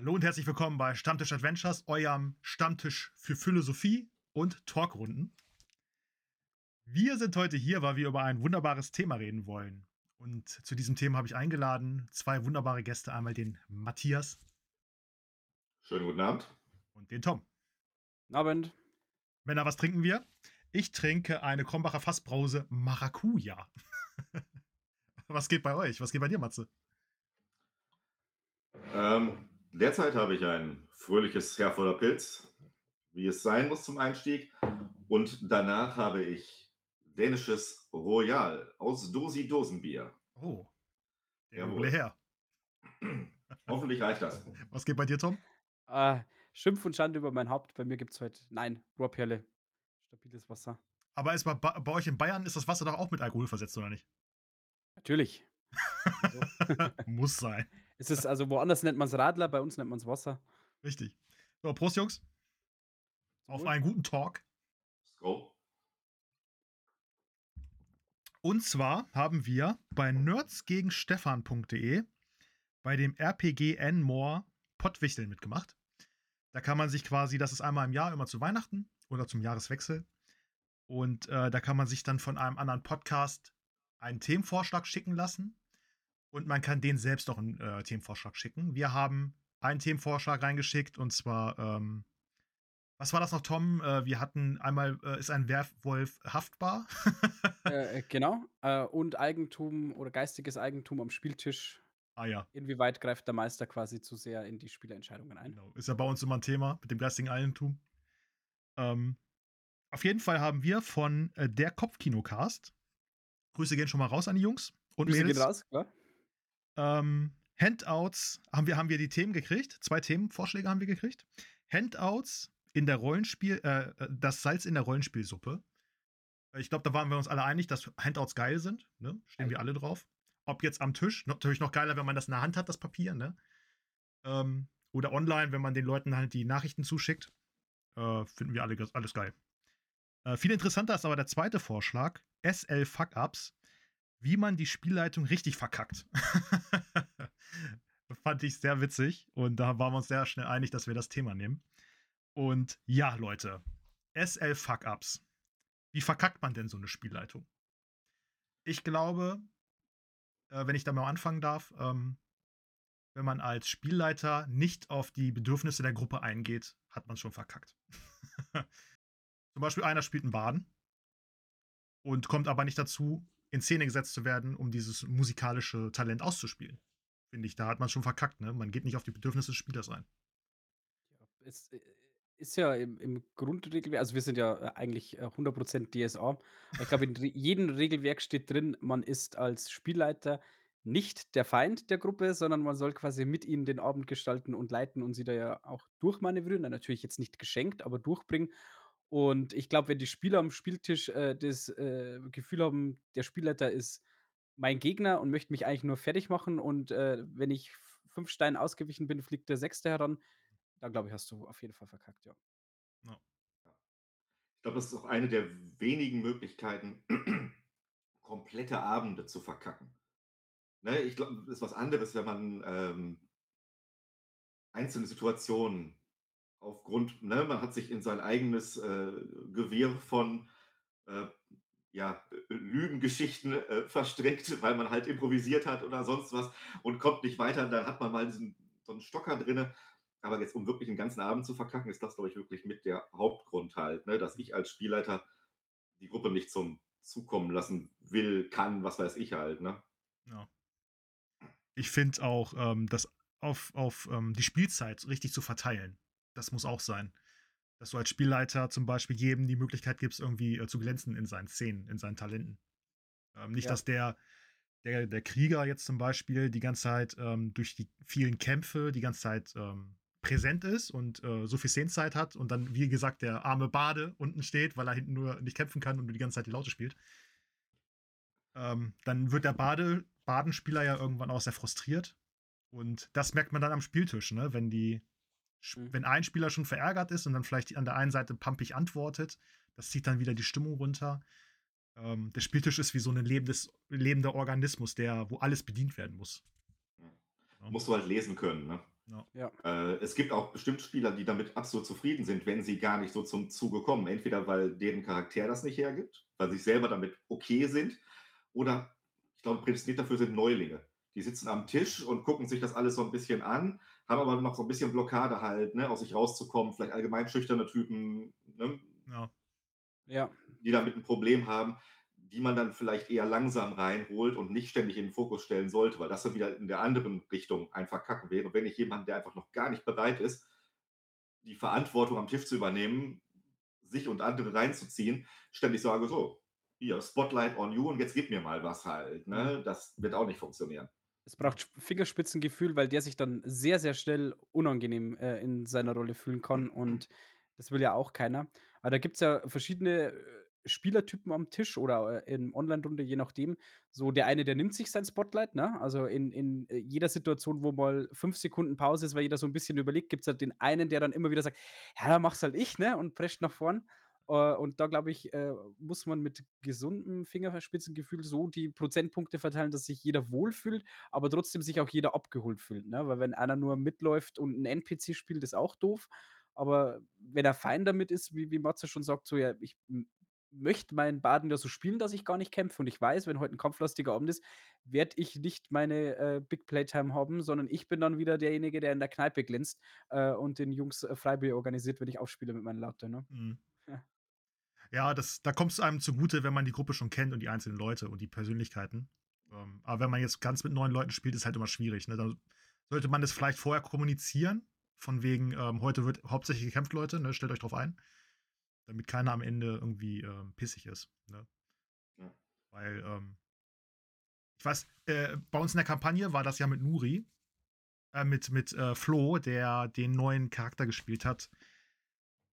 Hallo und herzlich willkommen bei Stammtisch Adventures, eurem Stammtisch für Philosophie und Talkrunden. Wir sind heute hier, weil wir über ein wunderbares Thema reden wollen. Und zu diesem Thema habe ich eingeladen zwei wunderbare Gäste, einmal den Matthias. Schönen guten Abend. Und den Tom. Guten Abend. Männer, was trinken wir? Ich trinke eine Krombacher Fassbrause Maracuja. was geht bei euch? Was geht bei dir, Matze? Ähm, derzeit habe ich ein fröhliches Herr voller Pilz, wie es sein muss zum Einstieg. Und danach habe ich dänisches Royal aus Dosi-Dosenbier. Oh, der Jawohl. her. Hoffentlich reicht das. Was geht bei dir, Tom? Äh, Schimpf und Schande über mein Haupt. Bei mir gibt es heute, nein, Rohrperle. Stabiles Wasser. Aber ist bei, bei euch in Bayern ist das Wasser doch auch mit Alkohol versetzt, oder nicht? Natürlich. Muss sein. Es ist also woanders nennt man es Radler, bei uns nennt man es Wasser. Richtig. So, Prost, Jungs. Auf einen guten Talk. Go. Und zwar haben wir bei nerdsgegenstefan.de bei dem RPG N-More Pottwichteln mitgemacht. Da kann man sich quasi, das ist einmal im Jahr, immer zu Weihnachten oder zum Jahreswechsel. Und äh, da kann man sich dann von einem anderen Podcast einen Themenvorschlag schicken lassen. Und man kann den selbst noch einen äh, Themenvorschlag schicken. Wir haben einen Themenvorschlag reingeschickt und zwar, ähm, was war das noch, Tom? Äh, wir hatten einmal, äh, ist ein Werwolf haftbar? Äh, äh, genau. Äh, und Eigentum oder geistiges Eigentum am Spieltisch. Ah ja. Inwieweit greift der Meister quasi zu sehr in die Spielerentscheidungen ein? Genau. Ist ja bei uns immer ein Thema mit dem geistigen Eigentum. Ähm, auf jeden Fall haben wir von der Kopfkinocast, Grüße gehen schon mal raus an die Jungs und Grüße Mädels. gehen raus, klar. Ähm, Handouts haben wir, haben wir die Themen gekriegt. Zwei Themenvorschläge haben wir gekriegt. Handouts in der Rollenspiel, äh, äh das Salz in der Rollenspielsuppe. Ich glaube, da waren wir uns alle einig, dass Handouts geil sind. Ne? Stehen wir alle drauf. Ob jetzt am Tisch, natürlich noch geiler, wenn man das in der Hand hat, das Papier, ne? Ähm, oder online, wenn man den Leuten halt die Nachrichten zuschickt. Äh, finden wir alle alles geil. Äh, viel interessanter ist aber der zweite Vorschlag: SL Fuck-Ups wie man die Spielleitung richtig verkackt. Fand ich sehr witzig und da waren wir uns sehr schnell einig, dass wir das Thema nehmen. Und ja, Leute, SL Fuck-Ups. Wie verkackt man denn so eine Spielleitung? Ich glaube, äh, wenn ich da mal anfangen darf, ähm, wenn man als Spielleiter nicht auf die Bedürfnisse der Gruppe eingeht, hat man schon verkackt. Zum Beispiel einer spielt einen Baden und kommt aber nicht dazu, in Szene gesetzt zu werden, um dieses musikalische Talent auszuspielen. Finde ich, da hat man schon verkackt, ne? Man geht nicht auf die Bedürfnisse des Spielers ein. Ja, es äh, ist ja im, im Grundregelwerk, also wir sind ja äh, eigentlich 100% äh, DSA. Ich glaube, in jedem Regelwerk steht drin, man ist als Spielleiter nicht der Feind der Gruppe, sondern man soll quasi mit ihnen den Abend gestalten und leiten und sie da ja auch durchmanövrieren. Natürlich jetzt nicht geschenkt, aber durchbringen. Und ich glaube, wenn die Spieler am Spieltisch äh, das äh, Gefühl haben, der Spielleiter ist mein Gegner und möchte mich eigentlich nur fertig machen und äh, wenn ich fünf Steine ausgewichen bin, fliegt der Sechste heran, dann glaube ich, hast du auf jeden Fall verkackt, ja. ja. Ich glaube, das ist auch eine der wenigen Möglichkeiten, komplette Abende zu verkacken. Ne, ich glaube, das ist was anderes, wenn man ähm, einzelne Situationen aufgrund, ne, man hat sich in sein eigenes äh, Gewirr von äh, ja, Lügengeschichten äh, verstrickt, weil man halt improvisiert hat oder sonst was und kommt nicht weiter. Dann hat man mal diesen, so einen Stocker drin. Aber jetzt, um wirklich den ganzen Abend zu verkacken, ist das, glaube ich, wirklich mit der Hauptgrund halt, ne, dass ich als Spielleiter die Gruppe nicht zum Zukommen lassen will, kann, was weiß ich halt. Ne? Ja. Ich finde auch, ähm, das auf, auf ähm, die Spielzeit richtig zu verteilen. Das muss auch sein. Dass du als Spielleiter zum Beispiel jedem die Möglichkeit gibst, irgendwie äh, zu glänzen in seinen Szenen, in seinen Talenten. Ähm, nicht, ja. dass der, der, der Krieger jetzt zum Beispiel die ganze Zeit ähm, durch die vielen Kämpfe die ganze Zeit ähm, präsent ist und äh, so viel Szenenzeit hat und dann, wie gesagt, der arme Bade unten steht, weil er hinten nur nicht kämpfen kann und nur die ganze Zeit die Laute spielt. Ähm, dann wird der Bade, Badenspieler ja irgendwann auch sehr frustriert. Und das merkt man dann am Spieltisch, ne? wenn die Mhm. Wenn ein Spieler schon verärgert ist und dann vielleicht an der einen Seite pumpig antwortet, das zieht dann wieder die Stimmung runter. Ähm, der Spieltisch ist wie so ein lebendes, lebender Organismus, der, wo alles bedient werden muss. Ja. Musst du halt lesen können, ne? Ja. Äh, es gibt auch bestimmt Spieler, die damit absolut zufrieden sind, wenn sie gar nicht so zum Zuge kommen. Entweder weil deren Charakter das nicht hergibt, weil sie selber damit okay sind, oder ich glaube, prädestiniert dafür sind Neulinge. Die sitzen am Tisch und gucken sich das alles so ein bisschen an, haben aber noch so ein bisschen Blockade halt, ne, aus sich rauszukommen, vielleicht allgemein schüchterne Typen, ne, Ja. Ja. die damit ein Problem haben, die man dann vielleicht eher langsam reinholt und nicht ständig in den Fokus stellen sollte, weil das dann wieder in der anderen Richtung ein Verkacken wäre, wenn ich jemanden, der einfach noch gar nicht bereit ist, die Verantwortung am Tisch zu übernehmen, sich und andere reinzuziehen, ständig sage: „So, hier, Spotlight on you und jetzt gib mir mal was halt“, ne? Das wird auch nicht funktionieren. Es braucht Sp Fingerspitzengefühl, weil der sich dann sehr, sehr schnell unangenehm, äh, in seiner Rolle fühlen kann und das will ja auch keiner. Aber da gibt's ja verschiedene, äh, Spielertypen am Tisch oder, äh, in Online-Runde, je nachdem. So der eine, der nimmt sich sein Spotlight, ne? Also in in, äh, jeder Situation, wo mal 5 Sekunden Pause ist, weil jeder so 'n bisschen überlegt, gibt's halt den einen, der dann immer wieder sagt: „Ja, dann mach's halt ich“, ne, und prescht nach vorn. Äh, und da glaube ich, äh, muss man mit gesundem Fingerspitzengefühl so die Prozentpunkte verteilen, dass sich jeder wohlfühlt, aber trotzdem sich auch jeder abgeholt fühlt, ne? Weil wenn einer nur mitläuft und 'n NPC spielt, ist auch doof. Aber wenn er fein damit ist, wie wie Matze schon sagt, so: „Ja, ich möchte meinen Baden ja so spielen, dass ich gar nicht kämpfe und ich weiß, wenn heute 'n kampflastiger Abend ist, werde ich nicht meine, äh, Big Playtime haben, sondern ich bin dann wieder derjenige, der in der Kneipe glänzt, äh, und den Jungs, äh, Freibier organisiert, wenn ich aufspiele mit meiner Latte“, ne? Mhm. Ja. Das da kommt's einem zugute, wenn man die Gruppe schon kennt und die einzelnen Leute und die Persönlichkeiten. Ähm, aber wenn man jetzt ganz mit neuen Leuten spielt, ist halt immer schwierig, ne? Da sollte man das vielleicht vorher kommunizieren, von wegen, ähm: „Heute wird hauptsächlich gekämpft, Leute, ne? Stellt euch drauf ein.“ Damit keiner am Ende irgendwie, ähm, pissig ist, ne? Ja. Weil, ähm ich weiß, äh, bei uns in der Kampagne war das ja mit Nuri, äh, mit mit, äh, Flo, der den neuen Charakter gespielt hat,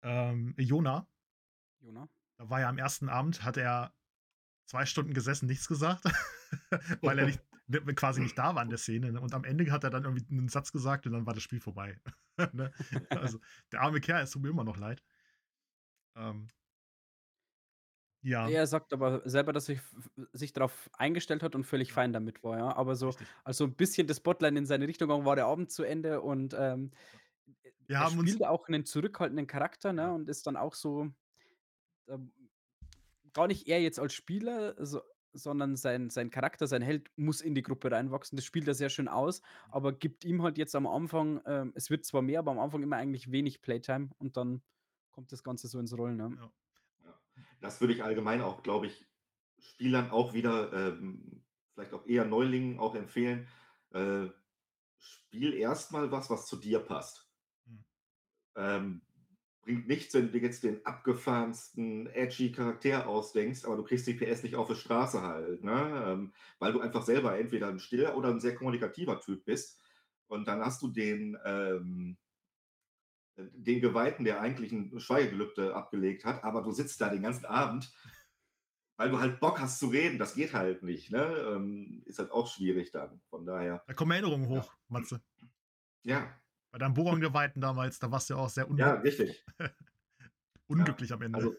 ähm, Jona. Jona. War er am ersten Abend hat er 2 Stunden gesessen, nichts gesagt, weil er nicht ne, quasi nicht da war in der Szene, ne? Und am Ende hat er dann irgendwie 'nen Satz gesagt und dann war das Spiel vorbei, ne? Also, der arme Kerl, es tut mir immer noch leid. Ähm ja. Er sagt aber selber, dass f sich drauf eingestellt hat und völlig Ja. fein damit war, ja. Aber so Richtig. als so 'n bisschen das Spotlight in seine Richtung war der Abend zu Ende und, ähm, Ja. Wir er spielt auch 'nen zurückhaltenden Charakter, ne, Ja. und ist dann auch so ähm, gar nicht er jetzt als Spieler, so sondern sein sein Charakter, sein Held muss in die Gruppe reinwachsen. Das spielt er sehr schön aus, Mhm. aber gibt ihm halt jetzt am Anfang ähm, es wird zwar mehr, aber am Anfang immer eigentlich wenig Playtime und dann kommt das Ganze so ins Rollen, ja. Ja. Ja. Das würde ich allgemein auch, glaube ich, Spielern auch wieder, ähm, vielleicht auch eher Neulingen auch empfehlen. Äh, spiel erst mal was, was zu dir passt. Mhm. Ähm, bringt nichts, wenn du dir jetzt den abgefahrensten edgy Charakter ausdenkst, aber du kriegst die PS nicht auf die Straße halt, ne? Ähm, weil du einfach selber entweder 'n stiller oder 'n sehr kommunikativer Typ bist. Und dann hast du den, ähm äh, den Geweihten, der eigentlich 'n Schweigegelübde abgelegt hat, aber du sitzt da den ganzen Abend, weil du halt Bock hast zu reden. Das geht halt nicht, ne? Ähm, ist halt auch schwierig dann. Von daher Da kommen Erinnerungen ja. hoch, Matze. Ja. Bei deinem Boron-Geweihten damals, da warst du ja auch sehr Ja, unglück richtig. Ja, unglücklich am Ende. also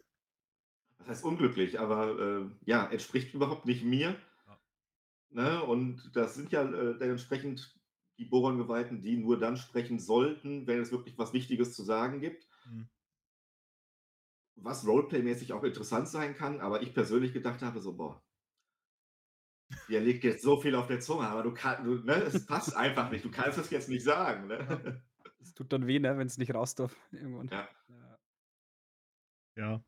was heißt unglücklich, aber, äh, ja, entspricht überhaupt nicht mir. Ja. Ne, und das sind ja, äh, dementsprechend die Boron-Geweihten, die nur dann sprechen sollten, wenn es wirklich was Wichtiges zu sagen gibt. Mhm. Was Roleplay-mäßig auch interessant sein kann, aber ich persönlich gedacht habe so: „Boah“ „dir liegt jetzt so viel auf der Zunge, aber du kann du ne, es passt einfach nicht. Du kannst es jetzt nicht sagen“, Ja. ne? Es tut dann weh, ne, wenn's nicht raus darf irgendwann. Ja. Ja. Ja.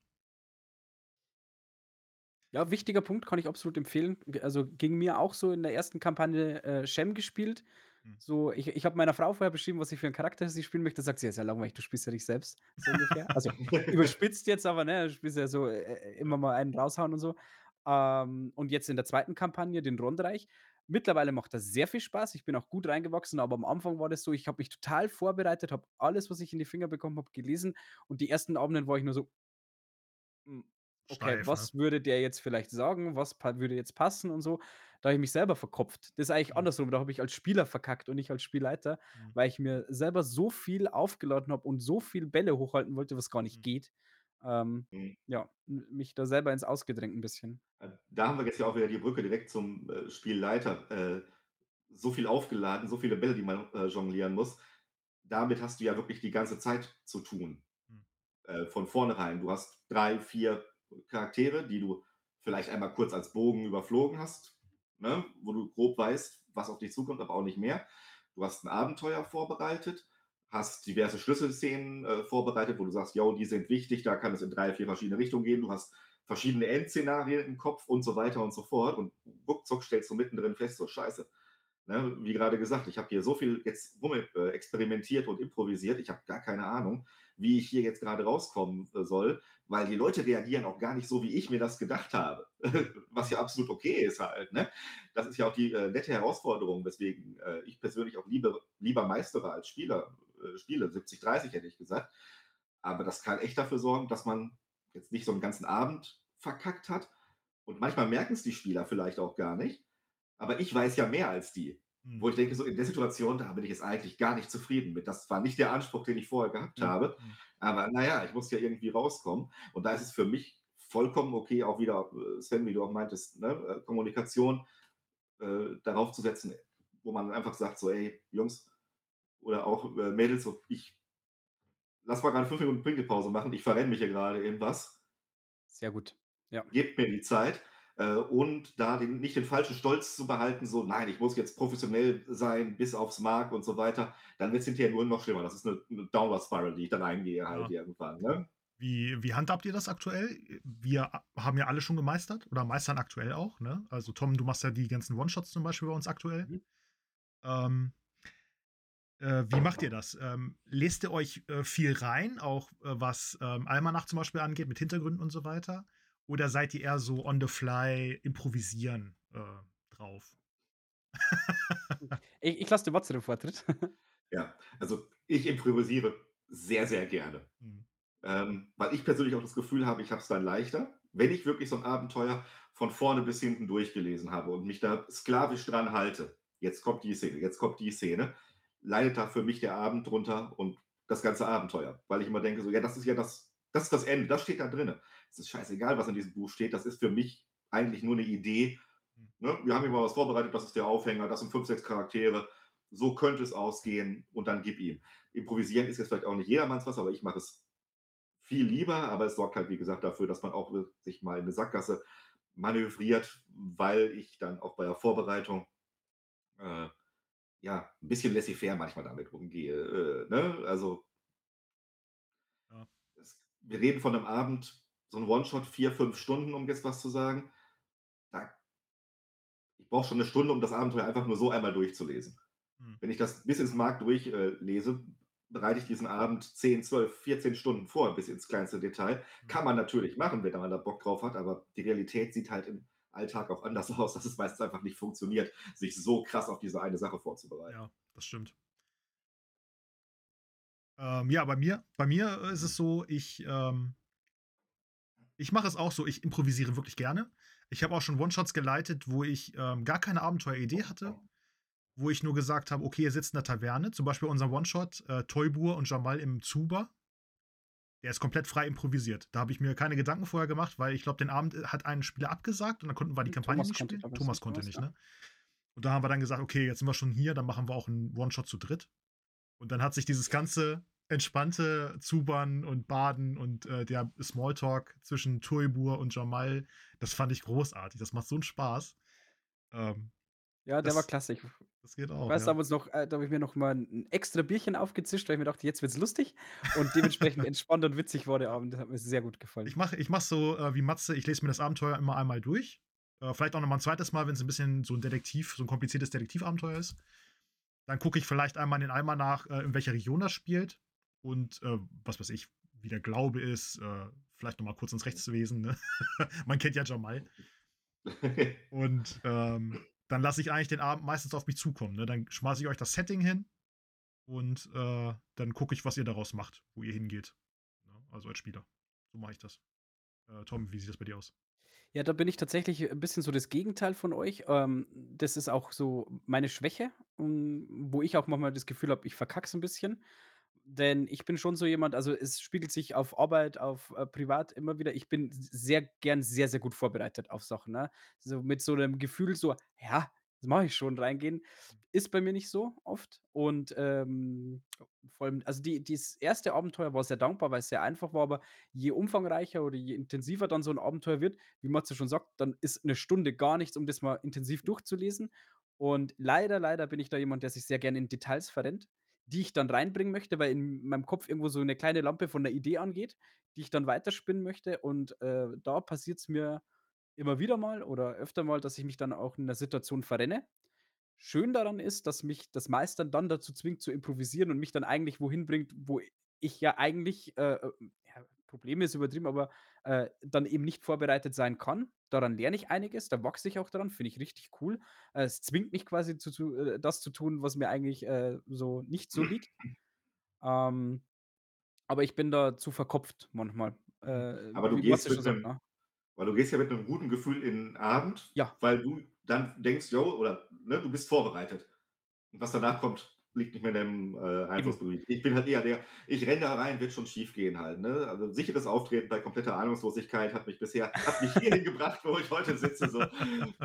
Ja, wichtiger Punkt, kann ich absolut empfehlen. Also, ging mir auch so in der ersten Kampagne, äh, Shem gespielt. Mhm. So, ich ich habe meiner Frau vorher beschrieben, was ich für 'n Charakter sie spielen möchte. Sagt sie: „Ja, ist ja langweilig, du spielst ja dich selbst“, so ungefähr. Also, überspitzt jetzt, aber, ne, du spielst ja so, äh, äh, immer mal einen raushauen und so. Ähm, und jetzt in der zweiten Kampagne, den Rondreich mittlerweile macht das sehr viel Spaß. Ich bin auch gut reingewachsen, aber am Anfang war das so, ich habe mich total vorbereitet, habe alles, was ich in die Finger bekommen habe, gelesen und die ersten Abenden war ich nur so hm, okay, Steif, ne? was würde der jetzt vielleicht sagen? Was würde jetzt passen und so? Da habe ich mich selber verkopft. Das ist eigentlich Mhm. andersrum, da habe ich als Spieler verkackt und nicht als Spielleiter, Mhm. weil ich mir selber so viel aufgeladen habe und so viel Bälle hochhalten wollte, was gar nicht Mhm. geht. Ähm, Mhm. ja, m mich da selber ins Aus gedrängt 'n bisschen. Äh, da haben wir jetzt ja auch wieder die Brücke direkt zum, äh, Spielleiter. Äh, so viel aufgeladen, so viele Bälle, die man, äh, jonglieren muss. damit hast du ja wirklich die ganze Zeit zu tun, Hm. äh, von vornherein. Du hast 3, 4 Charaktere, die du vielleicht einmal kurz als Bogen überflogen hast, ne, wo du grob weißt, was auf dich zukommt, aber auch nicht mehr. Du hast 'n Abenteuer vorbereitet, hast diverse Schlüsselszenen, äh, vorbereitet, wo du sagst: „Jo, die sind wichtig, da kann es in 3, 4 verschiedene Richtungen gehen.“ Du hast verschiedene Endszenarien im Kopf und so weiter und so fort und ruckzuck stellst du mittendrin fest: „So, Scheiße.“ Ne, wie gerade gesagt, ich habe hier so viel jetzt rum äh, experimentiert und improvisiert. Ich habe gar keine Ahnung, wie ich hier jetzt gerade rauskommen, äh, soll, weil die Leute reagieren auch gar nicht so, wie ich mir das gedacht habe. Was ja absolut okay ist halt, ne? Das ist ja auch die, äh, nette Herausforderung, weswegen, äh, ich persönlich auch lieber lieber meistere als Spieler äh, spiele. 70/30 hätte ich gesagt. Aber das kann echt dafür sorgen, dass man jetzt nicht so 'n ganzen Abend verkackt hat. Und manchmal merken's die Spieler vielleicht auch gar nicht. Aber ich weiß ja mehr als die. Mhm. Wo ich denke, so in der Situation, da bin ich jetzt eigentlich gar nicht zufrieden mit. Das war nicht der Anspruch, den ich vorher gehabt Mhm, habe. mhm. Aber na ja, ich muss ja irgendwie rauskommen. Und da ist es für mich vollkommen okay, auch wieder, äh, Sven, wie du auch meintest, ne, äh, Kommunikation, äh, darauf zu setzen, wo man einfach sagt so: „Ey, Jungs oder auch, äh, Mädels, so, ich lass mal grade 5 Minuten Pinkelpause machen. Ich verrenne mich hier grade in was.“ Sehr gut, ja. Gebt mir die Zeit, äh, und da den nicht den falschen Stolz zu behalten, so: „Nein, ich muss jetzt professionell sein bis aufs Mark“ und so weiter. Dann wird's hinterher nur noch schlimmer. Das ist 'ne 'ne Downward Spiral, die ich dann eingehe halt Ja. irgendwann, ne? Wie wie handhabt ihr das aktuell? Wir haben ja alle schon gemeistert oder meistern aktuell auch, ne? Also, Tom, du machst ja die ganzen One-Shots zum Beispiel bei uns aktuell. Mhm. Ähm äh, wie macht ihr das? Ähm, lest ihr euch, äh, viel rein, auch, äh, was, ähm, Almanach zum Beispiel angeht mit Hintergründen und so weiter? Oder seid ihr eher so on the fly improvisieren, äh, drauf? Ich ich lasse dem Matze den Vortritt. Ja, also, ich improvisiere sehr, sehr gerne. Mhm. Ähm, weil ich persönlich auch das Gefühl habe, ich habe es dann leichter, wenn ich wirklich so 'n Abenteuer von vorne bis hinten durchgelesen habe und mich da sklavisch dran halte. Jetzt kommt die Szene, jetzt kommt die Szene. Leidet da für mich der Abend drunter und das ganze Abenteuer, weil ich immer denke so: „Ja, das ist ja das das ist das Ende, das steht da drinnen. Es ist scheißegal, was in diesem Buch steht. Das ist für mich eigentlich nur 'ne Idee, Mhm. ne? Wir haben hier mal was vorbereitet, das ist der Aufhänger, das sind 5, 6 Charaktere. So könnte es ausgehen und dann gib ihm.“ Improvisieren ist jetzt vielleicht auch nicht jedermanns was, aber ich mache es viel lieber, aber es sorgt halt, wie gesagt, dafür, dass man auch, sich mal in 'ne Sackgasse manövriert, weil ich dann auch bei der Vorbereitung, äh, ja, 'n bisschen laissez-faire manchmal damit umgehe, äh, ne? Also Ja. es wir reden von 'nem Abend, so 'n One-Shot 4, 5 Stunden, um jetzt was zu sagen. Da ich brauche schon 'ne Stunde, um das Abenteuer einfach nur so einmal durchzulesen. Mhm. Wenn ich das bis ins Mark durch äh, lese, bereite ich diesen Abend 10, 12, 14 Stunden vor, bis ins kleinste Detail. Mhm. Kann man natürlich machen, wenn man da Bock drauf hat, aber die Realität sieht halt im Alltag auch anders aus, dass es meistens einfach nicht funktioniert, sich so krass auf diese eine Sache vorzubereiten. Ja, das stimmt. Ähm, ja, bei mir bei mir ist es so, ich, ähm ich mache es auch so, ich improvisiere wirklich gerne. Ich habe auch schon One-Shots geleitet, wo ich, ähm, gar keine Abenteueridee hatte, wo ich nur gesagt habe: „Okay, ihr sitzt in der Taverne“, zum Beispiel unser One-Shot, äh, Toybour und Jamal im Zuber. Der ist komplett frei improvisiert. Da habe ich mir keine Gedanken vorher gemacht, weil ich glaube, den Abend, äh, hat ein Spieler abgesagt und dann konnten wir die Hm, Kampagne Thomas nicht konnte, spielen. ich, Thomas konnte nicht, ne? Und da haben wir dann gesagt: „Okay, jetzt sind wir schon hier, dann machen wir auch 'n One-Shot zu dritt.“ Und dann hat sich dieses ganze entspannte Zubern und Baden und, äh, der Smalltalk zwischen Toybour und Jamal, das fand ich großartig. Das macht so 'n Spaß. Ähm, Ja, der war das klasse. Ich das geht ich auch, weiß ja. damals noch, äh, da habe ich mir noch mal 'n extra Bierchen aufgezischt, weil ich mir dachte: „Jetzt wird's lustig.“ Und dementsprechend entspannt und witzig war der Abend. Das hat mir sehr gut gefallen. Ich mache ich mache es so, äh, wie Matze, ich lese mir das Abenteuer immer einmal durch. Äh, vielleicht auch noch mal 'n 2. Mal, wenn's 'n bisschen so 'n Detektiv so 'n kompliziertes Detektivabenteuer ist. Dann gucke ich vielleicht einmal in den Almanach, äh, in welcher Region das spielt und, äh, was weiß ich, wie der Glaube ist, äh, vielleicht noch mal kurz ins Rechtswesen, ne? Man kennt ja Jamal. Und, ähm, dann lasse ich eigentlich den Abend meistens auf mich zukommen, ne? Dann schmeiße ich euch das Setting hin und, äh, dann gucke ich, was ihr daraus macht, wo ihr hingeht, ne, also als Spieler. So mache ich das. Äh, Tom, wie sieht das bei dir aus? Ja, da bin ich tatsächlich 'n bisschen so das Gegenteil von euch. Ähm, das ist auch so meine Schwäche, hm, wo ich auch manchmal das Gefühl habe, ich verkacke es 'n bisschen. Denn ich bin schon so jemand also, es spiegelt sich auf Arbeit, auf, äh, privat immer wieder ich bin sehr gern sehr, sehr gut vorbereitet auf Sachen, ne? So mit so 'nem Gefühl so: „Ja, mache ich schon, reingehen. Ist bei mir nicht so oft und, ähm, vor allem also das erste Abenteuer war sehr dankbar, weil's sehr einfach war, aber je umfangreicher oder je intensiver dann so 'n Abenteuer wird, wie Matze schon sagt, dann ist 'ne Stunde gar nichts, um das mal intensiv durchzulesen. Und leider, leider bin ich da jemand, der sich sehr gerne in Details verrennt, die ich dann reinbringen möchte, weil in meinem Kopf irgendwo so 'ne kleine Lampe von 'ner Idee angeht, die ich dann weiterspinnen möchte. Und, äh, da passiert's mir immer wieder mal oder öfter mal, dass ich mich dann auch in 'ner Situation verrenne. Schön daran ist, dass mich das Meistern dann dazu zwingt zu improvisieren und mich dann eigentlich wohin bringt, wo ich ja eigentlich, äh, ja, Probleme ist übertrieben, aber, äh, dann eben nicht vorbereitet sein kann. Daran lerne ich einiges, da wachse ich auch dran, finde ich richtig cool. Äh, es zwingt mich quasi zu zu äh, das zu tun, was mir eigentlich, äh, so nicht so liegt. Ähm, aber ich bin da zu verkopft manchmal, Mhm. äh, Aber du gehst mit schon sagt, 'nem ne? weil du gehst ja mit 'nem guten Gefühl in 'n Abend, Ja. weil du dann denkst: „Jo“ oder, ne, du bist vorbereitet. Und was danach kommt, liegt nicht mehr in deinem, äh, Eben. Einflussgebiet. Ich bin halt eher der ich renne da rein, wird schon schiefgehen halt, ne? Also, sicheres Auftreten bei kompletter Ahnungslosigkeit hat mich bisher hat mich hierhin gebracht, wo ich heute sitze, so.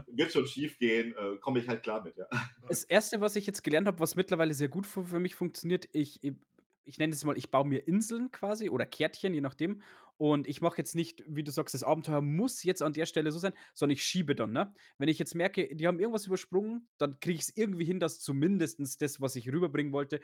Wird schon schiefgehen, äh, komme ich halt klar mit, ja. Das Erste, was ich jetzt gelernt habe, was mittlerweile sehr gut für für mich funktioniert, ich ich nenne es mal, ich baue mir Inseln quasi oder Kärtchen, je nachdem. Und ich mache jetzt nicht, wie du sagst, das Abenteuer muss jetzt an der Stelle so sein, sondern ich schiebe dann, ne? Wenn ich jetzt merke, die haben irgendwas übersprungen, dann kriege ich's irgendwie hin, dass zumindestens das, was ich rüberbringen wollte,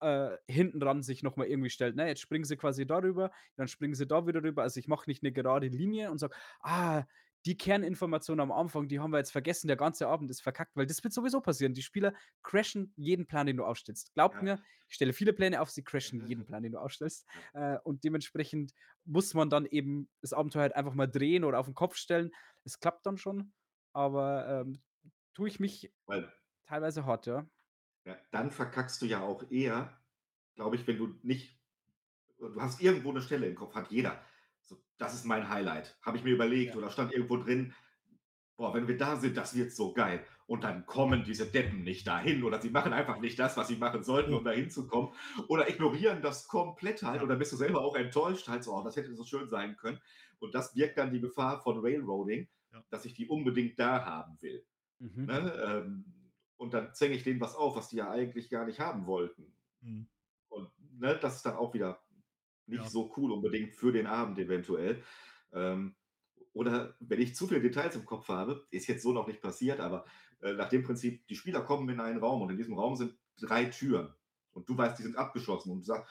äh, hinten dran sich noch mal irgendwie stellt, ne? Jetzt springen sie quasi da rüber, dann springen sie da wieder rüber. Also, ich mache nicht 'ne gerade Linie und sage: „Ah, die Kerninformation am Anfang, die haben wir jetzt vergessen, der ganze Abend ist verkackt“, weil das wird sowieso passieren. Die Spieler crashen jeden Plan, den du aufstellst. Glaubt Ja. mir, ich stelle viele Pläne auf, sie crashen jeden Plan, den du aufstellst. Äh, und dementsprechend muss man dann eben das Abenteuer halt einfach mal drehen oder auf 'n Kopf stellen. Es klappt dann schon, aber, ähm, tue ich mich Weil teilweise hart, ja. Ja, dann verkackst du ja auch eher, glaube ich, wenn du nicht du hast irgendwo 'ne Stelle im Kopf, hat jeder. „Das ist mein Highlight. Habe ich mir überlegt Ja. oder stand irgendwo drin. Boah, wenn wir da sind, das wird so geil.“ Und dann kommen diese Deppen nicht dahin oder sie machen einfach nicht das, was sie machen sollten, um da hinzukommen oder ignorieren das komplett halt dann bist du selber auch enttäuscht halt so: „Oh, das hätte so schön sein können.“ Und das birgt dann die Gefahr von Railroading, Ja. dass ich die unbedingt da haben will, Mhm. ne? Ähm, und dann zwänge ich denen was auf, was die ja eigentlich gar nicht haben wollten. Mhm. Und, ne, das ist dann auch wieder nicht Ja. so cool unbedingt für den Abend eventuell. Ähm, oder wenn ich zu viele Details im Kopf habe, ist jetzt so noch nicht passiert, aber, äh, nach dem Prinzip, die Spieler kommen in einen Raum und in diesem Raum sind 3 Türen und du weißt, die sind abgeschlossen und du sagst: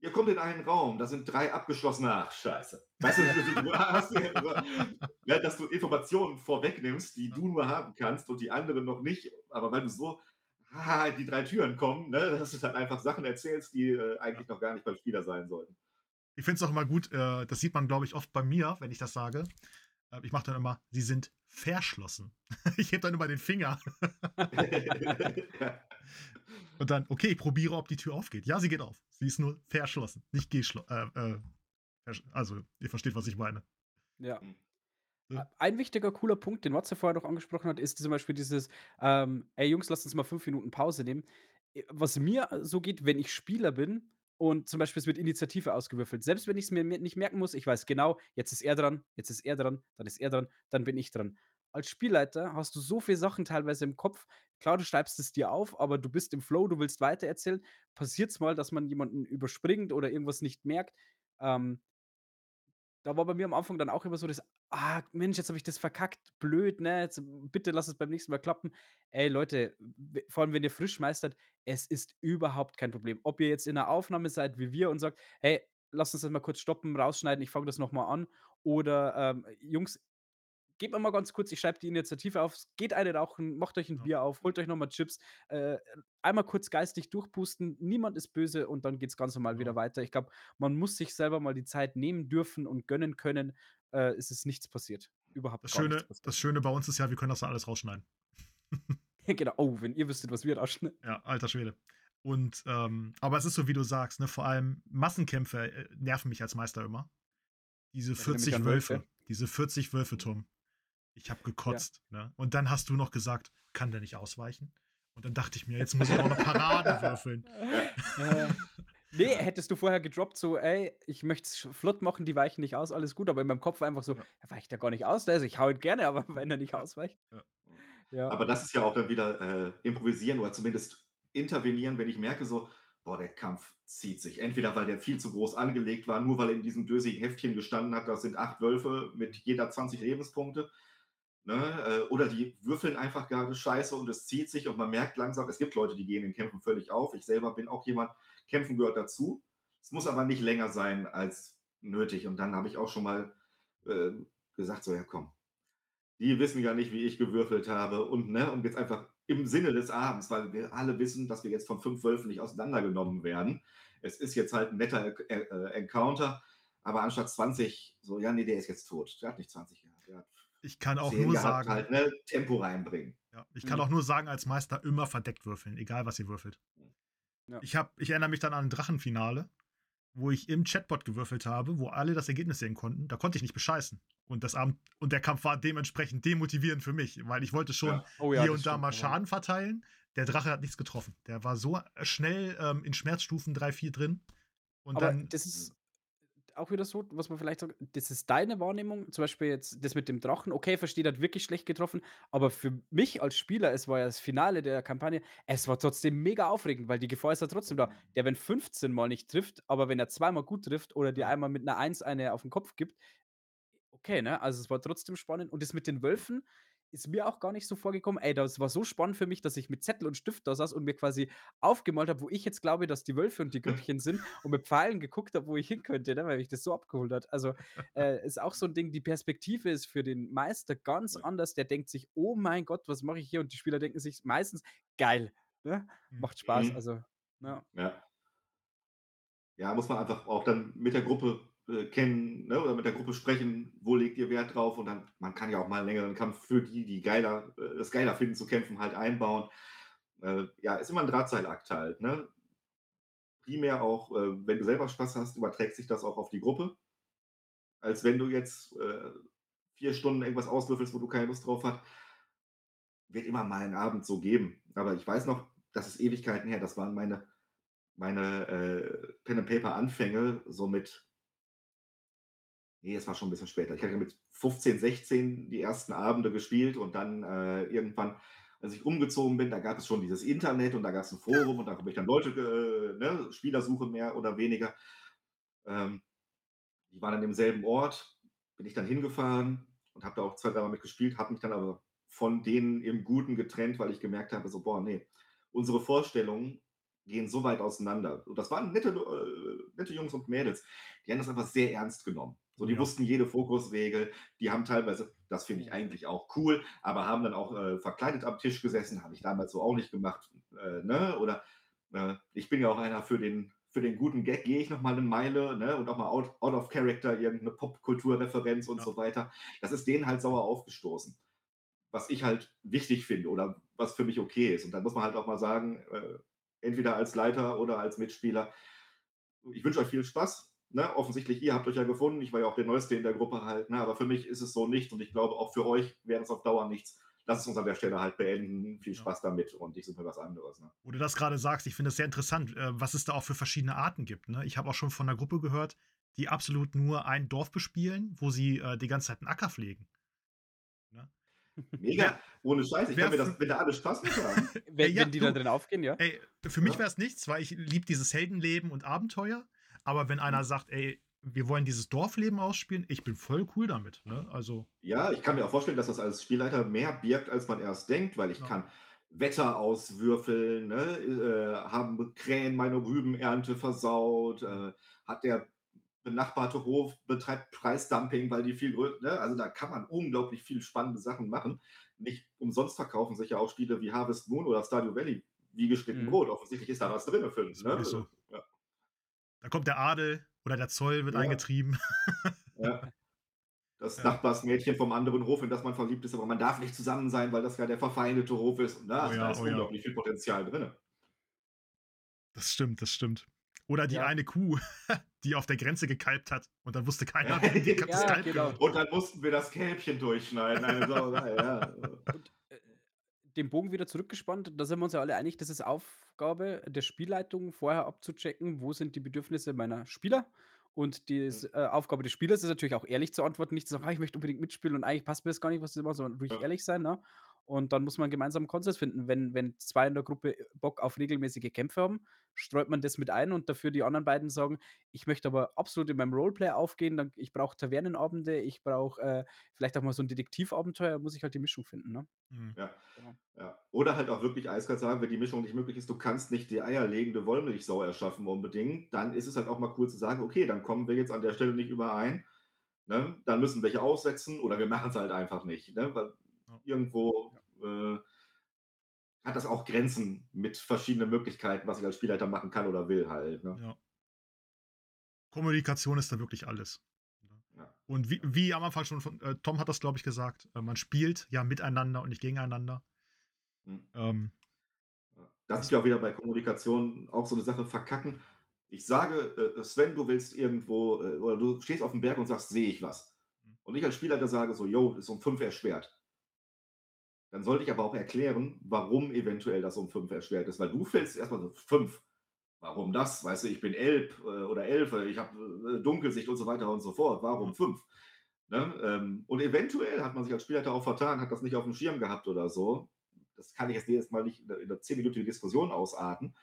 „Ihr kommt in einen Raum, da sind 3 abgeschlossene“ ach, Scheiße. Weißt du, ja, dass du Informationen vorwegnimmst, die du nur haben kannst und die anderen noch nicht. Aber weil du so ah, die 3 Türen kommen, ne, dass du dann einfach Sachen erzählst, die, äh, eigentlich Ja. noch gar nicht beim Spieler sein sollten. Ich finde es auch immer gut, äh, das sieht man, glaube ich, oft bei mir, wenn ich das sage. Äh, ich mache dann immer: „Sie sind verschlossen.“ Ich hebe dann immer den Finger. Und dann: „Okay, ich probiere, ob die Tür aufgeht. Ja, sie geht auf. Sie ist nur verschlossen, nicht geschlo äh, äh, versch“ also, ihr versteht, was ich meine. Ja. Ne? ein wichtiger, cooler Punkt, den Matze vorher noch angesprochen hat, ist zum Beispiel dieses, ähm: „Ey Jungs, lasst uns mal 5 Minuten Pause nehmen.“ Äh, was mir so geht, wenn ich Spieler bin und zum Beispiel es wird Initiative ausgewürfelt. Selbst wenn ich's mir mir nicht merken muss, ich weiß genau, jetzt ist er dran, jetzt ist er dran, dann ist er dran, dann bin ich dran. Als Spielleiter hast du so viel Sachen teilweise im Kopf. Klar, du schreibst es dir auf, aber du bist im Flow, du willst weitererzählen. Passiert's mal, dass man jemanden überspringt oder irgendwas nicht merkt, ähm da war bei mir am Anfang dann auch immer so das: „Ah, Mensch, jetzt habe ich das verkackt. Blöd, ne? Jetzt bitte lass es beim nächsten Mal klappen.“ Ey, Leute, vor allem, wenn ihr frisch meistert, es ist überhaupt kein Problem. Ob ihr jetzt in 'ner Aufnahme seid wie wir und sagt: „Hey, lass uns das mal kurz stoppen, rausschneiden, ich fange das noch mal an.“ Oder, ähm: „Jungs, gebt mir mal ganz kurz, ich schreibe die Initiative auf. Geht eine rauchen, macht euch 'n Ja. Bier auf, holt euch noch mal Chips. Äh, einmal kurz geistig durchpusten, niemand ist böse und dann geht's ganz normal wieder Genau. weiter.“ Ich glaube, man muss sich selber mal die Zeit nehmen dürfen und gönnen können. Äh, es ist nichts passiert. Überhaupt Das gar nichts Schöne das Schöne bei uns ist ja, wir können das dann alles rausschneiden. Genau. Oh, wenn ihr wüsstet, was wir rausschneiden. Ja, alter Schwede. Und, ähm aber es ist so, wie du sagst, ne, vor allem Massenkämpfe, äh, nerven mich als Meister immer. Diese Erinnert mich 40 an Wölfe, Wölfe. diese 40 Wölfe, Tom. Ich habe gekotzt, ne? Und dann hast du noch gesagt: „Kann der nicht ausweichen?“ Und dann dachte ich mir: „Jetzt muss ich auch noch Paraden würfeln.“ Äh, ne, hättest du vorher gedroppt, so: „Ey, ich möchte es flott machen, die weichen nicht aus, alles gut.“ Aber in meinem Kopf war einfach so: Ja. „Er weicht ja gar nicht aus, also ich haue ihn gerne, aber wenn er nicht Ja. ausweicht.“ Ja. Ja. Aber das ist ja auch dann wieder äh, improvisieren oder zumindest intervenieren, wenn ich merke, so, boah, der Kampf zieht sich. Entweder weil der viel zu groß angelegt war, nur weil er in diesem dösigen Heftchen gestanden hat, das sind acht Wölfe mit jeder 20 Lebenspunkte. Ne? äh, Oder die würfeln einfach gerade scheiße und es zieht sich und man merkt langsam, es gibt Leute, die gehen in Kämpfen völlig auf. Ich selber bin auch jemand, Kämpfen gehört dazu. Es muss aber nicht länger sein als nötig. Und dann habe ich auch schon mal äh, gesagt, so ja komm, die wissen ja nicht, wie ich gewürfelt habe. Und, ne, und jetzt einfach im Sinne des Abends, weil wir alle wissen, dass wir jetzt von fünf Wölfen nicht auseinandergenommen werden. Es ist jetzt halt ein netter äh, Encounter, aber anstatt 20, so, ja, nee, der ist jetzt tot. Der hat nicht 20 gehabt. Der hat Ich kann auch 10 nur sagen, halt, ne, Tempo reinbringen. ja, ich kann Mhm. auch nur sagen, als Meister immer verdeckt würfeln, egal was ihr würfelt. Ja. Ich, hab, ich erinnere mich dann an ein Drachenfinale, wo ich im Chatbot gewürfelt habe, wo alle das Ergebnis sehen konnten. Da konnte ich nicht bescheißen. Und, das Abend, und der Kampf war dementsprechend demotivierend für mich, weil ich wollte schon Ja. Oh hier das und da mal Schaden verteilen. Der Drache hat nichts getroffen. Der war so schnell ähm, in Schmerzstufen 3, 4 drin. Und Aber dann. das ist auch wieder so, was man vielleicht sagt, das ist deine Wahrnehmung, zum Beispiel jetzt das mit dem Drachen, okay, versteht, hat wirklich schlecht getroffen, aber für mich als Spieler, es war ja das Finale der Kampagne, es war trotzdem mega aufregend, weil die Gefahr ist ja trotzdem da. Der, wenn 15 Mal nicht trifft, aber wenn er zweimal gut trifft oder dir einmal mit einer 1 eine auf den Kopf gibt, okay, ne? Also es war trotzdem spannend. Und das mit den Wölfen ist mir auch gar nicht so vorgekommen. Ey, das war so spannend für mich, dass ich mit Zettel und Stift da saß und mir quasi aufgemalt habe, wo ich jetzt glaube, dass die Wölfe und die Grüppchen sind und mit Pfeilen geguckt habe, wo ich hin könnte, ne? weil mich das so abgeholt hat. Also äh, ist auch so ein Ding, die Perspektive ist für den Meister ganz anders. Der denkt sich, oh mein Gott, was mache ich hier? Und die Spieler denken sich meistens, geil, ne? Mhm. macht Spaß. Mhm. Also, ja. Ja. Ja, muss man einfach auch dann mit der Gruppe äh, kennen ne, oder mit der Gruppe sprechen, wo legt ihr Wert drauf und dann, man kann ja auch mal einen längeren Kampf für die, die geiler, äh, das geiler finden zu kämpfen, halt einbauen. Äh, ja, ist immer ein Drahtseilakt halt. Ne? Primär auch, äh, wenn du selber Spaß hast, überträgt sich das auch auf die Gruppe. Als wenn du jetzt vier Stunden irgendwas auswürfelst, wo du keine Lust drauf hast. Wird immer mal einen Abend so geben. Aber ich weiß noch, das ist Ewigkeiten her, das waren meine meine äh, Pen and Paper Anfänge so mit nee, es war schon ein bisschen später. Ich hatte mit 15, 16 die ersten Abende gespielt und dann äh, irgendwann, als ich umgezogen bin, da gab es schon dieses Internet und da gab es ein Forum und da habe ich dann Leute, äh, ne, Spielersuche mehr oder weniger. Ähm, die waren an demselben Ort, bin ich dann hingefahren und habe da auch zwei, dreimal mitgespielt, habe mich dann aber von denen im Guten getrennt, weil ich gemerkt habe, so, boah, nee, unsere Vorstellungen gehen so weit auseinander. Und das waren nette, äh, nette Jungs und Mädels, die haben das einfach sehr ernst genommen. So, die Ja. wussten jede Fokusregel, die haben teilweise, das finde ich eigentlich auch cool, aber haben dann auch äh, verkleidet am Tisch gesessen, habe ich damals so auch nicht gemacht. Äh, ne? Oder äh, ich bin ja auch einer für den, für den guten Gag, gehe ich nochmal eine Meile ne? und auch mal out, out of character, irgendeine Popkulturreferenz und Ja. so weiter. Das ist denen halt sauer aufgestoßen was ich halt wichtig finde oder was für mich okay ist. Und dann muss man halt auch mal sagen, äh, entweder als Leiter oder als Mitspieler, ich wünsche euch viel Spaß. Ne? Offensichtlich, ihr habt euch ja gefunden. Ich war ja auch der Neueste in der Gruppe halt. Ne? Aber für mich ist es so nicht. Und ich glaube, auch für euch wäre es auf Dauer nichts. Lass es uns an der Stelle halt beenden. Viel Ja. Spaß damit. Und ich suche mir was anderes. Ne? Wo du das gerade sagst, ich finde es sehr interessant, äh, was es da auch für verschiedene Arten gibt. Ne? Ich habe auch schon von einer Gruppe gehört, die absolut nur ein Dorf bespielen, wo sie äh, die ganze Zeit einen Acker pflegen. Ne? Mega. Ohne Scheiß. Ich wer kann mir das, f- wenn da alle Spaß mit haben. Wenn, ja, wenn die du- da drin aufgehen, ja. Ey, für mich Ja. wäre es nichts, weil ich liebe dieses Heldenleben und Abenteuer. Aber wenn einer sagt, ey, wir wollen dieses Dorfleben ausspielen, ich bin voll cool damit. Ne? Also, Ja, ich kann mir auch vorstellen, dass das als Spielleiter mehr birgt, als man erst denkt, weil ich Ja. kann Wetter auswürfeln, ne? äh, haben Krähen meine Rübenernte versaut, äh, hat der benachbarte Hof betreibt Preisdumping, weil die viel größer, ne? also da kann man unglaublich viel spannende Sachen machen. Nicht umsonst verkaufen sich ja auch Spiele wie Harvest Moon oder Stardew Valley wie geschnitten Mhm. Brot. Offensichtlich ist da was drin für Ist ne? so. Ja. da kommt der Adel oder der Zoll wird Ja. eingetrieben. Ja. Das Ja. Nachbarsmädchen vom anderen Hof, in das man verliebt ist, aber man darf nicht zusammen sein, weil das ja der verfeindete Hof ist. Und da, Oh ja, da ist oh ja. unglaublich viel Potenzial drin. Das stimmt, das stimmt. Oder die Ja. eine Kuh, die auf der Grenze gekalbt hat und dann wusste keiner, die das Ja, Kalb genau. Und dann mussten wir das Kälbchen durchschneiden. Eine Sauerei, ja. Und den Bogen wieder zurückgespannt, da sind wir uns ja alle einig, das ist Aufgabe der Spielleitung, vorher abzuchecken, wo sind die Bedürfnisse meiner Spieler. Und die Mhm. äh, Aufgabe des Spielers ist natürlich auch ehrlich zu antworten, nicht zu sagen, ah, ich möchte unbedingt mitspielen und eigentlich passt mir das gar nicht, was sie machen, sondern ruhig Ja. ehrlich sein. Ne? Und dann muss man gemeinsam Konsens finden. Wenn wenn 2 in der Gruppe Bock auf regelmäßige Kämpfe haben, streut man das mit ein und dafür die anderen beiden sagen: „Ich möchte aber absolut in meinem Roleplay aufgehen, dann ich brauche Tavernenabende, ich brauche, äh, vielleicht auch mal so 'n Detektivabenteuer“, muss ich halt die Mischung finden, ne? Mhm. Ja, Genau. ja. Oder halt auch wirklich eiskalt sagen, wenn die Mischung nicht möglich ist, du kannst nicht die eierlegende Wollmilchsau erschaffen unbedingt, dann ist es halt auch mal cool zu sagen: „Okay, dann kommen wir jetzt an der Stelle nicht überein, ne? Dann müssen welche aussetzen oder wir machen's halt einfach nicht“, ne? Weil Ja. irgendwo, äh hat das auch Grenzen mit verschiedenen Möglichkeiten, was ich als Spielleiter machen kann oder will halt, ne? Ja. Kommunikation ist da wirklich alles. Ja. Und wie wie am Anfang schon von äh, Tom hat das, glaube ich, gesagt, äh, man spielt ja miteinander und nicht gegeneinander. Mhm. Ähm. Das ist ja auch wieder bei Kommunikation auch so 'ne Sache, verkacken. Ich sage, äh, Sven, du willst irgendwo, äh oder du stehst aufm Berg und sagst: „Sehe ich was?“ Mhm. Und ich als Spielleiter sage so: „Jo, ist um 5 erschwert.“ Dann sollte ich aber auch erklären, warum eventuell das um 5 erschwert ist, weil du fällst erst mal so: „5? Warum das? Weißt du, ich bin Elb, äh, oder Elfe, ich habe, äh, Dunkelsicht“ und so weiter und so fort. Warum Ja. 5? Ne? Ähm, und eventuell hat man sich als Spielleiter auch vertan, hat das nicht aufm Schirm gehabt oder so. Das kann ich jetzt jedes Mal nicht in 'ne in 'ne zehnminütige Diskussion ausarten.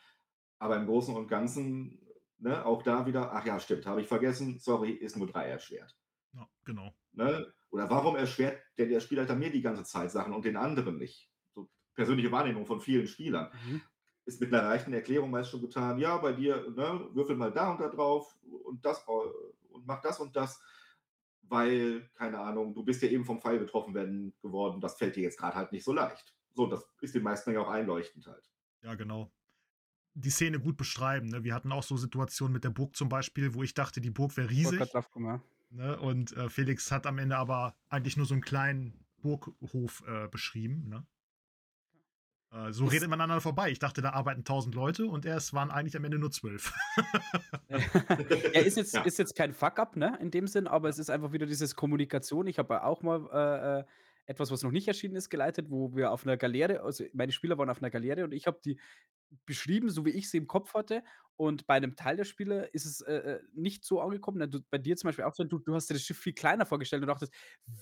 Aber im Großen und Ganzen, ne, auch da wieder: „Ach ja, stimmt, habe ich vergessen. Sorry, ist nur 3 erschwert.“ ja, genau. Ne? Oder warum erschwert denn der Spielleiter mir die ganze Zeit Sachen und den anderen nicht? So persönliche Wahrnehmung von vielen Spielern. Mhm. Ist mit 'ner leichten Erklärung meist schon getan: „Ja, bei dir, ne, würfel mal da und da drauf und das, und mach das und das, weil, keine Ahnung, du bist ja eben vom Pfeil getroffen werden geworden. Das fällt dir jetzt grad halt nicht so leicht.“ So, das ist den meisten ja auch einleuchtend halt. Ja, genau. Die Szene gut beschreiben, ne? Wir hatten auch so Situationen mit der Burg zum Beispiel, wo ich dachte, die Burg wäre riesig, drauf ja. Ne? Und, äh, Felix hat am Ende aber eigentlich nur so 'n kleinen Burghof, äh, beschrieben, ne? Äh, so Ist redet man aneinander vorbei. Ich dachte, da arbeiten 1.000 Leute und er es waren eigentlich am Ende nur 12. Ja, ist jetzt Ja. ist jetzt kein Fuck-up, ne, in dem Sinn, aber es ist einfach wieder dieses Kommunikation. Ich habe ja auch mal, äh, äh, etwas, was noch nicht erschienen ist, geleitet, wo wir auf 'ner Galeere also, meine Spieler waren auf 'ner Galeere und ich habe die beschrieben, so wie ich sie im Kopf hatte. Und bei 'nem Teil der Spieler ist es, äh, äh, nicht so angekommen? Du bei dir zum Beispiel auch so, du du hast dir das Schiff viel kleiner vorgestellt und dachtest: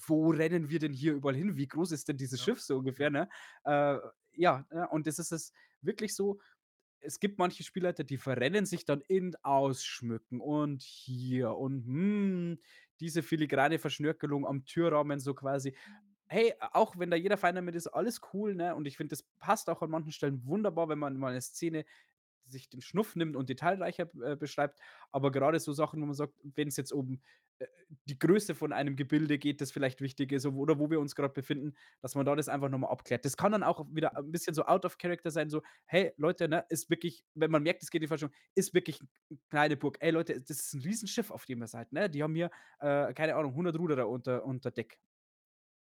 „Wo rennen wir denn hier überall hin? Wie groß ist denn dieses Ja. Schiff so ungefähr“, ne? Äh, ja, ne, und das ist es wirklich so es gibt manche Spielleiter, die verrennen sich dann in Ausschmücken und hier und, hm, diese filigrane Verschnörkelung am Türrahmen so quasi. Hey, auch wenn da jeder fein damit ist, alles cool, ne? Und ich finde, das passt auch an manchen Stellen wunderbar, wenn man mal 'ne Szene sich den Schnuff nimmt und detailreicher, äh, beschreibt. Aber grade so Sachen, wo man sagt, wenn's jetzt um, äh, die Größe von einem Gebilde geht, das vielleicht wichtig ist oder wo wir uns grad befinden, dass man da das einfach noch mal abklärt. Das kann dann auch wieder 'n bisschen so out of character sein, so: „Hey, Leute, ne, ist wirklich“ wenn man merkt, es geht in die Richtung, „ist wirklich 'n kleine Burg. Ey Leute, das ist 'n Riesenschiff, auf dem ihr seid, ne? Die haben hier, äh, keine Ahnung, 100 Ruderer unter unter Deck.“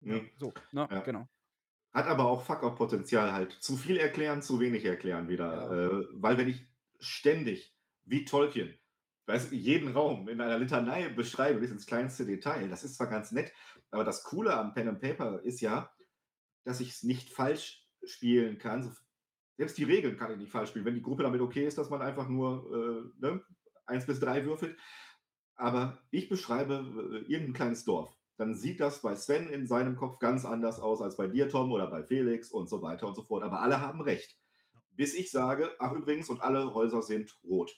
Ja. So, ne? Ja. Genau. Hat aber auch Fuck-up-Potenzial halt. Zu viel erklären, zu wenig erklären wieder. Ja. Äh, weil wenn ich ständig, wie Tolkien, weißt du, jeden Raum in einer Litanei beschreibe bis ins kleinste Detail, das ist zwar ganz nett, aber das Coole am Pen and Paper ist ja, dass ich's nicht falsch spielen kann. Selbst die Regeln kann ich nicht falsch spielen, wenn die Gruppe damit okay ist, dass man einfach nur, äh, ne, 1 bis 3 würfelt. Aber ich beschreibe, äh, irgend 'n kleines Dorf. Dann sieht das bei Sven in seinem Kopf ganz anders aus als bei dir, Tom, oder bei Felix und so weiter und so fort. Aber alle haben recht. Bis ich sage: „Ach übrigens, und alle Häuser sind rot.“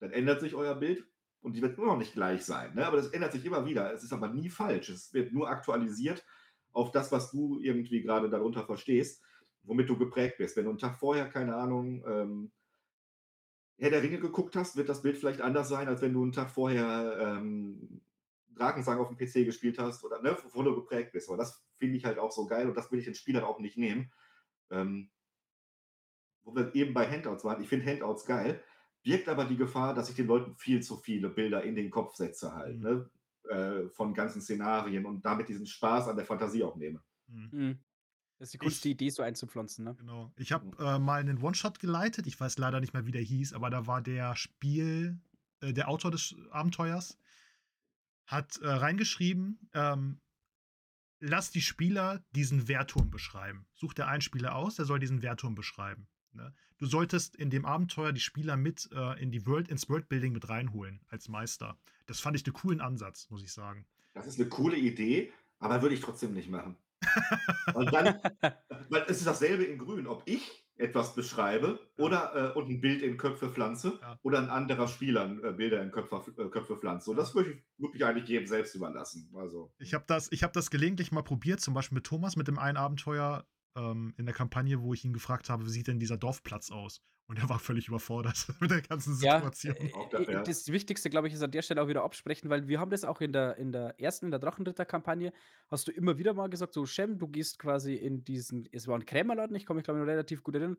Dann ändert sich euer Bild und die wird immer noch nicht gleich sein, ne? Aber das ändert sich immer wieder. Es ist aber nie falsch. Es wird nur aktualisiert auf das, was du irgendwie grade darunter verstehst, womit du geprägt bist. Wenn du 'n Tag vorher, keine Ahnung, ähm Herr der Ringe geguckt hast, wird das Bild vielleicht anders sein, als wenn du 'n Tag vorher, ähm, Drakensang aufm PC gespielt hast oder, ne, wovon du geprägt bist. Aber das finde ich halt auch so geil und das will ich den Spielern auch nicht nehmen. Ähm wo wir eben bei Handouts waren, ich finde Handouts geil, birgt aber die Gefahr, dass ich den Leuten viel zu viele Bilder in den Kopf setze halt, Mhm. ne, äh, von ganzen Szenarien und damit diesen Spaß an der Fantasie auch nehme. Mhm. Mhm. Das ist die Kunst, Ich die Idee so einzupflanzen, ne? Genau. Ich habe, äh, mal 'nen One-Shot geleitet. Ich weiß leider nicht mehr, wie der hieß, aber da war der Spiel äh, der Autor des Abenteuers hat, äh, reingeschrieben, ähm: „Lass die Spieler diesen Wehrturm beschreiben.“ Such dir einen Spieler aus, der soll diesen Wehrturm beschreiben, ne? Du solltest in dem Abenteuer die Spieler mit, äh, in die World ins Worldbuilding mit reinholen als Meister. Das fand ich 'ne coolen Ansatz, muss ich sagen. Das ist 'ne coole Idee, aber würde ich trotzdem nicht machen. Und dann, weil es ist dasselbe in Grün, ob ich etwas beschreibe Ja. oder äh, und ein Bild in Köpfe pflanze Ja. oder ein anderer Spieler äh, Bilder in Köpfe, äh, Köpfe pflanzt. Ja. das würde ich wirklich eigentlich jedem selbst überlassen. Also, Ich habe das, ich hab das gelegentlich mal probiert, zum Beispiel mit Thomas, mit dem einen Abenteuer ähm, in der Kampagne, wo ich ihn gefragt habe, wie sieht denn dieser Dorfplatz aus? Und er war völlig überfordert mit der ganzen Situation. äh, äh, ja. das Wichtigste, glaube ich, ist an der Stelle auch wieder absprechen, weil wir haben das auch in der, in der ersten, in der Drachenritter-Kampagne, hast du immer wieder mal gesagt, so Shem, du gehst quasi in diesen, es war ein Krämerladen, ich kann mich glaube ich noch relativ gut erinnern,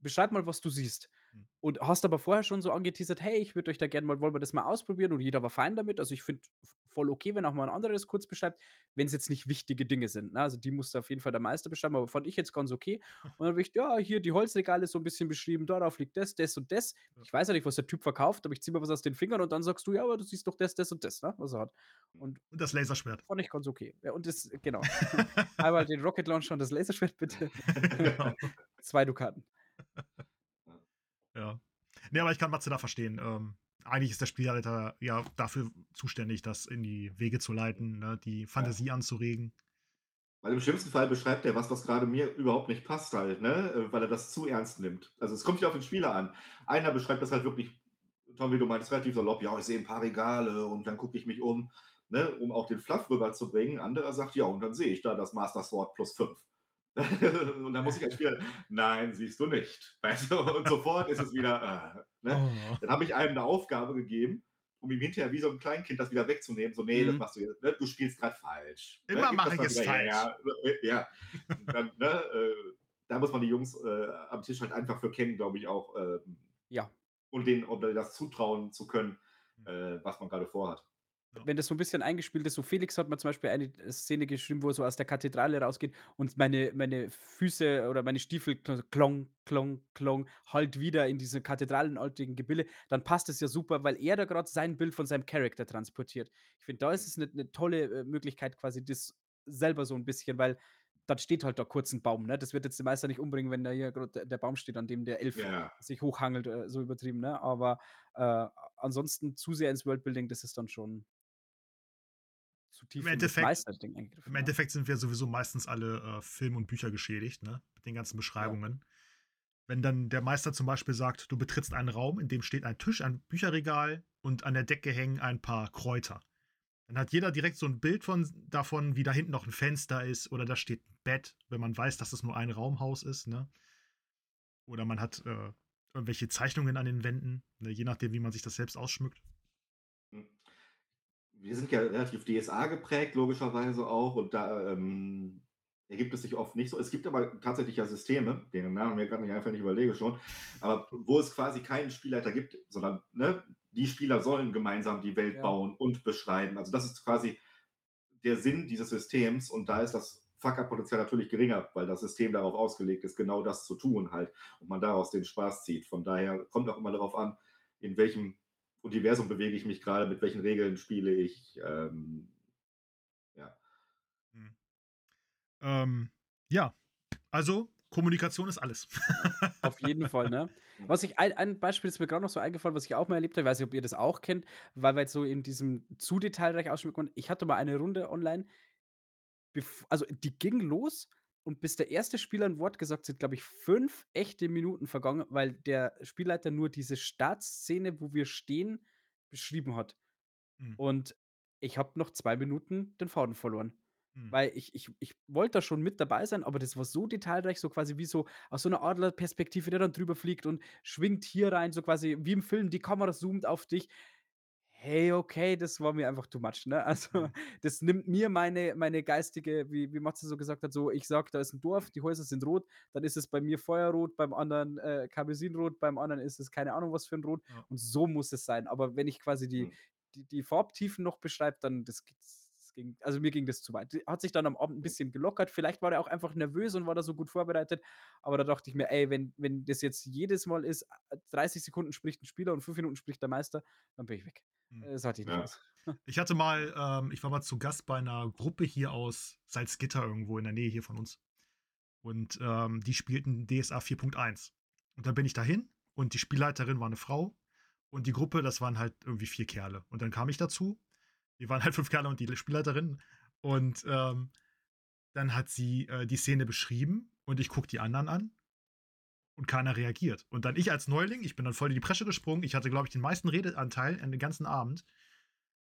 beschreib mal, was du siehst. Hm. Und hast aber vorher schon so angeteasert, hey, ich würde euch da gerne mal, wollen wir das mal ausprobieren und jeder war fein damit. Also ich finde voll okay, wenn auch mal ein anderer das kurz beschreibt, wenn es jetzt nicht wichtige Dinge sind. Ne? Also die musste auf jeden Fall der Meister beschreiben, aber fand ich jetzt ganz okay. Und dann habe ich, ja, hier die Holzregale so ein bisschen beschrieben, darauf liegt das, das und das. Ich weiß ja nicht, was der Typ verkauft, aber ich ziehe mal was aus den Fingern und dann sagst du, ja, aber du siehst doch das, das und das, ne? was er hat. Und Und das Laserschwert. fand ich ganz okay. Ja, und das, genau. Einmal den Rocket Launcher und das Laserschwert bitte. genau. Zwei Dukaten. Ja. Nee, aber ich kann Matze da verstehen. Ähm, eigentlich ist der Spielleiter ja dafür zuständig, das in die Wege zu leiten, ne? die Fantasie anzuregen. Weil im schlimmsten Fall beschreibt er was, was gerade mir überhaupt nicht passt halt, ne? Äh, Weil er das zu ernst nimmt. Also es kommt ja auf den Spieler an. Einer beschreibt das halt wirklich, Tom, wie du meinst, relativ salopp, ja, ich sehe ein paar Regale und dann gucke ich mich um, ne, um auch den Fluff rüberzubringen. Anderer sagt, ja, und dann sehe ich da das Master Sword plus 5. und dann muss ich als Spieler, nein, siehst du nicht. Weißt du? Und sofort ist es wieder, äh, ne? Oh. Dann habe ich einem eine Aufgabe gegeben, um ihm hinterher wie so ein Kleinkind das wieder wegzunehmen. So, nee, das Mhm. machst du jetzt. Ne? Du spielst gerade falsch. Ne? Immer mache das ich es wieder her. Ja. Und Dann, ne, äh, da muss man die Jungs äh, am Tisch halt einfach für kennen, glaube ich, auch. Ähm, Ja. und denen oder das zutrauen zu können, Mhm. äh, was man gerade vorhat. Wenn das so ein bisschen eingespielt ist, so Felix hat mir zum Beispiel eine Szene geschrieben, wo er so aus der Kathedrale rausgeht und meine, meine Füße oder meine Stiefel kl- klong, klong, klong, halt wieder in diese kathedralenartigen Gebilde, dann passt es ja super, weil er da gerade sein Bild von seinem Charakter transportiert. Ich finde, da ist es eine, eine tolle äh, Möglichkeit, quasi das selber so ein bisschen, weil dann steht halt da kurz ein Baum, ne? Das wird jetzt der Meister nicht umbringen, wenn da hier gerade der- Baum steht, an dem der Elf Ja, sich hochhangelt, äh, so übertrieben, ne? Aber äh, ansonsten zu sehr ins Worldbuilding, das ist dann schon zu tief das Endeffekt- eingegriffen. Im ja. Endeffekt sind wir sowieso meistens alle äh, Film und Bücher geschädigt, ne? Mit den ganzen Beschreibungen. Wenn dann der Meister zum Beispiel sagt, du betrittst einen Raum, in dem steht ein Tisch, ein Bücherregal und an der Decke hängen ein paar Kräuter. Dann hat jeder direkt so ein Bild von, davon, wie da hinten noch ein Fenster ist oder da steht ein Bett, wenn man weiß, dass es nur ein Raumhaus ist, ne? Oder man hat äh, irgendwelche Zeichnungen an den Wänden, ne? je nachdem, wie man sich das selbst ausschmückt. Wir sind ja relativ DSA geprägt, logischerweise auch, und da ähm, ergibt es sich oft nicht so. Es gibt aber tatsächlich ja Systeme, deren Namen mir gerade nicht einfach nicht überlege schon, aber wo es quasi keinen Spielleiter gibt, sondern ne, die Spieler sollen gemeinsam die Welt Ja. bauen und beschreiben. Also das ist quasi der Sinn dieses Systems und da ist das Fuck-Up-Potenzial natürlich geringer, weil das System darauf ausgelegt ist, genau das zu tun halt und man daraus den Spaß zieht. Von daher kommt auch immer darauf an, in welchem Universum bewege ich mich gerade, mit welchen Regeln spiele ich. Ähm, ja. Ähm, ja, also Kommunikation ist alles. Auf jeden Fall, ne? Was ich, ein, ein Beispiel ist mir gerade noch so eingefallen, was ich auch mal erlebt habe, ich weiß nicht, ob ihr das auch kennt, weil wir jetzt so in diesem zu detailreich ausschmücken konnten. Ich hatte mal eine Runde online, also die ging los und bis der erste Spieler ein Wort gesagt hat, sind, glaube ich, fünf echte Minuten vergangen, weil der Spielleiter nur diese Startszene, wo wir stehen, beschrieben hat. Mhm. Und ich habe noch zwei Minuten den Faden verloren. Mhm. Weil ich, ich, ich wollte da schon mit dabei sein, aber das war so detailreich, so quasi wie so aus so einer Adlerperspektive, der dann drüber fliegt und schwingt hier rein, so quasi wie im Film, die Kamera zoomt auf dich. Hey, okay, das war mir einfach too much, ne? Also, Mhm. das nimmt mir meine, meine geistige, wie, wie Matze so gesagt hat, so, ich sag, da ist ein Dorf, die Häuser sind rot, dann ist es bei mir Feuerrot, beim anderen äh, Karmesinrot, beim anderen ist es keine Ahnung was für ein Rot. Ja. Und so muss es sein. Aber wenn ich quasi die, Mhm. die, die Farbtiefen noch beschreibe, dann das, das ging, also mir ging das zu weit. Hat sich dann am Abend ein bisschen gelockert. Vielleicht war er auch einfach nervös und war da so gut vorbereitet. Aber da dachte ich mir, ey, wenn, wenn das jetzt jedes Mal ist, äh, 30 Sekunden spricht ein Spieler und 5 Minuten spricht der Meister, dann bin ich weg. Mhm. Das hatte ich nicht Ja. aus. Ich hatte mal, ähm, ich war mal zu Gast bei einer Gruppe hier aus Salzgitter irgendwo in der Nähe hier von uns. Und ähm, die spielten DSA 4.1. Und dann bin ich dahin und die Spielleiterin war eine Frau und die Gruppe, das waren halt irgendwie vier Kerle. Und dann kam ich dazu. Wir waren halt fünf Kerle und die Spielleiterin. Und ähm, dann hat sie äh, die Szene beschrieben und ich gucke die anderen an und keiner reagiert. Und dann ich als Neuling, ich bin dann voll in die Presche gesprungen. Ich hatte, glaube ich, den meisten Redeanteil an den ganzen Abend.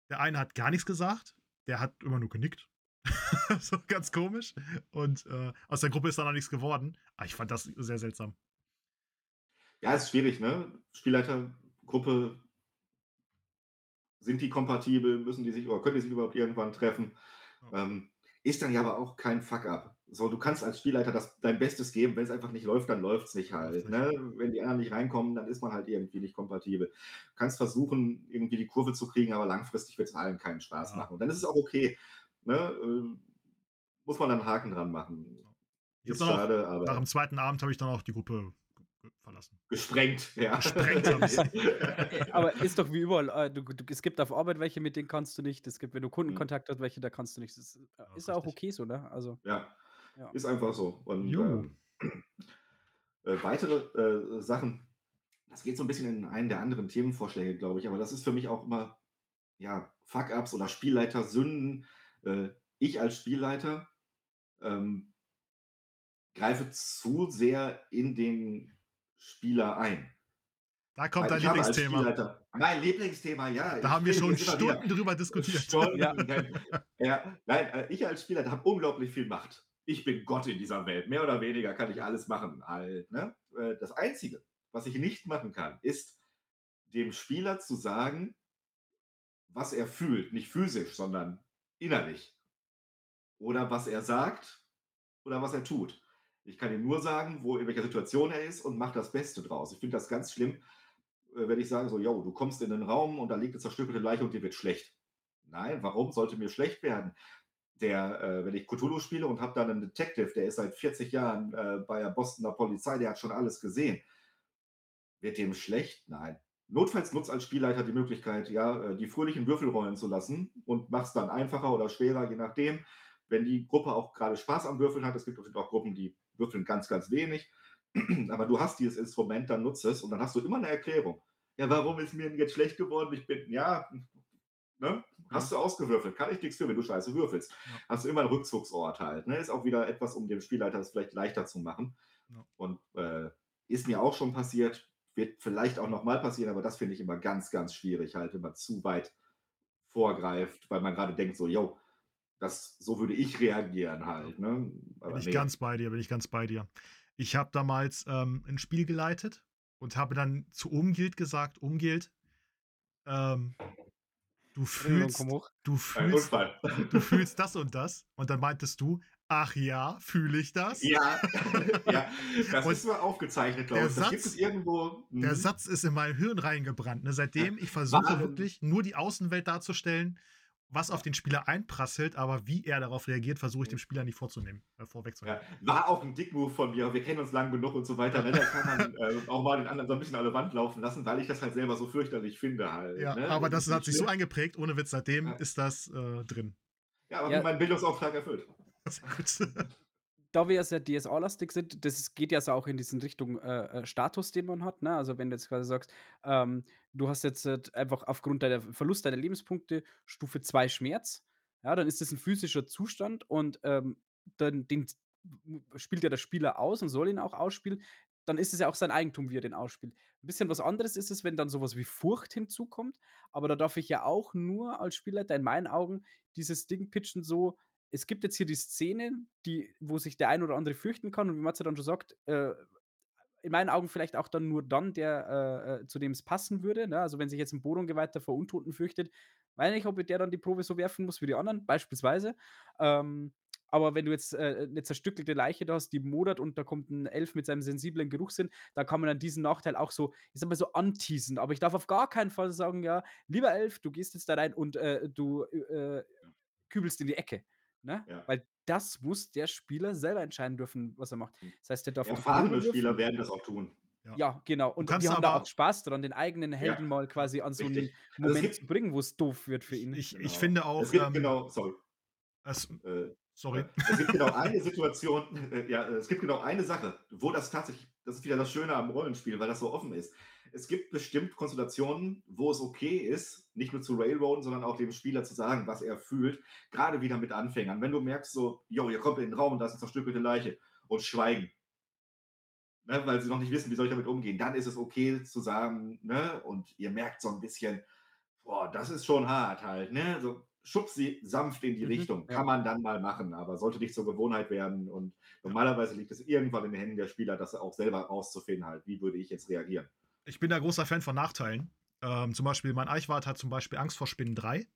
Der eine hat gar nichts gesagt, der hat immer nur genickt. so ganz komisch. Und äh, aus der Gruppe ist dann auch nichts geworden. Aber ich fand das sehr seltsam. Ja, ist schwierig, ne? Spielleitergruppe, sind die kompatibel, müssen die sich oder können die sich überhaupt irgendwann treffen? Ja. Ähm, ist dann ja aber auch kein Fuck-up. So, du kannst als Spielleiter das, dein Bestes geben. Wenn es einfach nicht läuft, dann läuft es nicht halt. Ne? Wenn die anderen nicht reinkommen, dann ist man halt irgendwie nicht kompatibel. Du kannst versuchen, irgendwie die Kurve zu kriegen, aber langfristig wird es allen keinen Spaß ja. machen. Und dann ist es auch okay. Ne? Äh, muss man dann einen Haken dran machen. Ist schade, aber. Nach dem zweiten Abend habe ich dann auch die Gruppe verlassen. Gesprengt, ja. Gesprengt Aber ist doch wie überall. Äh, du, du, es gibt auf Arbeit welche, mit denen kannst du nicht. Es gibt, wenn du Kundenkontakt hast, welche, da kannst du nicht. Das ist, ja, ist auch okay so, ne? Also, ja. Ja. ist einfach so. Und äh, äh, weitere äh, Sachen, das geht so ein bisschen in einen der anderen Themenvorschläge, glaube ich, aber das ist für mich auch immer, ja, Fuck-Ups oder Spielleiter-Sünden. Äh, ich als Spielleiter ähm, greife zu sehr in den Spieler ein. Da kommt dein Lieblingsthema. Mein Lieblingsthema, ja. Da haben wir schon Stunden drüber diskutiert. Stunden, ja. ja. Nein, äh, ich als Spieler habe unglaublich viel Macht. Ich bin Gott in dieser Welt. Mehr oder weniger kann ich alles machen. Halt, ne? Äh, das Einzige, was ich nicht machen kann, ist dem Spieler zu sagen, was er fühlt. Nicht physisch, sondern innerlich. Oder was er sagt oder was er tut. Ich kann ihm nur sagen, wo in welcher Situation er ist und mache das Beste draus. Ich finde das ganz schlimm, äh, wenn ich sage so, yo, du kommst in den Raum und da liegt eine zerstückelte Leiche und dir wird schlecht. Nein, warum sollte mir schlecht werden? Der, äh, wenn ich Cthulhu spiele und habe dann einen Detective, der ist seit 40 Jahren äh, bei der Bostoner Polizei, der hat schon alles gesehen. Wird dem schlecht? Nein. Notfalls nutzt als Spielleiter die Möglichkeit, ja, äh, die fröhlichen Würfel rollen zu lassen und machst dann einfacher oder schwerer, je nachdem. Wenn die Gruppe auch gerade Spaß am Würfeln hat, es gibt auch Gruppen, die würfeln ganz, ganz wenig. Aber du hast dieses Instrument, dann nutze es und dann hast du immer eine Erklärung. Ja, warum ist mir denn jetzt schlecht geworden? Ich bin, ja, ne? Hast du ausgewürfelt? Kann ich nichts für, wenn du scheiße würfelst. Ja. Hast du immer einen Rückzugsort halt. Ne? Ist auch wieder etwas, um dem Spielleiter das vielleicht leichter zu machen. Ja. Und äh, ist mir auch schon passiert, wird vielleicht auch nochmal passieren, aber das finde ich immer ganz, ganz schwierig, halt, wenn man zu weit vorgreift, weil man gerade denkt, so, yo, das, so würde ich reagieren halt. Ne? Aber bin ich nee. ganz bei dir, bin ich ganz bei dir. Ich habe damals ähm, ein Spiel geleitet und habe dann zu Umgild gesagt, Umgild, ähm, du fühlst, du fühlst, du fühlst das und das. Und dann meintest du, ach ja, fühle ich das? Ja, ja. das und ist mal aufgezeichnet, glaube ich. Das gibt es irgendwo. Der mhm. Satz ist in mein Hirn reingebrannt. Ne? Seitdem ich versuche wirklich nur die Außenwelt darzustellen was auf den Spieler einprasselt, aber wie er darauf reagiert, versuche ich dem Spieler nicht vorzunehmen, äh, vorwegzunehmen. Ja, war auch ein Dickmove von mir, wir kennen uns lang genug und so weiter. Ne? Da kann man äh, auch mal den anderen so ein bisschen an der Wand laufen lassen, weil ich das halt selber so fürchterlich finde halt. Ja, ne? aber das, das hat sich so eingeprägt, ohne Witz, seitdem ja. ist das äh, drin. Ja, aber ja. mein Bildungsauftrag erfüllt. Sehr gut. Da wir ja sehr DSA-lastig sind, das geht ja so auch in diesen Richtung äh, äh, Status, den man hat. Ne? Also wenn du jetzt quasi sagst, ähm, du hast jetzt äh, einfach aufgrund deiner Verlust deiner Lebenspunkte Stufe 2 Schmerz, ja, dann ist das ein physischer Zustand und ähm, dann den spielt ja der Spieler aus und soll ihn auch ausspielen. Dann ist es ja auch sein Eigentum, wie er den ausspielt. Ein bisschen was anderes ist es, wenn dann sowas wie Furcht hinzukommt. Aber da darf ich ja auch nur als Spielleiter in meinen Augen dieses Ding pitchen so, es gibt jetzt hier die Szene, die, wo sich der ein oder andere fürchten kann und wie Matze dann schon sagt, äh, in meinen Augen vielleicht auch dann nur dann, der äh, äh zu dem es passen würde. Ne? Also wenn sich jetzt ein Bodongeweihter vor Untoten fürchtet, weiß nicht, ob der dann die Probe so werfen muss wie die anderen, beispielsweise. Ähm, aber wenn du jetzt äh, eine zerstückelte Leiche da hast, die modert und da kommt ein Elf mit seinem sensiblen Geruchssinn, da kann man dann diesen Nachteil auch so, ich sag mal so anteasen. Aber ich darf auf gar keinen Fall sagen, ja, lieber Elf, du gehst jetzt da rein und äh, du äh, kübelst in die Ecke. Ne? Ja. Weil das muss der Spieler selber entscheiden dürfen, was er macht. Hm. Das heißt, der darf Erfahrene Spieler werden das auch tun. Ja, ja genau. Und die haben da auch Spaß dran, den eigenen Helden ja. mal quasi an so einen also Moment gibt, zu bringen, wo es doof wird für ihn. Ich, genau. ich finde auch. Es gibt ähm, genau, sorry. Es, äh, sorry. Äh, es gibt genau eine Situation, äh, ja, es gibt genau eine Sache, wo das tatsächlich, das ist wieder das Schöne am Rollenspiel, weil das so offen ist. Es gibt bestimmt Konstellationen, wo es okay ist, nicht nur zu railroaden, sondern auch dem Spieler zu sagen, was er fühlt. Gerade wieder mit Anfängern. Wenn du merkst, so, jo, ihr kommt in den Raum und da ist eine zerstückelte Leiche und schweigen. Ne, weil sie noch nicht wissen, wie soll ich damit umgehen. Dann ist es okay zu sagen, ne, und ihr merkt so ein bisschen, boah, das ist schon hart halt, ne? So, schub sie sanft in die Mhm, Richtung. ja. Kann man dann mal machen, aber sollte nicht zur Gewohnheit werden. Und normalerweise liegt es irgendwann in den Händen der Spieler, das auch selber rauszufinden, halt, wie würde ich jetzt reagieren. Ich bin da großer Fan von Nachteilen. Ähm, zum Beispiel, mein Eichwart hat zum Beispiel Angst vor Spinnen 3.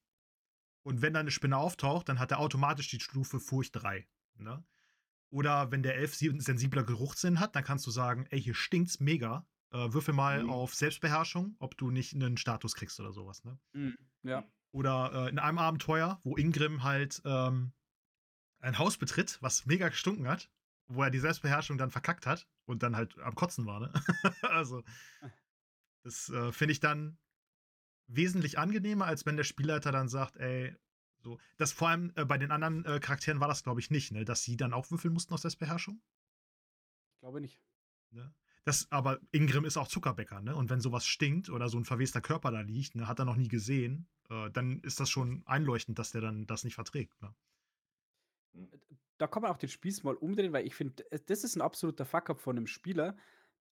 Und wenn da eine Spinne auftaucht, dann hat er automatisch die Stufe Furcht 3. Ne? Oder wenn der Elf sensibler Geruchssinn hat, dann kannst du sagen, ey, hier stinkt's mega. Äh, würfel mal Mhm. auf Selbstbeherrschung, ob du nicht einen Status kriegst oder sowas. Ne? Mhm. Ja. Oder äh, in einem Abenteuer, wo Ingrim halt ähm, ein Haus betritt, was mega gestunken hat, wo er die Selbstbeherrschung dann verkackt hat und dann halt am Kotzen war. Ne? also, das äh, finde ich dann wesentlich angenehmer, als wenn der Spielleiter dann sagt, ey, so. Das vor allem äh, bei den anderen äh, Charakteren war das, glaube ich, nicht, ne? Dass sie dann auch würfeln mussten aus Selbstbeherrschung. Ich glaube nicht. Ne? Das, aber Ingrim ist auch Zuckerbäcker, ne? Und wenn sowas stinkt oder so ein verwester Körper da liegt, ne, hat er noch nie gesehen, äh, dann ist das schon einleuchtend, dass der dann das nicht verträgt. Ne? Da kann man auch den Spieß mal umdrehen, weil ich finde, äh, das ist ein absoluter Fuck-up von einem Spieler,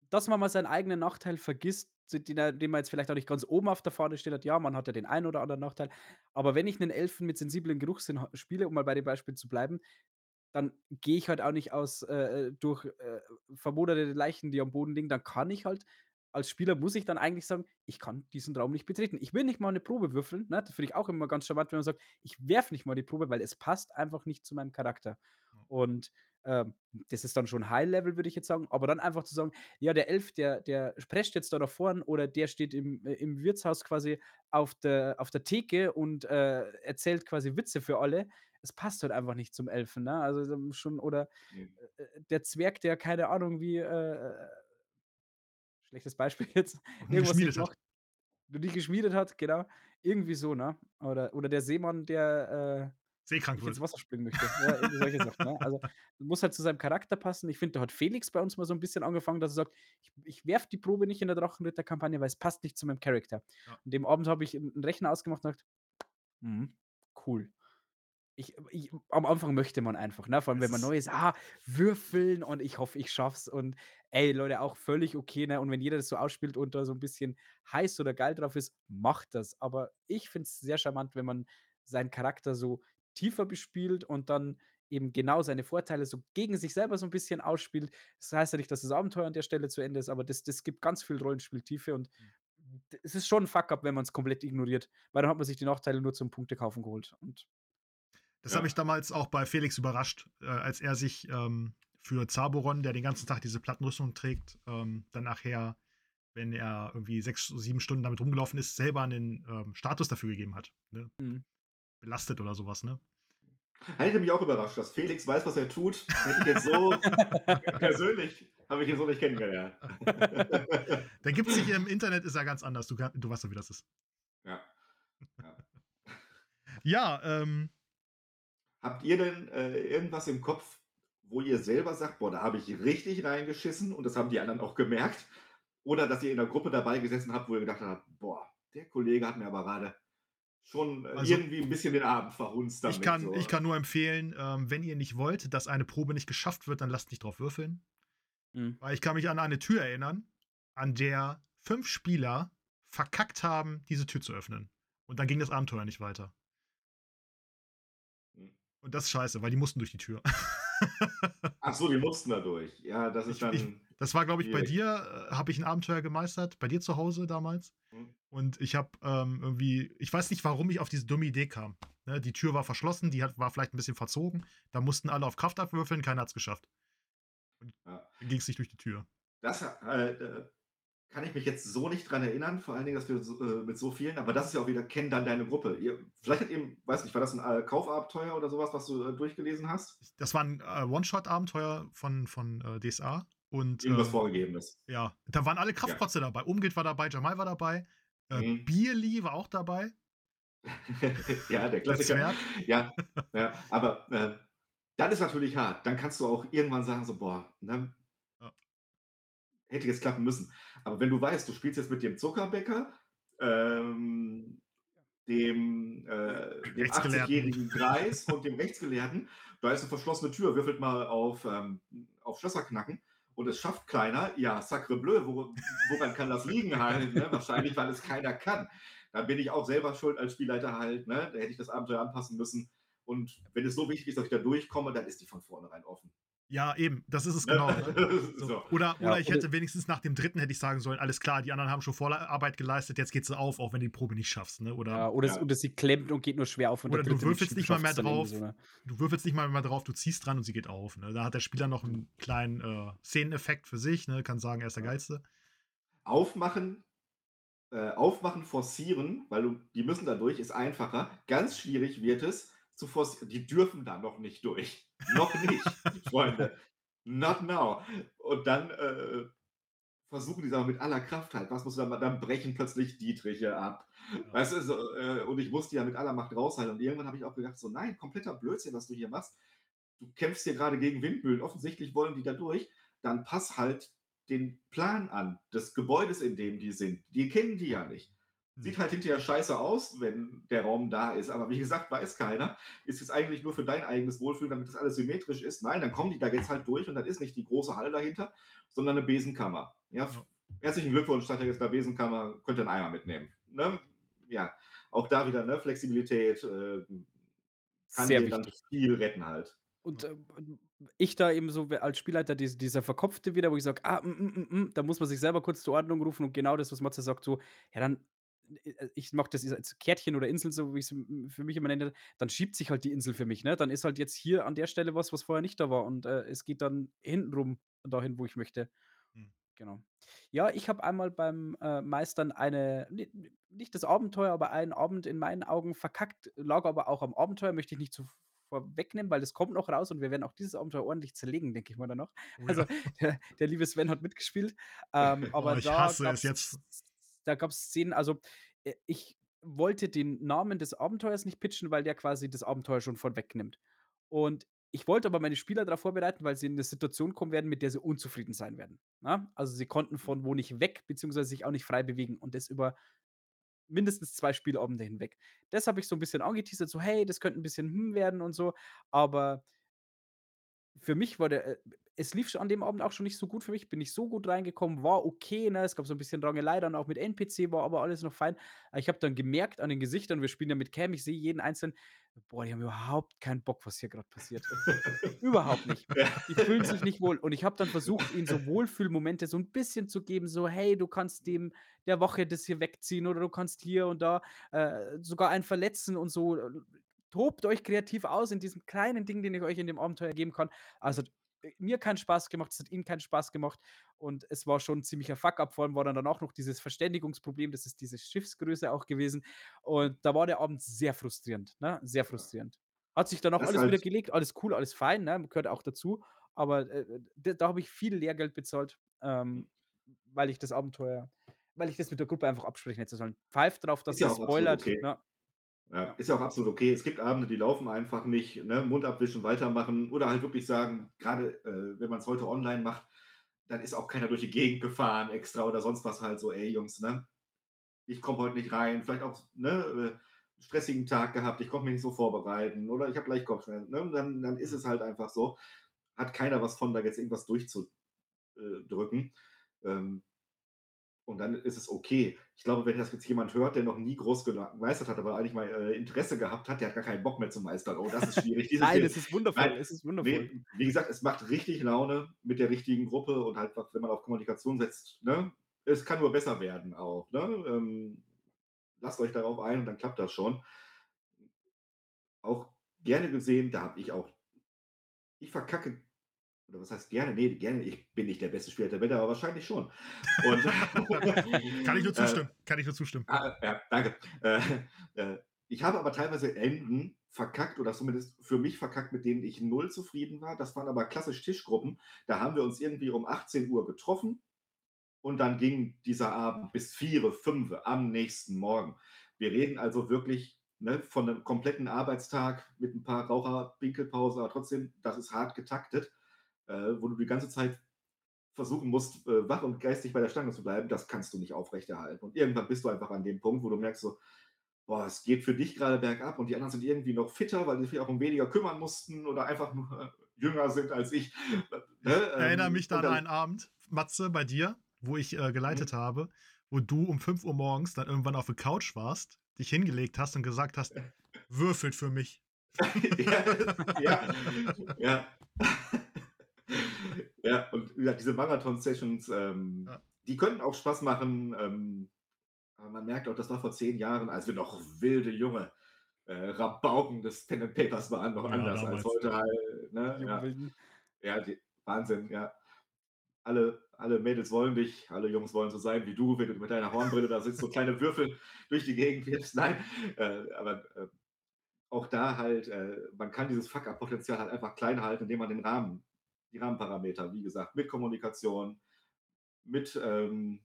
dass man mal seinen eigenen Nachteil vergisst, den, den man jetzt vielleicht auch nicht ganz oben auf der Fahne steht hat. Ja, man hat ja den einen oder anderen Nachteil. Aber wenn ich einen Elfen mit sensiblen Geruchssinn spiele, um mal bei dem Beispiel zu bleiben, dann gehe ich halt auch nicht aus äh, durch äh, vermoderte Leichen, die am Boden liegen. Dann kann ich halt, als Spieler muss ich dann eigentlich sagen, ich kann diesen Raum nicht betreten. Ich will nicht mal eine Probe würfeln. Ne? Das finde ich auch immer ganz charmant, wenn man sagt, ich werfe nicht mal die Probe, weil es passt einfach nicht zu meinem Charakter. Und ähm, das ist dann schon High-Level, würde ich jetzt sagen. Aber dann einfach zu sagen, ja, der Elf, der, der prescht jetzt da nach vorn oder der steht im, äh, im Wirtshaus quasi auf der, auf der Theke und äh, erzählt quasi Witze für alle. Es passt halt einfach nicht zum Elfen, ne? Also schon, oder Mhm. äh, der Zwerg, der keine Ahnung wie, äh, schlechtes Beispiel jetzt, irgendwas geschmiedet hat. macht, die geschmiedet hat, genau. Irgendwie so, ne? Oder, oder der Seemann, der äh, Seekrank ins. Wasser springen möchte. Ja, irgendwie solche Sachen. Ne? Also muss halt zu seinem Charakter passen. Ich finde, da hat Felix bei uns mal so ein bisschen angefangen, dass er sagt, ich, ich werfe die Probe nicht in der Drachenritter-Kampagne, weil es passt nicht zu meinem Charakter. Ja. Und dem Abend habe ich einen Rechner ausgemacht und gesagt, mhm, cool. Ich, ich, am Anfang möchte man einfach, ne? Vor allem, wenn man neu ist, ah, würfeln und ich hoffe, ich schaff's. Und ey, Leute, auch völlig okay, ne? Und wenn jeder das so ausspielt und da so ein bisschen heiß oder geil drauf ist, macht das. Aber ich finde es sehr charmant, wenn man seinen Charakter so tiefer bespielt und dann eben genau seine Vorteile so gegen sich selber so ein bisschen ausspielt. Das heißt ja nicht, dass das Abenteuer an der Stelle zu Ende ist, aber das, das gibt ganz viel Rollenspieltiefe und d- es ist schon ein Fuck-up, wenn man es komplett ignoriert, weil dann hat man sich die Nachteile nur zum Punktekaufen geholt. Und Das Ja. hat mich damals auch bei Felix überrascht, äh, als er sich ähm, für Zaboron, der den ganzen Tag diese Plattenrüstung trägt, ähm, dann nachher, wenn er irgendwie sechs, sieben Stunden damit rumgelaufen ist, selber einen ähm, Status dafür gegeben hat. Ne? Mhm. Belastet oder sowas, ne? Hätte mich auch überrascht, dass Felix weiß, was er tut. Hätte ich jetzt so persönlich, habe ich ihn so nicht kennengelernt. Der gibt sich im Internet, ist er ganz anders. Du, du weißt doch, wie das ist. ja. ja. Ja, ähm, Habt ihr denn äh, irgendwas im Kopf, wo ihr selber sagt, boah, da habe ich richtig reingeschissen und das haben die anderen auch gemerkt? Oder dass ihr in der Gruppe dabei gesessen habt, wo ihr gedacht habt, boah, der Kollege hat mir aber gerade schon äh, Also, irgendwie ein bisschen den Abend verhunzt damit. ich, kann, so. ich kann nur empfehlen, ähm, wenn ihr nicht wollt, dass eine Probe nicht geschafft wird, dann lasst nicht drauf würfeln. Mhm. Weil ich kann mich an eine Tür erinnern, an der fünf Spieler verkackt haben, diese Tür zu öffnen. Und dann ging das Abenteuer nicht weiter. Und das ist scheiße, weil die mussten durch die Tür. Ach so, die mussten da durch. Ja, das ist Ich- dann. ich- Das war, glaube ich, bei dir, äh, habe ich ein Abenteuer gemeistert, bei dir zu Hause damals. Hm. Und ich habe ähm, irgendwie, ich weiß nicht, warum ich auf diese dumme Idee kam. Ne, die Tür war verschlossen, die hat, war vielleicht ein bisschen verzogen. Da mussten alle auf Kraft abwürfeln, keiner hat es geschafft. Und Ja. ging es nicht durch die Tür. Das äh, äh, kann ich mich jetzt so nicht dran erinnern, vor allen Dingen, dass wir so, äh, mit so vielen, aber das ist ja auch wieder, kenn dann deine Gruppe. Ihr, vielleicht hat eben, weiß nicht, war das ein äh, Kaufabenteuer oder sowas, was du äh, durchgelesen hast? Das war ein äh, One-Shot-Abenteuer von, von äh, DSA. Und Irgendwas ähm, Vorgegebenes. ja, da waren alle Kraftkotze dabei. Umgilt war dabei, Jamal war dabei, äh, Mhm. Bierli war auch dabei, ja, der Klassiker. Ja, ja, aber äh, dann ist natürlich hart. Dann kannst du auch irgendwann sagen, so, boah, ne, Ja. hätte jetzt klappen müssen. Aber wenn du weißt, du spielst jetzt mit dem Zuckerbäcker, ähm, dem, äh, dem Rechtsgelehrten. 80-jährigen Greis und dem Rechtsgelehrten, da ist eine verschlossene Tür, würfelt mal auf, ähm, auf Schlösser knacken und es schafft keiner, ja, sacre bleu, wo, woran kann das liegen halt? Ne? Wahrscheinlich, weil es keiner kann. Da bin ich auch selber schuld als Spielleiter halt, ne? da hätte ich das Abenteuer anpassen müssen. Und wenn es so wichtig ist, dass ich da durchkomme, dann ist die von vornherein offen. Ja, eben, das ist es genau. Ne? So. so. Oder, Ja, oder ich oder- hätte wenigstens nach dem dritten hätte ich sagen sollen, alles klar, die anderen haben schon Vorarbeit geleistet, jetzt geht's auf, auch wenn du die Probe nicht schaffst. Ne? Oder Ja, oder, Ja. Es, oder sie klemmt und geht nur schwer auf. Und der Oder du würfelst nicht mal mehr drauf. So, ne? du würfelst nicht mal mehr drauf, du ziehst dran und sie geht auf. Ne? Da hat der Spieler noch einen kleinen äh, Szeneneffekt für sich, ne? kann sagen, er ist der Ja. Geilste. Aufmachen, äh, aufmachen, forcieren, weil du, die müssen da durch, ist einfacher. Ganz schwierig wird es zu forcieren. Die dürfen da noch nicht durch. Noch nicht, Freunde. Not now. Und dann äh, versuchen die es aber mit aller Kraft halt. Was muss dann, dann brechen plötzlich Dietriche ab. Ja. Weißt du, so, äh, und ich musste ja mit aller Macht raushalten. Und irgendwann habe ich auch gedacht, so nein, kompletter Blödsinn, was du hier machst. Du kämpfst hier gerade gegen Windmühlen. Offensichtlich wollen die da durch. Dann pass halt den Plan an des Gebäudes, in dem die sind. Die kennen die ja nicht. Hm. Sieht halt hinterher scheiße aus, wenn der Raum da ist. Aber wie gesagt, weiß keiner. Ist jetzt eigentlich nur für dein eigenes Wohlfühlen, damit das alles symmetrisch ist. Nein, dann kommen die da jetzt halt durch und dann ist nicht die große Halle dahinter, sondern eine Besenkammer. Ja, herzlichen Glückwunsch, ihr jetzt der Besenkammer, könnt ihr einen Eimer mitnehmen. Ne? Ja, auch da wieder ne? Flexibilität äh, kann Sehr dir dann viel retten halt. Und äh, ich da eben so als Spielleiter diese, dieser Verkopfte wieder, wo ich sage, ah, mm, mm, mm, mm, da muss man sich selber kurz zur Ordnung rufen und genau das, was Matze sagt, so, ja dann, ich mache das als Kärtchen oder Insel, so wie ich es für mich immer nenne, dann schiebt sich halt die Insel für mich, ne? Dann ist halt jetzt hier an der Stelle was, was vorher nicht da war und äh, es geht dann hintenrum dahin, wo ich möchte. Hm. Genau. Ja, ich habe einmal beim äh, Meistern eine, ni- ni- nicht das Abenteuer, aber einen Abend in meinen Augen verkackt, lag aber auch am Abenteuer, möchte ich nicht zu vorwegnehmen, weil das kommt noch raus und wir werden auch dieses Abenteuer ordentlich zerlegen, denke ich mal dann noch. Oh, Also ja. der, der liebe Sven hat mitgespielt, ähm, aber Oh, ich da hasse es jetzt. Da gab es Szenen, also äh, ich wollte den Namen des Abenteuers nicht pitchen, weil der quasi das Abenteuer schon vorwegnimmt. Und ich wollte aber meine Spieler darauf vorbereiten, weil sie in eine Situation kommen werden, mit der sie unzufrieden sein werden. Na? Also sie konnten von wo nicht weg, beziehungsweise sich auch nicht frei bewegen und das über mindestens zwei Spielabende hinweg. Das habe ich so ein bisschen angeteasert, so hey, das könnte ein bisschen hm werden und so, aber für mich war der, äh, es lief schon an dem Abend auch schon nicht so gut für mich, bin nicht so gut reingekommen, war okay, ne? Es gab so ein bisschen Rangelei dann auch mit NPC, war aber alles noch fein. Ich habe dann gemerkt an den Gesichtern, wir spielen ja mit Cam, ich sehe jeden einzelnen, boah, die haben überhaupt keinen Bock, was hier gerade passiert. Überhaupt nicht. Die fühlen sich nicht wohl. Und ich habe dann versucht, ihnen so Wohlfühlmomente so ein bisschen zu geben, so, hey, du kannst dem der Woche das hier wegziehen oder du kannst hier und da äh, sogar einen verletzen und so. Tobt euch kreativ aus in diesem kleinen Ding, den ich euch in dem Abenteuer geben kann. Also mir keinen Spaß gemacht, es hat ihnen keinen Spaß gemacht und es war schon ein ziemlicher Fuck-up. Vor allem war dann, dann auch noch dieses Verständigungsproblem, das ist diese Schiffsgröße auch gewesen. Und da war der Abend sehr frustrierend, ne? Sehr frustrierend. Hat sich dann auch Das alles halt- wieder gelegt, alles cool, alles fein, ne? Gehört auch dazu. Aber äh, da, da habe ich viel Lehrgeld bezahlt, ähm, weil ich das Abenteuer, weil ich das mit der Gruppe einfach absprechen hätte sollen. Pfeift drauf, dass ja ihr spoilert. okay. Ne? Ja, ist ja auch absolut okay. Es gibt Abende, die laufen einfach nicht, ne? Mund abwischen, weitermachen oder halt wirklich sagen, gerade äh, wenn man es heute online macht, dann ist auch keiner durch die Gegend gefahren extra oder sonst was halt so, ey Jungs, ne? Ich komme heute nicht rein, vielleicht auch ne, äh, stressigen Tag gehabt, ich konnte mich nicht so vorbereiten oder ich habe gleich Kopfschmerzen. Ne? Dann, dann ist es halt einfach so. Hat keiner was von, da jetzt irgendwas durchzudrücken. Ähm, und dann ist es okay. Ich glaube, wenn das jetzt jemand hört, der noch nie groß gemeistert hat, aber eigentlich mal äh, Interesse gehabt hat, der hat gar keinen Bock mehr zu meistern. Oh, das ist schwierig. Nein, es ist wundervoll. Nein, es ist wundervoll. Nee, wie gesagt, es macht richtig Laune mit der richtigen Gruppe und halt, wenn man auf Kommunikation setzt, ne? Es kann nur besser werden auch. Ne? Ähm, lasst euch darauf ein und dann klappt das schon. Auch gerne gesehen, da habe ich auch, ich verkacke, oder was heißt gerne? Nee, gerne, ich bin nicht der beste Spieler der Welt, aber wahrscheinlich schon. Und, Kann ich nur Äh, zustimmen. Kann ich nur zustimmen. Ah, ja, danke. Äh, äh, ich habe aber teilweise Enden verkackt oder zumindest für mich verkackt, mit denen ich null zufrieden war. Das waren aber klassisch Tischgruppen. Da haben wir uns irgendwie um 18 Uhr getroffen und dann ging dieser Abend bis 4, 5 am nächsten Morgen. Wir reden also wirklich ne, von einem kompletten Arbeitstag mit ein paar Raucher, Pinkelpause, aber trotzdem, das ist hart getaktet, äh, wo du die ganze Zeit versuchen musst, äh, wach und geistig bei der Stange zu bleiben, das kannst du nicht aufrechterhalten. Und irgendwann bist du einfach an dem Punkt, wo du merkst so, boah, es geht für dich gerade bergab und die anderen sind irgendwie noch fitter, weil sie sich auch um weniger kümmern mussten oder einfach nur äh, jünger sind als ich. Ne? Ich erinnere ähm, mich da an einen Abend, Matze, bei dir, wo ich äh, geleitet mhm. habe, wo du um 5 Uhr morgens dann irgendwann auf der Couch warst, dich hingelegt hast und gesagt hast, würfelt für mich. ja, ja, ja. ja, und ja, diese Marathon-Sessions, ähm, ja. die könnten auch Spaß machen. Ähm, aber man merkt auch, das war vor zehn Jahren, als wir noch wilde junge äh, Rabauken des Pen and Papers waren, noch ja, anders als heute halt. Ne? Ja, die, Wahnsinn, ja. Alle, alle Mädels wollen dich, alle Jungs wollen so sein wie du, wenn du mit deiner Hornbrille da sitzt, so kleine Würfel durch die Gegend wirfst. Nein, äh, aber äh, auch da halt, äh, man kann dieses Fuck-Up-Potenzial halt einfach klein halten, indem man den Rahmen, die Rahmenparameter, wie gesagt, mit Kommunikation, mit, ähm,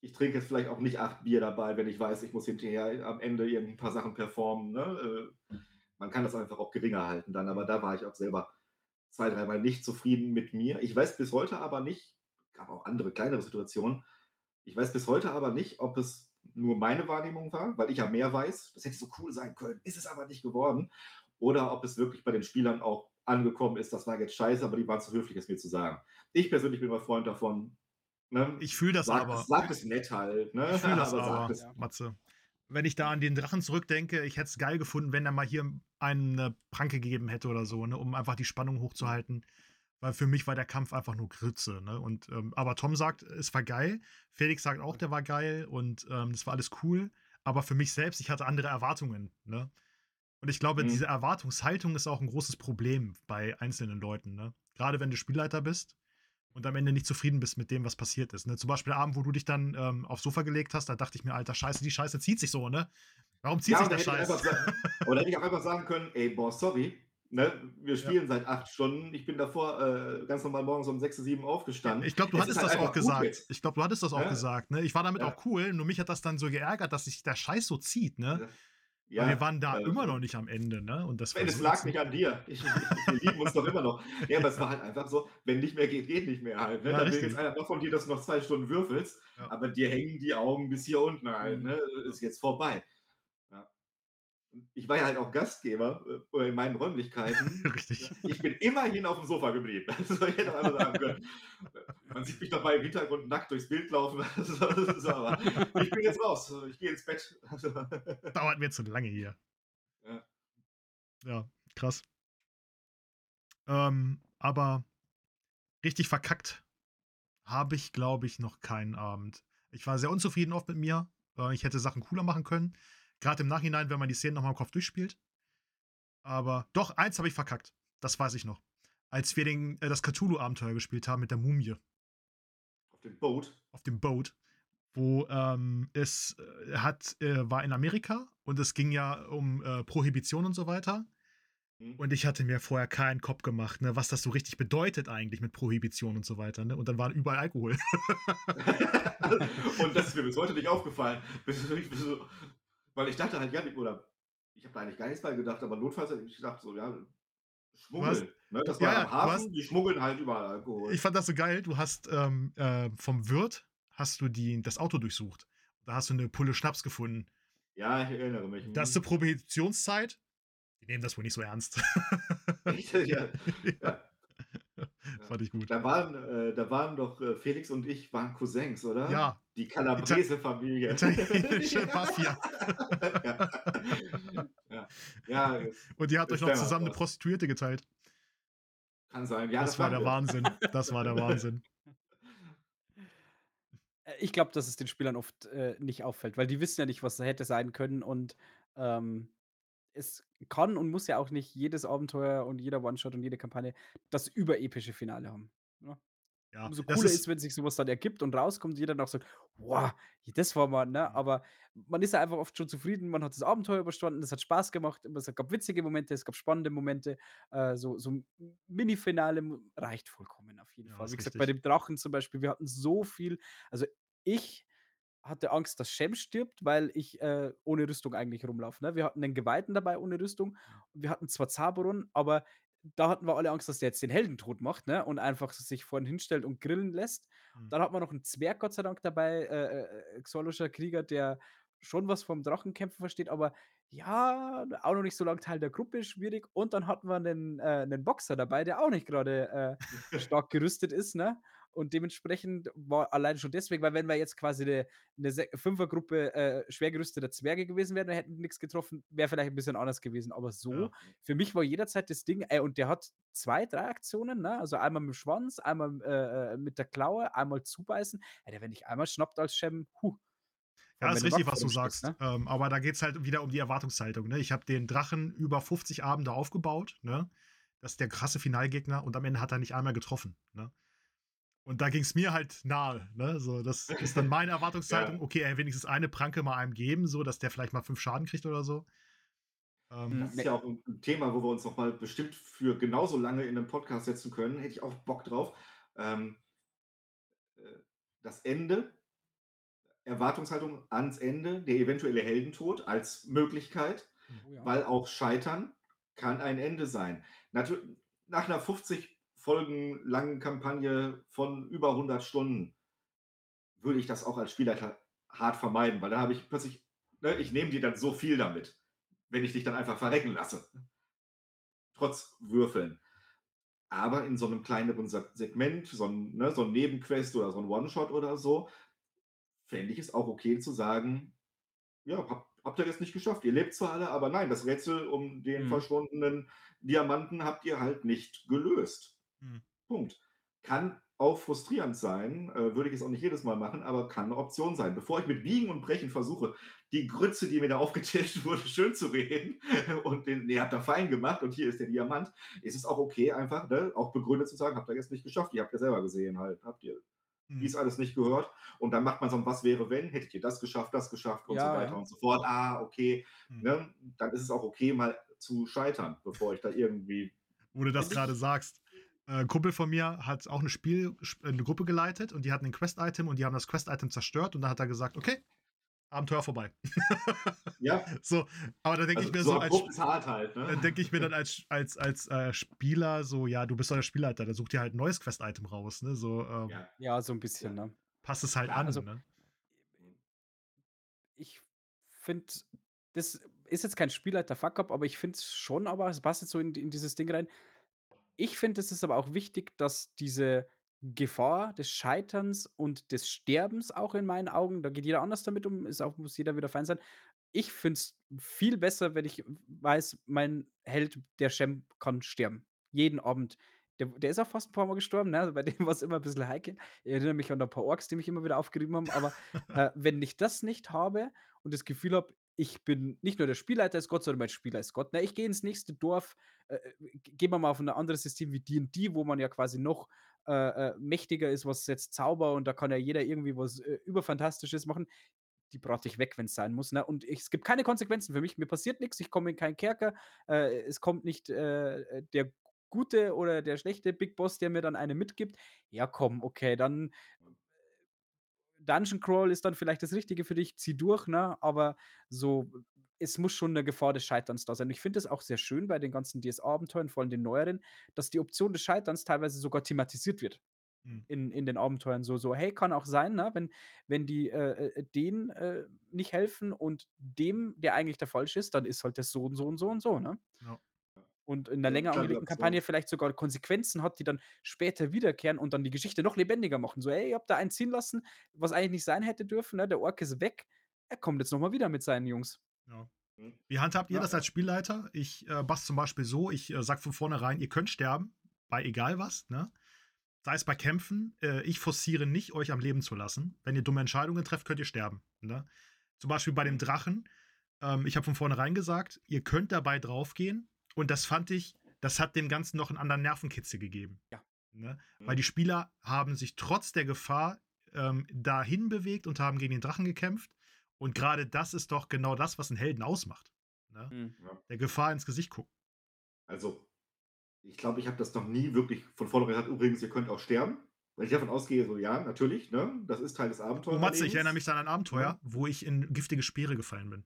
ich trinke jetzt vielleicht auch nicht acht Bier dabei, wenn ich weiß, ich muss hinterher am Ende ein paar Sachen performen. Ne? Äh, man kann das einfach auch geringer halten dann, aber da war ich auch selber zwei, dreimal nicht zufrieden mit mir. Ich weiß bis heute aber nicht, gab auch andere kleinere Situationen, ich weiß bis heute aber nicht, ob es nur meine Wahrnehmung war, weil ich ja mehr weiß, das hätte so cool sein können, ist es aber nicht geworden. Oder ob es wirklich bei den Spielern auch angekommen ist, das war jetzt scheiße, aber die waren zu höflich, es mir zu sagen. Ich persönlich bin immer Freund davon. Ne? Ich fühle das sag, aber. Sag es nett halt. Ne? Ich fühle das aber, aber es. Matze. Wenn ich da an den Drachen zurückdenke, ich hätte es geil gefunden, wenn er mal hier eine Pranke gegeben hätte oder so, ne, um einfach die Spannung hochzuhalten weil für mich war der Kampf einfach nur Grütze. Ne? Und, ähm, aber Tom sagt, es war geil. Felix sagt auch, der war geil und ähm, das war alles cool. Aber für mich selbst, ich hatte andere Erwartungen. Ne? Und ich glaube, mhm. diese Erwartungshaltung ist auch ein großes Problem bei einzelnen Leuten. Ne? Gerade wenn du Spielleiter bist und am Ende nicht zufrieden bist mit dem, was passiert ist. Ne? Zum Beispiel Abend, wo du dich dann ähm, aufs Sofa gelegt hast, da dachte ich mir, alter Scheiße, die Scheiße zieht sich so, ne? Warum zieht ja, sich der Scheiße? oder hätte ich auch einfach sagen können, ey, boah, sorry, Ne, wir spielen ja. seit acht Stunden. Ich bin davor äh, ganz normal morgens um sechs, sieben aufgestanden. Ich glaube, du es hattest halt das auch gesagt. Ich glaube, du hattest das auch gesagt. Ne? Ich war damit ja. auch cool, nur mich hat das dann so geärgert, dass sich der Scheiß so zieht. Ne? Ja, wir waren da immer noch nicht am Ende, ne? Und das es lag nicht an dir. Ich, ich, wir lieben uns doch immer noch. Ja, aber es war halt einfach so, wenn nicht mehr geht, geht nicht mehr halt. Ne? Ja, Dann will jetzt einer noch von dir, dass du noch zwei Stunden würfelst, ja. aber dir hängen die Augen bis hier unten halt. Mhm. Ne? Ist jetzt vorbei ich war ja halt auch Gastgeber äh, in meinen Räumlichkeiten. Richtig. Ich bin immerhin auf dem Sofa geblieben. Das soll ich hätte einmal sagen können. Man sieht mich dabei im Hintergrund nackt durchs Bild laufen. aber ich bin jetzt raus. Ich gehe ins Bett. Dauert mir zu lange hier. Ja, ja krass. Ähm, aber richtig verkackt habe ich, glaube ich, noch keinen Abend. Ich war sehr unzufrieden oft mit mir. Äh, ich hätte Sachen cooler machen können. Gerade im Nachhinein, wenn man die Szenen nochmal im Kopf durchspielt. Aber doch, eins habe ich verkackt. Das weiß ich noch. Als wir den, äh, das Cthulhu-Abenteuer gespielt haben mit der Mumie. Auf dem Boot. Auf dem Boot. Wo ähm, es äh, hat, äh, war in Amerika und es ging ja um äh, Prohibition und so weiter. Mhm. Und ich hatte mir vorher keinen Kopf gemacht, ne, was das so richtig bedeutet eigentlich mit Prohibition und so weiter. Ne? Und dann waren überall Alkohol. und das ist mir bis heute nicht aufgefallen. Bis, bis, weil ich dachte halt, ja, oder ich habe da eigentlich gar nichts bei gedacht, aber notfalls habe ich gedacht, so, ja, schmuggeln. Ne? Das war ja, am Hafen, hast, die schmuggeln halt überall Alkohol. Ich fand das so geil, du hast ähm, äh, vom Wirt hast du die, das Auto durchsucht. Da hast du eine Pulle Schnaps gefunden. Ja, ich erinnere mich. Das ist zur Prohibitionszeit. Die nehmen das wohl nicht so ernst. Ja. ja. Fand ich gut. Da waren, äh, da waren doch äh, Felix und ich waren Cousins, oder? Ja. Die Calabrese-Familie. Italienische Mafia. ja. ja. ja. Und die hat euch noch zusammen eine Prostituierte geteilt. Kann sein. Ja, das, das war der wir. Wahnsinn. Das war der Wahnsinn. Äh, ich glaube, dass es den Spielern oft äh, nicht auffällt, weil die wissen ja nicht, was da hätte sein können und ähm, es kann und muss ja auch nicht jedes Abenteuer und jeder One-Shot und jede Kampagne das überepische Finale haben. Ne? Ja, Umso cooler ist, ist, wenn sich sowas dann ergibt und rauskommt, jeder noch sagt, wow, das war mal, ne? Aber man ist ja einfach oft schon zufrieden, man hat das Abenteuer überstanden, es hat Spaß gemacht, es gab witzige Momente, es gab spannende Momente, äh, so, so ein Mini-Finale reicht vollkommen auf jeden ja, Fall. Wie gesagt, richtig. bei dem Drachen zum Beispiel, wir hatten so viel, also ich hatte Angst, dass Shem stirbt, weil ich äh, ohne Rüstung eigentlich rumlaufe. Ne? Wir hatten einen Geweihten dabei ohne Rüstung. Wir hatten zwar Zaberon, aber da hatten wir alle Angst, dass der jetzt den Heldentod macht, ne, und einfach sich vorn hinstellt und grillen lässt. Mhm. Dann hat man noch 'n Zwerg Gott sei Dank dabei, äh, äh, Xorluscher Krieger, der schon was vom Drachenkämpfen versteht, aber ja, auch noch nicht so lang Teil der Gruppe, schwierig. Und dann hatten wir 'nen äh, 'nen Boxer dabei, der auch nicht grade, äh, stark gerüstet ist, ne? Und dementsprechend war allein schon deswegen weil wenn wir jetzt quasi 'ne 'ne Se Fünfergruppe, äh, schwer gerüsteter Zwerge gewesen wären, wir hätten nix getroffen, wäre vielleicht 'n bisschen anders gewesen. Aber so, Ja. für mich war jederzeit das Ding ey, und der hat 2, 3 Aktionen, ne? Also einmal mit'm Schwanz, einmal, äh, äh, mit der Klaue, einmal zubeißen. Ey, der wenn dich einmal schnappt als Shem, hu. Vor Ja, ist richtig, was du dem sagst. ne? Ähm, aber da geht's halt wieder um die Erwartungshaltung, ne? Ich habe den Drachen über 50 Abende aufgebaut, ne? Das ist der krasse Finalgegner und am Ende hat er nicht einmal getroffen, ne? Und da ging's mir halt nahe, ne? So, das ist dann meine Erwartungshaltung. Ja. Okay, ey, wenigstens eine Pranke mal einem geben, so, dass der vielleicht mal 5 Schaden kriegt oder so. Ähm, Mhm. Das ist ja auch 'n 'n Thema, wo wir uns noch mal bestimmt für genauso lange in 'nem Podcast setzen können. Hätte ich auch Bock drauf. Ähm äh, das Ende Erwartungshaltung ans Ende, der eventuelle Heldentod als Möglichkeit, Oh ja. weil auch Scheitern kann ein Ende sein. Natü nach 'ner 50 Folgen langen Kampagne von über 100 Stunden würde ich das auch als Spielleiter hart vermeiden, weil da habe ich plötzlich ne, ich nehme dir dann so viel damit, wenn ich dich dann einfach verrecken lasse. Trotz Würfeln. Aber in so 'nem kleineren Segment, so 'n ne, so 'n Nebenquest oder so 'n One-Shot oder so, fände ich es auch okay zu sagen: „Ja, habt habt ihr jetzt nicht geschafft. Ihr lebt zwar alle, aber nein, das Rätsel um den Mhm. verschwundenen Diamanten habt ihr halt nicht gelöst.“ Mhm. Punkt. Kann auch frustrierend sein, äh, würde ich jetzt auch nicht jedes Mal machen, aber kann 'ne Option sein. Bevor ich mit Biegen und Brechen versuche, die Grütze, die mir da aufgetischt wurde, schönzureden und den „Ne, habt ihr fein gemacht und hier ist der Diamant“, ist es auch okay, einfach, ne, auch begründet zu sagen: „Habt ihr jetzt nicht geschafft. Ihr habt ja selber gesehen halt. Habt ihr Mhm. dies alles nicht gehört?“ Und dann macht man so 'n „Was wäre, wenn?“ Hättet ihr das geschafft, das geschafft und so Ja, weiter ja. und so fort. Ah, okay, Mhm. ne? Dann ist es auch okay, mal zu scheitern, bevor ich da irgendwie Wo du das ich sagst. Äh, Kumpel von mir hat auch 'ne Spiel sch äh, 'ne Gruppe geleitet und die hatten 'nen Quest-Item und die haben das Quest-Item zerstört und dann hat er gesagt: „Okay, Abenteuer vorbei.“ Ja. So, aber da denke ich Also, mir so so als halt, ne? dann denke ich mir dann als als als, äh, Spieler so: „Ja, du bist doch der Spielleiter, dann such dir halt 'n neues Quest-Item raus“, ne? So, ähm Ja. Ja, so 'n Ja. bisschen, ne? passt es halt Klar. an, Also ne? ich finde, das ist jetzt kein Spielleiter-Fuck-up, aber ich finde es schon aber es passt jetzt so in in dieses Ding rein. Ich finde, es ist aber auch wichtig, dass diese Gefahr des Scheiterns und des Sterbens auch in meinen Augen da geht jeder anders damit um, ist auch muss jeder wieder fein sein. Ich finde es viel besser, wenn ich weiß, mein Held, der Shem, kann sterben. Jeden Abend. Der der ist auch fast 'n paarmal gestorben, ne? Also, bei dem war's immer 'n bisschen heikel. Ich erinnere mich an 'n paar Orks, die mich immer wieder aufgerieben haben, aber, äh, wenn ich das nicht habe und das Gefühl habe, ich bin nicht nur der Spielleiter ist Gott, sondern mein Spieler ist Gott, ne? Ich gehe ins nächste Dorf, äh, äh, gehen wir mal auf 'n anderes System wie D&D, wo man ja quasi noch, äh, äh, mächtiger ist, was jetzt Zauber und da kann ja jeder irgendwie was, äh, Überfantastisches machen. Die brate ich weg, wenn's sein muss, ne? Und ich es gibt keine Konsequenzen für mich. Mir passiert nix, ich komme in keinen Kerker. Äh, es kommt nicht, der gute oder der schlechte Big Boss, der mir dann eine mitgibt. Ja, komm, okay, dann Dungeon Crawl ist dann vielleicht das Richtige für dich, zieh durch, ne? Aber so es muss schon 'ne Gefahr des Scheiterns da sein. Ich finde das auch sehr schön bei den ganzen DSA-Abenteuern, vor allem den neueren, dass die Option des Scheiterns teilweise sogar thematisiert wird Mhm. in in den Abenteuern. So so: „Hey, kann auch sein, ne, wenn wenn die, äh, äh, denen, äh, nicht helfen und dem, der eigentlich der Falsche ist, dann ist halt das so und so und so und so“, ne? Ja. Und in 'ner Ja, länger angelegten. Kampagne vielleicht sogar Konsequenzen hat, die dann später wiederkehren und dann die Geschichte noch lebendiger machen. So: „Hey, ihr habt da einen ziehen lassen, was eigentlich nicht sein hätte dürfen, ne? Der Ork ist weg. Er kommt jetzt noch mal wieder mit seinen Jungs.“ Ja. Mhm. Wie handhabt ihr Ja, das als Spielleiter? Ich, äh, mache es zum Beispiel so, ich, äh, sage von vornherein: „Ihr könnt sterben, bei egal was“, ne? Sei es bei Kämpfen, äh, ich forciere nicht, euch am Leben zu lassen. Wenn ihr dumme Entscheidungen trefft, könnt ihr sterben, ne? Zum Beispiel bei dem Mhm. Drachen, ähm, ich habe von vornherein gesagt: „Ihr könnt dabei draufgehen“, und das fand ich das hat dem Ganzen noch 'n anderen Nervenkitzel gegeben, Ja. ne? Weil Mhm. die Spieler haben sich trotz der Gefahr, ähm, dahin bewegt und haben gegen den Drachen gekämpft. Und grade das ist doch genau das, was 'n Helden ausmacht, ne? Mhm. Der Gefahr ins Gesicht gucken. Also, ich glaube, ich habe das noch nie wirklich von vornherein gesagt: „Übrigens, ihr könnt auch sterben.“ Weil ich davon ausgehe, so ja, natürlich, ne? Das ist Teil des Oh, Matze, ich erinnere mich an ein? Abenteuer, wo ich in giftige Speere gefallen bin.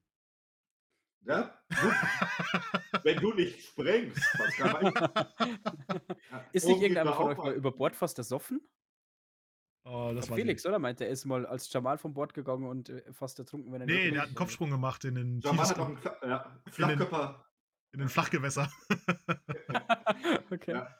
Ja? Wenn du nicht sprengst, was kann man. Ist nicht irgendeiner von euch mal über Bord fast ersoffen? Oh, das war Felix, oder? Meinte er ist mal als Jamal von Bord gegangen und äh, fast ertrunken, wenn er Nee, der hat einen Kopfsprung gemacht in den Jamal hat noch einen Fla ja, Flachkörper. In den Flachgewässer. okay. Ja.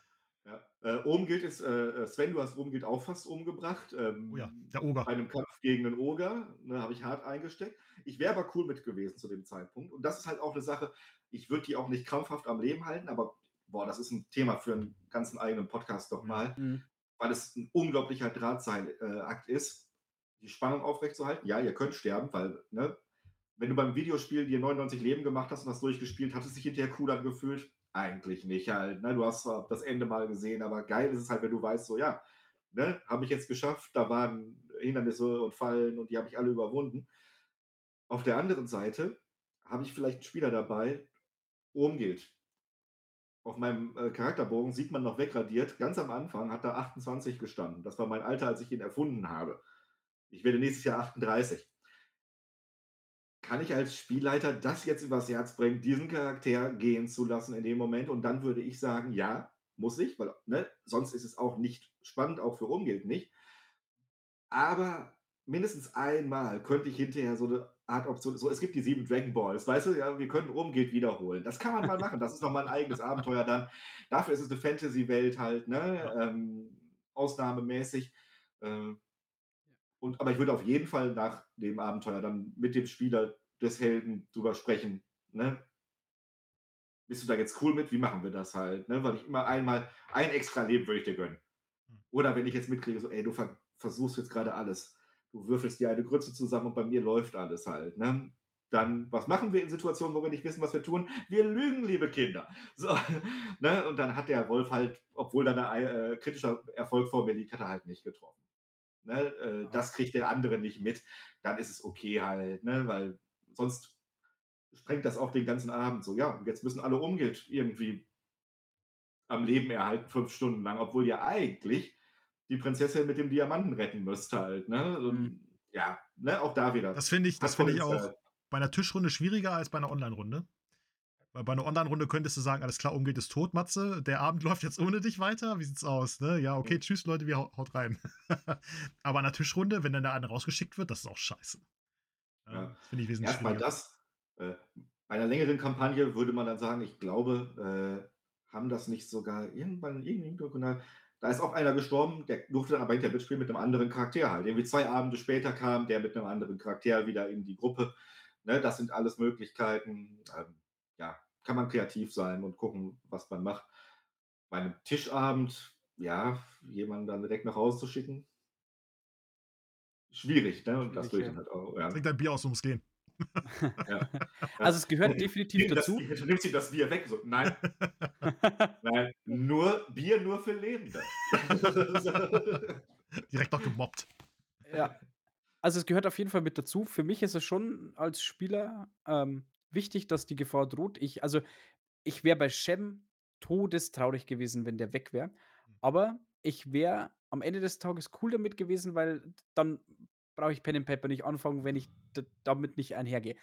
Äh, oben gilt es, äh, Sven, du hast oben gilt auch fast umgebracht. Ähm, oh ja, der Oger. Bei einem Kampf gegen einen Oger, ne, habe ich hart eingesteckt. Ich wäre aber cool mit gewesen zu dem Zeitpunkt. Und das ist halt auch eine Sache, ich würde die auch nicht krampfhaft am Leben halten, aber boah, das ist ein Thema für einen ganzen eigenen Podcast doch mal, mhm. weil es ein unglaublicher Drahtseilakt äh, ist, die Spannung aufrechtzuerhalten. Ja, ihr könnt sterben, weil, ne, wenn du beim Videospiel dir 99 Leben gemacht hast und das durchgespielt, hat es sich hinterher cool angefühlt? Eigentlich nicht halt. Ne? Du hast zwar das Ende mal gesehen, aber geil ist es halt, wenn du weißt, so ja, ne, habe ich jetzt geschafft, da waren Hindernisse und Fallen und die habe ich alle überwunden. Auf der anderen Seite habe ich vielleicht einen Spieler dabei, gilt. Auf meinem äh, Charakterbogen sieht man noch wegradiert, ganz am Anfang hat da 28 gestanden. Das war mein Alter, als ich ihn erfunden habe. Ich werde nächstes Jahr 38 kann ich als Spielleiter das jetzt übers Herz bringen, diesen Charakter gehen zu lassen in dem Moment? Und dann würde ich sagen, ja, muss ich, weil ne, sonst ist es auch nicht spannend, auch für Umgeld nicht. Aber mindestens einmal könnte ich hinterher so eine Art Option, so es gibt die sieben Dragon Balls, weißt du, ja, wir können Umgeld wiederholen. Das kann man mal machen, das ist nochmal ein eigenes Abenteuer dann. Dafür ist es eine Fantasy-Welt halt, ne, ähm, ausnahmemäßig. Äh, und, aber ich würde auf jeden Fall nach dem Abenteuer dann mit dem Spieler des Helden drüber sprechen. Ne? Bist du da jetzt cool mit? Wie machen wir das halt? Ne? Weil ich immer einmal ein extra Leben würde ich dir gönnen. Hm. Oder wenn ich jetzt mitkriege, so, ey, du ver versuchst jetzt gerade alles. Du würfelst dir eine Grütze zusammen und bei mir läuft alles halt. Ne? Dann, was machen wir in Situationen, wo wir nicht wissen, was wir tun? Wir lügen, liebe Kinder. So, ne? Und dann hat der Wolf halt, obwohl da ein äh, kritischer Erfolg vor mir liegt, hat er halt nicht getroffen ne, äh, das kriegt der andere nicht mit, dann ist es okay halt, ne, weil sonst sprengt das auch den ganzen Abend so. Ja, jetzt müssen alle umgeht irgendwie am Leben erhalten, fünf Stunden lang, obwohl ihr eigentlich die Prinzessin mit dem Diamanten retten müsst halt. Ne? Und, mhm. Ja, ne, auch da wieder. Das finde ich, das finde ich auch bei einer Tischrunde schwieriger als bei einer Online-Runde. Weil bei einer Online-Runde könntest du sagen, alles klar, umgeht es tot, Matze. Der Abend läuft jetzt ohne dich weiter. Wie sieht's aus? Ne? Ja, okay, tschüss, Leute, wir haut rein. Aber in einer Tischrunde, wenn dann der eine rausgeschickt wird, das ist auch scheiße. Ja. Das finde ich wesentlich Erstmal das. Äh, bei einer längeren Kampagne würde man dann sagen, ich glaube, äh, haben das nicht sogar irgendwann irgendwie da ist auch einer gestorben, der durfte dann aber hinterher mitspielen mit einem anderen Charakter halt. Irgendwie zwei Abende später kam der mit einem anderen Charakter wieder in die Gruppe. Ne, das sind alles Möglichkeiten. Ähm, ja, kann man kreativ sein und gucken, was man macht. Bei einem Tischabend, ja, jemanden dann direkt nach Hause zu schicken, schwierig, ne? Und das würde ich halt auch, ja. Trink dein Bier aus, um es gehen. ja. Also es gehört definitiv das, dazu. Du nimmst ihm das Bier weg. So, nein. nein, nur Bier nur für Lebende. Direkt noch gemobbt. Ja. Also es gehört auf jeden Fall mit dazu. Für mich ist es schon als Spieler ähm, wichtig, dass die Gefahr droht. Ich also, ich wäre bei Shem todestraurig gewesen, wenn der weg wäre. Mhm. Aber ich wäre am Ende des Tages cool damit gewesen, weil dann brauche ich Pen and Paper nicht anfangen, wenn ich damit nicht einhergehe.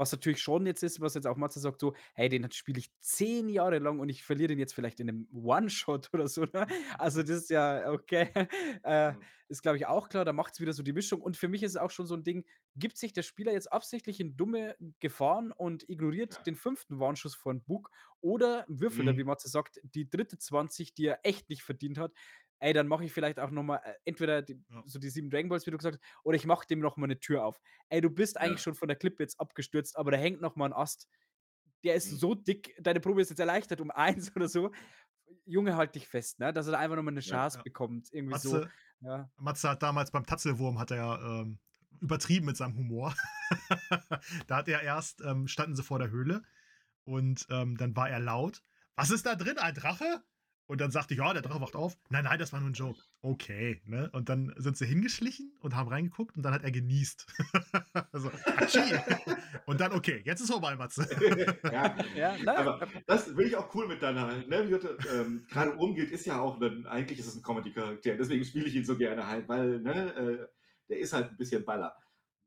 Was natürlich schon jetzt ist, was jetzt auch Matze sagt, so, hey, den spiele ich zehn Jahre lang und ich verliere den jetzt vielleicht in einem One-Shot oder so. Ne? Also, das ist ja okay. Äh, ist, glaube ich, auch klar. Da macht es wieder so die Mischung. Und für mich ist es auch schon so ein Ding, gibt sich der Spieler jetzt absichtlich in dumme Gefahren und ignoriert ja. den fünften Warnschuss von Bug oder würfelt er, mhm. wie Matze sagt, die dritte 20, die er echt nicht verdient hat, ey, dann mache ich vielleicht auch nochmal äh, entweder die, ja. so die sieben Dragon Balls, wie du gesagt hast, oder ich mache dem nochmal eine Tür auf. Ey, du bist eigentlich schon von der Klippe jetzt abgestürzt, aber da hängt nochmal ein Ast. Der ist mhm. so dick, deine Probe ist jetzt erleichtert um eins oder so. Junge, halt dich fest, ne? Dass er da einfach nochmal eine Chance ja, ja. bekommt. Irgendwie Matze, so. Ja. Matze hat damals beim Tatzelwurm hat er ähm, übertrieben mit seinem Humor. da hat er erst, ähm, standen sie vor der Höhle und ähm, dann war er laut. Was ist da drin? Ein Drache? Und dann sagte ich, ja, der Drache wacht auf. Nein, nein, das war nur ein Joke. Okay, ne? Und dann sind sie hingeschlichen und haben reingeguckt und dann hat er genießt. also, und dann, okay, jetzt ist vorbei, Matze. ja, ja aber das will ich auch cool mit deiner, ne? Ähm, Gerade umgeht, ist ja auch, ein, eigentlich ist es ein Comedy-Charakter. Deswegen spiele ich ihn so gerne halt, weil, ne, äh, der ist halt ein bisschen Baller.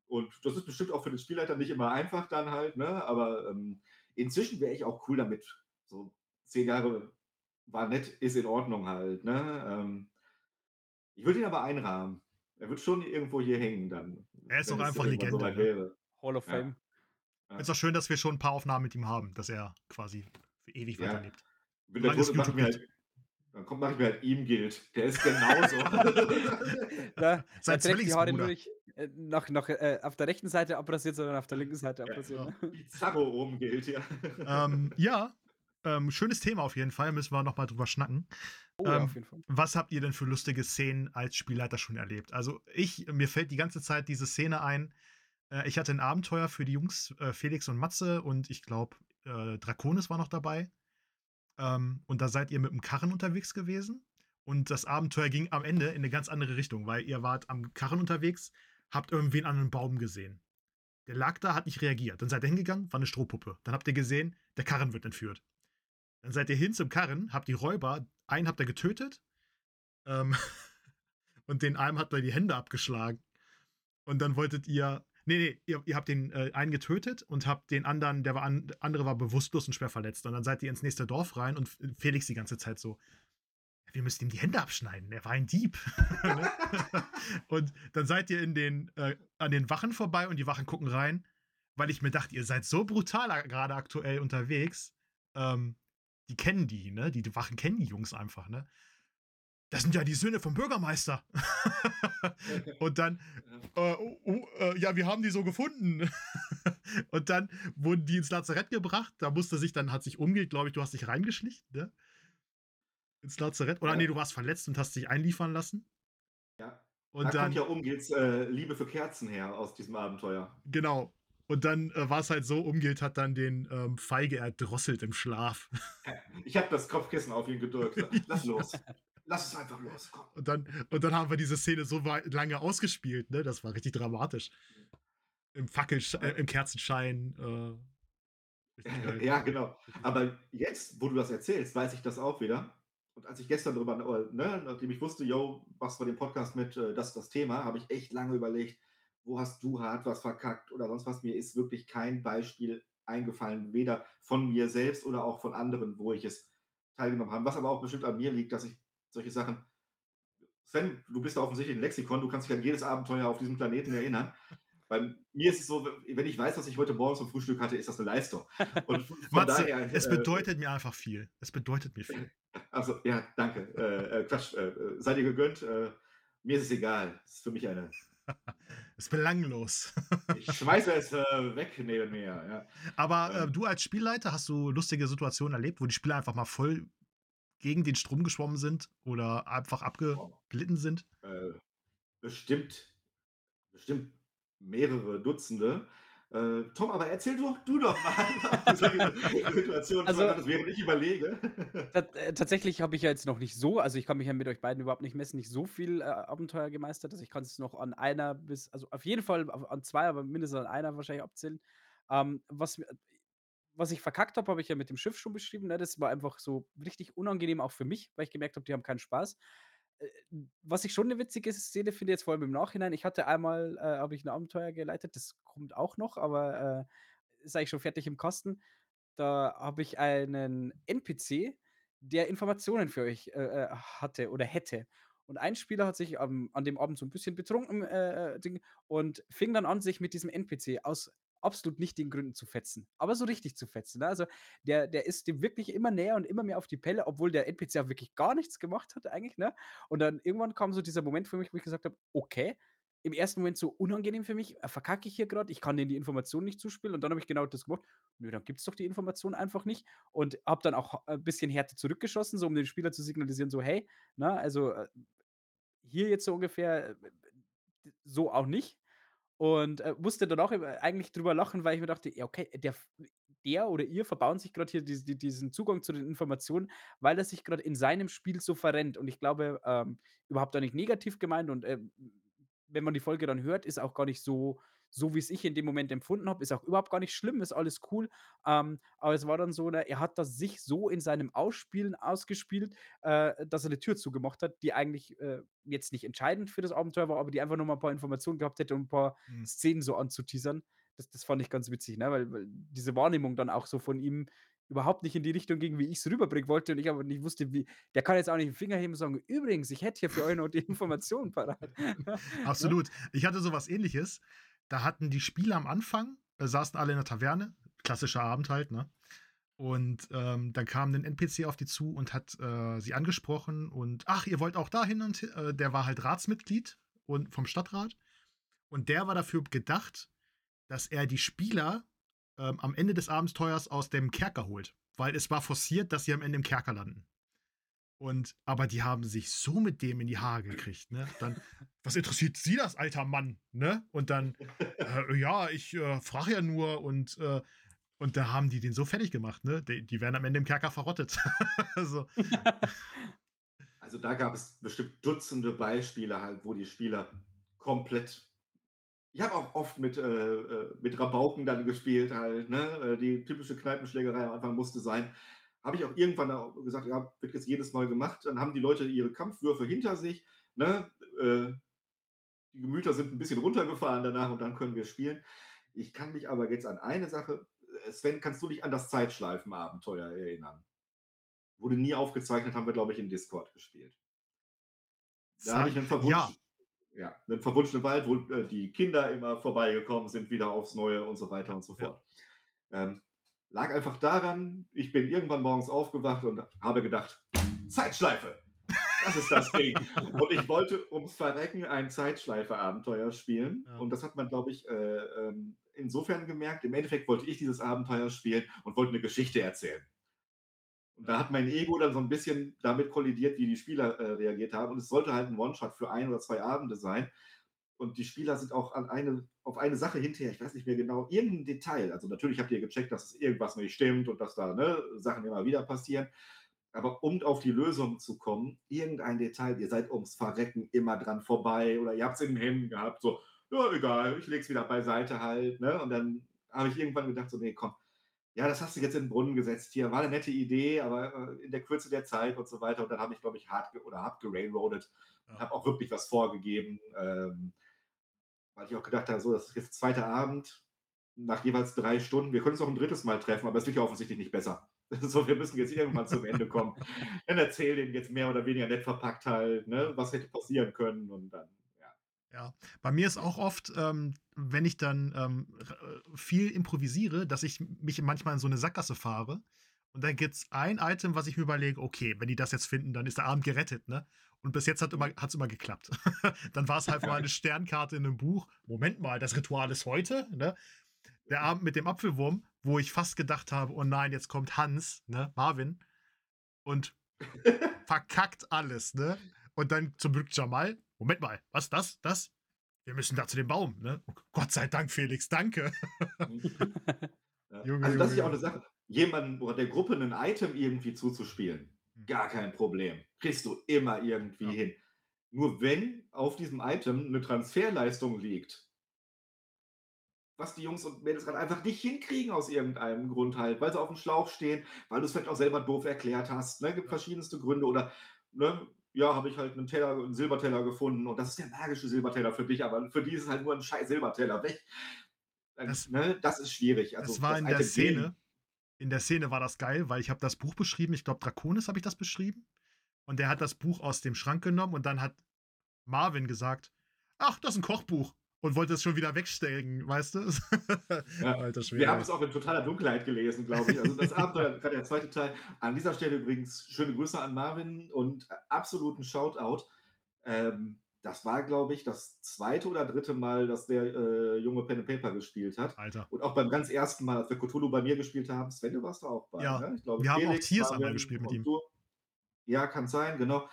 Und das ist bestimmt auch für den Spielleiter nicht immer einfach dann halt, ne? Aber ähm, inzwischen wäre ich auch cool damit. So zehn Jahre war nett, ist in Ordnung halt, ne? Ähm, ich würde ihn aber einrahmen. Er wird schon irgendwo hier hängen dann. Er ist es einfach Legende. soweit Ne? Hall of Ja. Fame. Ja. Ist auch schön, dass wir schon ein paar Aufnahmen mit ihm haben, dass er quasi für ewig Ja. weiterlebt. Wenn der Tod mache ich mir YouTube halt, dann kommt, mache ich mir halt ihm gilt. Der ist genauso. Da, Sein er trägt die Haare Zwillingsbruder. nur nicht äh, nach, nach, äh, auf der rechten Seite abrasiert, sondern auf der linken Seite abrasiert. ja. Ne? Bizarro oben gilt, ja. ähm, ja, ähm, schönes Thema auf jeden Fall. Müssen wir nochmal drüber schnacken. Oh, ja, Ähm, auf jeden Fall. Was habt ihr denn für lustige Szenen als Spielleiter schon erlebt? Also ich, mir fällt die ganze Zeit diese Szene ein. Äh, ich hatte ein Abenteuer für die Jungs, äh, Felix und Matze und ich glaube, äh, Draconis war noch dabei. Ähm, und da seid ihr mit dem Karren unterwegs gewesen. Und das Abenteuer ging am Ende in eine ganz andere Richtung, weil ihr wart am Karren unterwegs, habt irgendwen an einem Baum gesehen. Der lag da, hat nicht reagiert. Dann seid ihr hingegangen, war eine Strohpuppe. Dann habt ihr gesehen, der Karren wird entführt. Dann seid ihr hin zum Karren, habt die Räuber, einen habt ihr getötet ähm, und den einen habt ihr die Hände abgeschlagen. Und dann wolltet ihr, nee, nee, ihr, ihr habt den äh, einen getötet und habt den anderen, der war an, der andere war bewusstlos und schwer verletzt. Und dann seid ihr ins nächste Dorf rein und Felix die ganze Zeit so, wir müssen ihm die Hände abschneiden, er war ein Dieb. Ne? und dann seid ihr in den, äh, an den Wachen vorbei und die Wachen gucken rein, weil ich mir dachte, ihr seid so brutal gerade aktuell unterwegs. Ähm, die kennen die, ne? Die, die Wachen kennen die Jungs einfach, ne? Das sind ja die Söhne vom Bürgermeister. und dann, äh, oh, oh, äh, ja, wir haben die so gefunden. und dann wurden die ins Lazarett gebracht. Da musste sich dann, hat sich umgeht, glaube ich, du hast dich reingeschlichen, ne? Ins Lazarett. Oder Ja. nee, du warst verletzt und hast dich einliefern lassen. ja. Und da dann, kommt ja um geht's äh, Liebe für Kerzen her aus diesem Abenteuer. genau. Und dann äh, war es halt so, Umgilt hat dann den ähm, Feige erdrosselt im Schlaf. Ich habe das Kopfkissen auf ihn gedrückt. Lass los. Lass es einfach los. Komm. Und dann, und dann haben wir diese Szene so lange ausgespielt, ne? Das war richtig dramatisch. Im Fackelsch äh, im Kerzenschein. Äh. Ja, genau. Aber jetzt, wo du das erzählst, weiß ich das auch wieder. Und als ich gestern drüber, äh, ne, nachdem ich wusste, yo, was war dem Podcast mit, äh, das ist das Thema, habe ich echt lange überlegt, wo hast du hart was verkackt oder sonst was. Mir ist wirklich kein Beispiel eingefallen, weder von mir selbst oder auch von anderen, wo ich es teilgenommen habe. Was aber auch bestimmt an mir liegt, dass ich solche Sachen. Sven, du bist da offensichtlich ein Lexikon, du kannst dich an jedes Abenteuer auf diesem Planeten erinnern. Bei mir ist es so, wenn ich weiß, was ich heute Morgen zum Frühstück hatte, ist das eine Leistung. Und von Matze, daher, es äh, bedeutet mir einfach viel. Es bedeutet mir viel. Also, ja, danke. Äh, äh, Quatsch, äh, äh, sei dir gegönnt. Mir ist es egal. Es ist für mich eine. Ist belanglos. Ich schmeiße es äh, weg neben mir. Ja. Aber äh, Ähm. du als Spielleiter, hast du lustige Situationen erlebt, wo die Spieler einfach mal voll gegen den Strom geschwommen sind oder einfach abgeglitten sind? Äh, bestimmt, bestimmt mehrere Dutzende. Äh, Tom, aber erzähl doch du doch mal, Situationen Also- hattest, während ich überlege. Äh, tatsächlich habe ich ja jetzt noch nicht so also, ich kann mich ja mit euch beiden überhaupt nicht messen, nicht so viel, äh, Abenteuer gemeistert. Also, ich kann es noch an einer bis also, auf jeden Fall an 2, aber mindestens an einer wahrscheinlich abzählen. Ähm, was was ich verkackt habe, habe ich ja mit dem Schiff schon beschrieben, ne? Das war einfach so richtig unangenehm auch für mich, weil ich gemerkt habe, die haben keinen Spaß. Äh, was ich schon 'ne witzige Szene finde, jetzt vor allem im Nachhinein, ich hatte einmal, äh habe ich 'n Abenteuer geleitet, das kommt auch noch, aber, äh, ist eigentlich schon fertig im Kasten. Da habe ich einen NPC, der Informationen für euch, äh, äh, hatte oder hätte. Und ein Spieler hat sich am an dem Abend so 'n bisschen betrunken, äh, äh, und fing dann an, sich mit diesem NPC aus absolut nichtigen Gründen zu fetzen, aber so richtig zu fetzen, ne? Also, der der ist dem wirklich immer näher und immer mehr auf die Pelle, obwohl der NPC auch wirklich gar nichts gemacht hat eigentlich, ne? Und dann irgendwann kam so dieser Moment für mich, wo ich gesagt habe: „Okay“, im ersten Moment so unangenehm für mich, äh, verkacke ich hier grad? Ich kann denen die Informationen nicht zuspielen. Und dann habe ich genau das gemacht: „Nö, dann gibt's doch die Information einfach nicht.“ Und habe dann auch ein bisschen härter zurückgeschossen, so um dem Spieler zu signalisieren, so: „Hey, ne, also, äh, hier jetzt so ungefähr, äh, so auch nicht.“ Und, äh, musste dann auch im eigentlich drüber lachen, weil ich mir dachte: „Ja, okay, der der oder ihr verbauen sich grad hier dies die diesen Zugang zu den Informationen, weil er sich grad in seinem Spiel so verrennt.“ Und ich glaube, ähm, überhaupt auch nicht negativ gemeint und, ähm, wenn man die Folge dann hört, ist auch gar nicht so so wie es ich in dem Moment empfunden habe. Ist auch überhaupt gar nicht schlimm, ist alles cool. Ähm, aber es war dann so, ne, er hat das sich so in seinem Ausspielen ausgespielt, äh, dass er eine Tür zugemacht hat, die eigentlich, äh, jetzt nicht entscheidend für das Abenteuer war, aber die einfach nur mal 'n paar Informationen gehabt hätte, um ein paar Mhm. Szenen so anzuteasern. Das das fand ich ganz witzig, ne, weil weil diese Wahrnehmung dann auch so von ihm überhaupt nicht in die Richtung ging, wie ich's rüberbringen wollte und ich aber nicht wusste, wie der kann jetzt auch nicht 'n Finger heben und sagen: „Übrigens, ich hätte hier für euch noch die Information parat.“ Ne? Absolut. Ich hatte so was Ähnliches. Da hatten die Spieler am Anfang äh, saßen alle in der Taverne, klassischer Abend halt, ne? Und, ähm, dann kam 'nen NPC auf die zu und hat, äh, sie angesprochen und: „Ach, ihr wollt auch dahin?“ Und äh, der war halt Ratsmitglied und vom Stadtrat. Und der war dafür gedacht, dass er die Spieler, ähm, am Ende des Abenteuers aus dem Kerker holt, weil es war forciert, dass sie am Ende im Kerker landen. Und aber die haben sich so mit dem in die Haare gekriegt, ne? Dann: „Was interessiert Sie das, alter Mann?“, ne? Und dann: „Äh, ja, ich, äh, frage ja nur“ und, äh und da haben die den so fertig gemacht, ne? Die die werden am Ende im Kerker verrottet. Also Also, da gab es bestimmt Dutzende Beispiele halt, wo die Spieler komplett ich habe auch oft mit, äh, äh mit Rabauken dann gespielt halt, ne? Äh, die typische Kneipenschlägerei am Anfang musste sein. Habe ich auch irgendwann auch gesagt: „Ja, wird jetzt jedes Mal gemacht.“ Dann haben die Leute ihre Kampfwürfe hinter sich, ne? Äh, die Gemüter sind 'n bisschen runtergefahren danach und dann können wir spielen. Ich kann mich aber jetzt an eine Sache äh, Sven, kannst du dich an das Zeitschleifen-Abenteuer erinnern? Wurde nie aufgezeichnet, haben wir, glaube ich, in Discord gespielt. Da Zeit ich 'nen ja. verwunsch ja, 'nen verwunschenen Wald, wo, äh, die Kinder immer vorbeigekommen sind, wieder aufs Neue und so weiter und so Ja. fort. Ähm, lag einfach daran, ich bin irgendwann morgens aufgewacht und habe gedacht: „Zeitschleife, das ist das Ding.“ Und ich wollte ums Verrecken ein Zeitschleife-Abenteuer spielen Ja. und das hat man, glaube ich, äh, ähm, insofern gemerkt im Endeffekt wollte ich dieses Abenteuer spielen und wollte 'ne Geschichte erzählen. Und da hat mein Ego dann so 'n bisschen damit kollidiert, wie die Spieler, äh, reagiert haben und es sollte halt 'n One-Shot für 1 oder 2 Abende sein. Und die Spieler sind auch an eine auf eine Sache hinterher, ich weiß nicht mehr genau, irgend 'n Detail. Also, natürlich habt ihr gecheckt, dass es irgendwas nicht stimmt und dass da, ne, Sachen immer wieder passieren. Aber um auf die Lösung zu kommen, irgendein Detail, ihr seid ums Verrecken immer dran vorbei oder ihr habt's in den Händen gehabt, so: „Ja, egal, ich lege es wieder beiseite halt“, ne? Und dann habe ich irgendwann gedacht so: „Ne, komm, ja, das hast du jetzt in 'n Brunnen gesetzt hier. War 'ne nette Idee, aber, äh, in der Kürze der Zeit“ und so weiter. Und dann habe ich, glaube ich, hart ge oder habe gerailroadet Ja. habe auch wirklich was vorgegeben, ähm weil ich auch gedacht habe: „So, das ist jetzt 2. Abend nach jeweils 3 Stunden. Wir können uns noch 'n 3. Mal treffen, aber es wird ja offensichtlich nicht besser. So, wir müssen jetzt irgendwann zum Ende kommen.“ Dann erzähl denen jetzt mehr oder weniger nett verpackt halt, ne, was hätte passieren können und dann ja. Ja. Bei mir ist auch oft, ähm, wenn ich dann, ähm, äh, viel improvisiere, dass ich mich manchmal in so 'ne Sackgasse fahre und dann gibt's ein Item, was ich mir überlege: „Okay, wenn die das jetzt finden, dann ist der Abend gerettet“, ne? Und bis jetzt hat immer hat's immer geklappt. Dann war's halt mal 'ne Sternkarte in 'nem Buch. Moment mal, das Ritual ist heute, ne? Der Abend mit dem Apfelwurm, wo ich fast gedacht habe: „Oh nein, jetzt kommt Hans, ne, Marvin und verkackt alles“, ne? Und dann zum Glück Jamal: „Moment mal, was, das, das? Wir müssen da zu dem Baum, ne?“ „Gott sei Dank, Felix, danke.“ Ja. Junge, Also, das Junge, ist ja auch 'ne Junge. Sache, jemandem oder der Gruppe 'nen Item irgendwie zuzuspielen. Gar kein Problem. Kriegst du immer irgendwie Ja. hin. Nur wenn auf diesem Item 'ne Transferleistung liegt was die Jungs und Mädels grad einfach nicht hinkriegen aus irgendeinem Grund halt, weil sie aufm Schlauch stehen, weil du's vielleicht auch selber doof erklärt hast, ne? Gibt verschiedenste Gründe oder, ne, ja, habe ich halt 'nen Teller 'n Silberteller gefunden und das ist der magische Silberteller für dich, aber für die ist es halt nur 'n scheiß Silberteller weg. Das ne, das ist schwierig. das Also, war das in der Szene in der Szene war das geil, weil ich habe das Buch beschrieben. Ich glaube, Draconis habe ich das beschrieben. Und der hat das Buch aus dem Schrank genommen und dann hat Marvin gesagt: „Ach, das ist 'n Kochbuch“ und wollte es schon wieder wegstecken, weißt du? Ja, Alter wir haben Schwede. es auch in totaler Dunkelheit gelesen, glaube ich. Also, das Abenteuer grad der 2. Teil. An dieser Stelle übrigens schöne Grüße an Marvin und absoluten Shoutout. Ähm, das war, glaube ich, das 2. oder 3. Mal, dass der, äh, Junge Pen and Paper gespielt hat. Alter. Und auch beim ganz 1. Mal, als wir Cthulhu bei mir gespielt haben Sven, du warst da auch bei, Ja, ne? Ich glaube, wir haben auch Felix, Tiers einmal gespielt mit ihm. du. Ja, kann sein, genau.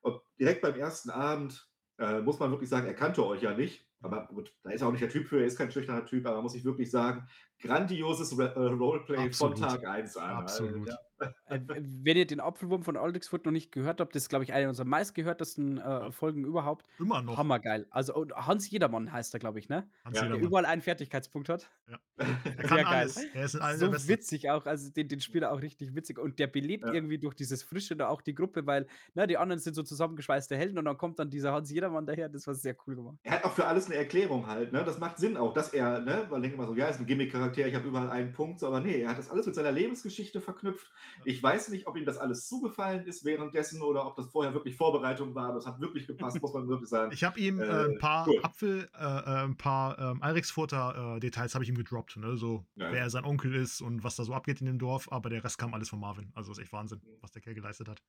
Und direkt beim 1. Abend, äh, muss man wirklich sagen, er kannte euch ja nicht. Aber gut, da ist er auch nicht der Typ für, er ist kein schüchterner Typ, aber muss ich wirklich sagen, grandioses Re- äh, Roleplay Absolut. von Tag 1 an. Absolut. Ja. Äh, wenn ihr den Apfelwurm von Aldrichsfurt noch nicht gehört habt, das ist, glaube ich, eine unserer meistgehörtesten äh, Ja. Folgen überhaupt. Immer noch. Hammergeil. Also Hans Jedermann heißt er, glaube ich, ne? Hans Ja. Der überall einen Fertigkeitspunkt hat. Er kann Sehr geil. alles. Er ist So witzig auch, also den, den Spieler auch richtig witzig. Und der belebt Ja. irgendwie durch dieses Frische da auch die Gruppe, weil ne, die anderen sind so zusammengeschweißte Helden und dann kommt dann dieser Hans Jedermann daher. Das war sehr cool gemacht. Er hat auch für alles eine Erklärung halt, ne? Das macht Sinn auch, dass er, ne, man denkt immer so, ja, ist ein Gimmick-Charakter, ich habe überall einen Punkt, aber nee, er hat das alles mit seiner Lebensgeschichte verknüpft. Ich weiß nicht, ob ihm das alles zugefallen ist währenddessen oder ob das vorher wirklich Vorbereitung war, aber es hat wirklich gepasst, muss man wirklich sagen. Ich habe ihm äh, Äh, ein paar cool. Apfel, äh, äh, ein paar ähm, Alriksfurter äh, Details habe ich ihm gedroppt, ne? So, Ja. wer sein Onkel ist und was da so abgeht in dem Dorf, aber der Rest kam alles von Marvin. Also ist echt Wahnsinn, was der Kerl geleistet hat.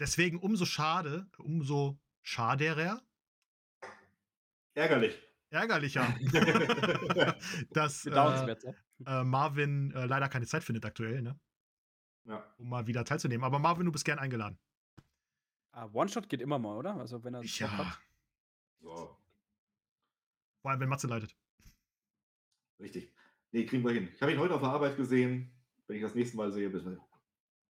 Deswegen umso schade, umso schaderer, Ärgerlich. Ärgerlicher, dass äh, Bedauernswert. ja. äh, Marvin äh, leider keine Zeit findet aktuell, ne? ja. Um mal wieder teilzunehmen. Aber Marvin, du bist gern eingeladen. Ah, One-Shot geht immer mal, oder? Also wenn er Ja, hat. So, vor allem wenn Matze leidet. richtig. Nee, kriegen wir hin. Ich habe ihn heute auf der Arbeit gesehen. Wenn ich das nächste Mal sehe, wissen wir,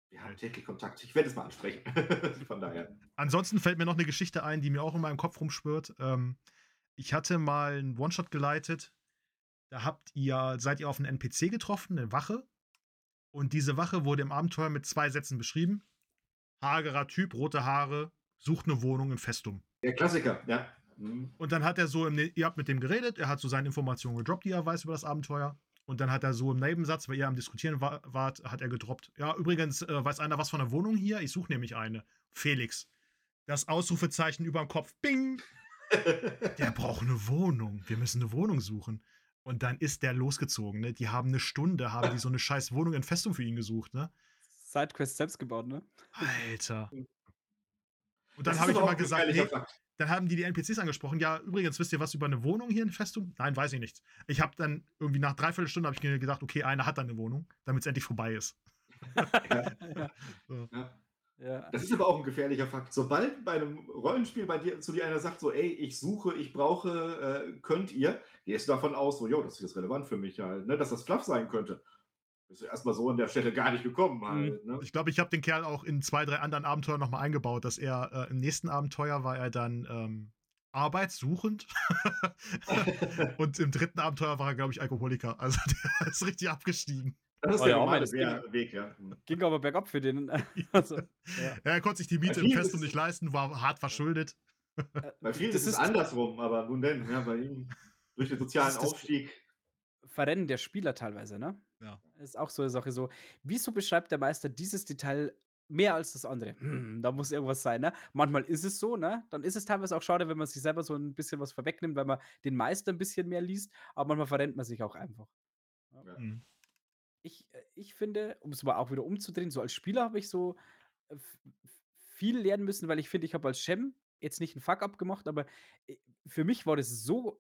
wir haben täglich Kontakt. Ich werde es mal ansprechen. Von daher. Ansonsten fällt mir noch eine Geschichte ein, die mir auch in meinem Kopf rumschwirrt. Ähm, ich hatte mal einen One-Shot geleitet. Da habt ihr, seid ihr auf einen NPC getroffen, eine Wache. Und diese Wache wurde im Abenteuer mit zwei Sätzen beschrieben. Hagerer Typ, rote Haare, sucht eine Wohnung in Festum. Der Klassiker, ja. Mhm. Und dann hat er so, im, Ne- ihr habt mit dem geredet, er hat so seine Informationen gedroppt, die er weiß über das Abenteuer. Und dann hat er so im Nebensatz, weil ihr am Diskutieren wa- wart, hat er gedroppt. Ja, übrigens, äh, weiß einer was von der Wohnung hier? Ich suche nämlich eine. Felix. Das Ausrufezeichen über dem Kopf. Bing! Der braucht eine Wohnung. Wir müssen eine Wohnung suchen. Und dann ist der losgezogen. Ne? Die haben eine Stunde, haben die so eine scheiß Wohnung in Festung für ihn gesucht. Ne? Sidequest selbst gebaut, ne? Alter. Und dann habe ich aber immer gesagt, nee, dann haben die die NPCs angesprochen. Ja, übrigens, wisst ihr was über eine Wohnung hier in Festung? Nein, weiß ich nicht. Ich habe dann irgendwie nach dreiviertel Stunde habe ich mir gedacht, okay, einer hat dann eine Wohnung, damit es endlich vorbei ist. ja. So. Ja. Ja. Das ist aber auch ein gefährlicher Fakt. Sobald bei einem Rollenspiel bei dir zu dir einer sagt, so, ey, ich suche, ich brauche, äh, könnt ihr, gehst du davon aus, so, jo, das ist jetzt relevant für mich halt, ne, dass das Fluff sein könnte. Bist du erstmal so an der Stelle gar nicht gekommen halt, ne? Ich glaube, ich habe den Kerl auch in zwei, drei anderen Abenteuern nochmal eingebaut, dass er äh, im nächsten Abenteuer war er dann ähm, arbeitssuchend und im dritten Abenteuer war er, glaube ich, Alkoholiker. Also der ist richtig abgestiegen. Das ist Oh ja, normale das Weg, Weg, ja. Ging aber bergab für den. Also, ja. Ja, er konnte sich die Miete im Festum nicht leisten, war hart verschuldet. Bei vielen Das ist es andersrum, aber nun denn, ja, bei ihm durch den sozialen Das ist das- Aufstieg. Verrennen der Spieler teilweise, ne? Ja. Ist auch so eine Sache so. Wieso beschreibt der Meister dieses Detail mehr als das andere? Hm, da muss irgendwas sein, ne? Manchmal ist es so, ne? Dann ist es teilweise auch schade, wenn man sich selber so ein bisschen was vorwegnimmt, weil man den Meister ein bisschen mehr liest, aber manchmal verrennt man sich auch einfach. Ja. Mhm. Ich, äh, ich finde, um es mal auch wieder umzudrehen, so als Spieler habe ich so äh, viel lernen müssen, weil ich finde, ich habe als Shem jetzt nicht einen Fuck-up gemacht, aber äh, für mich war das so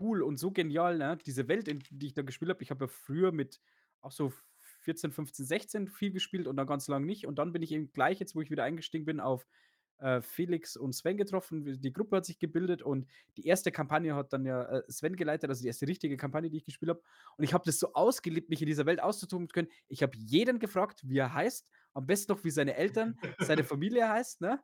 cool und so genial, ne? diese Welt, in die ich da gespielt habe. Ich habe ja früher mit auch so 14, 15, 16 viel gespielt und dann ganz lang nicht. Und dann bin ich eben gleich, jetzt wo ich wieder eingestiegen bin, auf äh, Felix und Sven getroffen. Die Gruppe hat sich gebildet und die erste Kampagne hat dann ja äh, Sven geleitet, also die erste richtige Kampagne, die ich gespielt habe. Und ich habe das so ausgelebt, mich in dieser Welt auszutoben zu können. Ich habe jeden gefragt, wie er heißt, am besten noch, wie seine Eltern, seine Familie heißt, ne?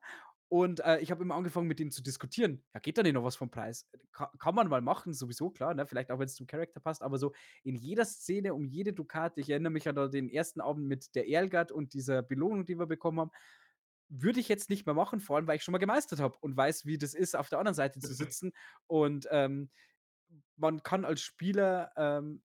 Und äh, ich habe immer angefangen, mit ihm zu diskutieren. Ja, geht da nicht noch was vom Preis? Ka kann man mal machen, sowieso, klar, ne? Vielleicht auch, wenn es zum Charakter passt, aber so in jeder Szene um jede Dukat, ich erinnere mich an den ersten Abend mit der Erlgard und dieser Belohnung, die wir bekommen haben, würde ich jetzt nicht mehr machen, vor allem, weil ich schon mal gemeistert habe und weiß, wie das ist, auf der anderen Seite zu sitzen. Und ähm, man kann als Spieler ähm,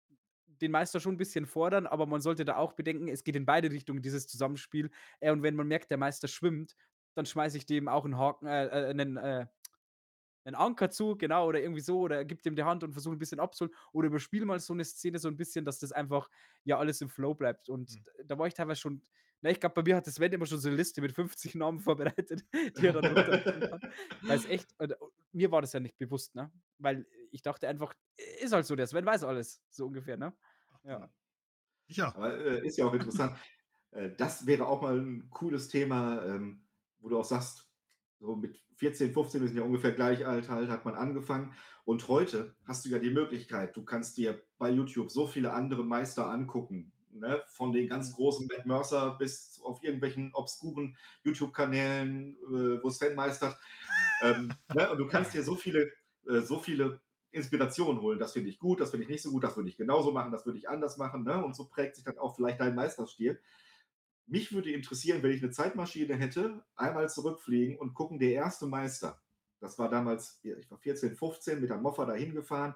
den Meister schon ein bisschen fordern, aber man sollte da auch bedenken, es geht in beide Richtungen, dieses Zusammenspiel. Äh, und wenn man merkt, der Meister schwimmt, dann schmeiße ich dem auch einen Haken, äh, äh, einen, äh, einen Anker zu, genau, oder irgendwie so, oder gib dem die Hand und versuche ein bisschen abzuholen, oder überspiel mal so eine Szene so ein bisschen, dass das einfach ja alles im Flow bleibt. Und Mhm. da war ich teilweise schon, na, ich glaube, bei mir hat das Sven immer schon so eine Liste mit 50 Namen vorbereitet, die er dann. Weil es echt, und, und mir war das ja nicht bewusst, ne? Weil ich dachte einfach, ist halt so, der Sven weiß alles, so ungefähr, ne? Ja. Ja, Aber äh, ist ja auch interessant. Äh, das wäre auch mal ein cooles Thema, ähm, wo du auch sagst, so mit 14, 15, wir sind ja ungefähr gleich alt halt, hat man angefangen. Und heute hast du ja die Möglichkeit, du kannst dir bei YouTube so viele andere Meister angucken. Ne? Von den ganz großen Matt Mercer bis auf irgendwelchen obskuren YouTube-Kanälen, äh, wo Sven meistert. Ähm, ne? Und du kannst dir so viele, äh, so viele Inspirationen holen. Das finde ich gut, das finde ich nicht so gut, das würde ich genauso machen, das würde ich anders machen. Ne? Und so prägt sich dann auch vielleicht dein Meisterstil. Mich würde interessieren, wenn ich eine Zeitmaschine hätte, einmal zurückfliegen und gucken, der erste Meister. Das war damals, ich war 14, 15, mit der Moffa dahin gefahren.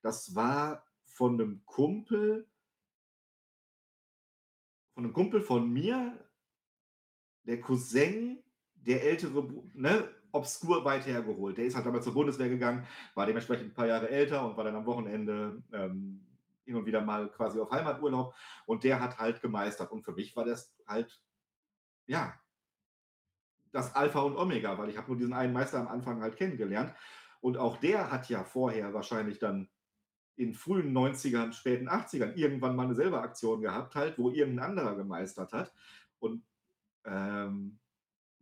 Das war von einem Kumpel, von einem Kumpel von mir, der Cousin, der ältere, ne, obskur weit hergeholt. Der ist halt damals zur Bundeswehr gegangen, war dementsprechend ein paar Jahre älter und war dann am Wochenende ähm, hin und wieder mal quasi auf Heimaturlaub und der hat halt gemeistert. Und für mich war das halt, ja, das Alpha und Omega, weil ich habe nur diesen einen Meister am Anfang halt kennengelernt. Und auch der hat ja vorher wahrscheinlich dann in frühen 90ern, späten 80ern irgendwann mal eine selber Aktion gehabt, halt, wo irgendein anderer gemeistert hat. Und ähm,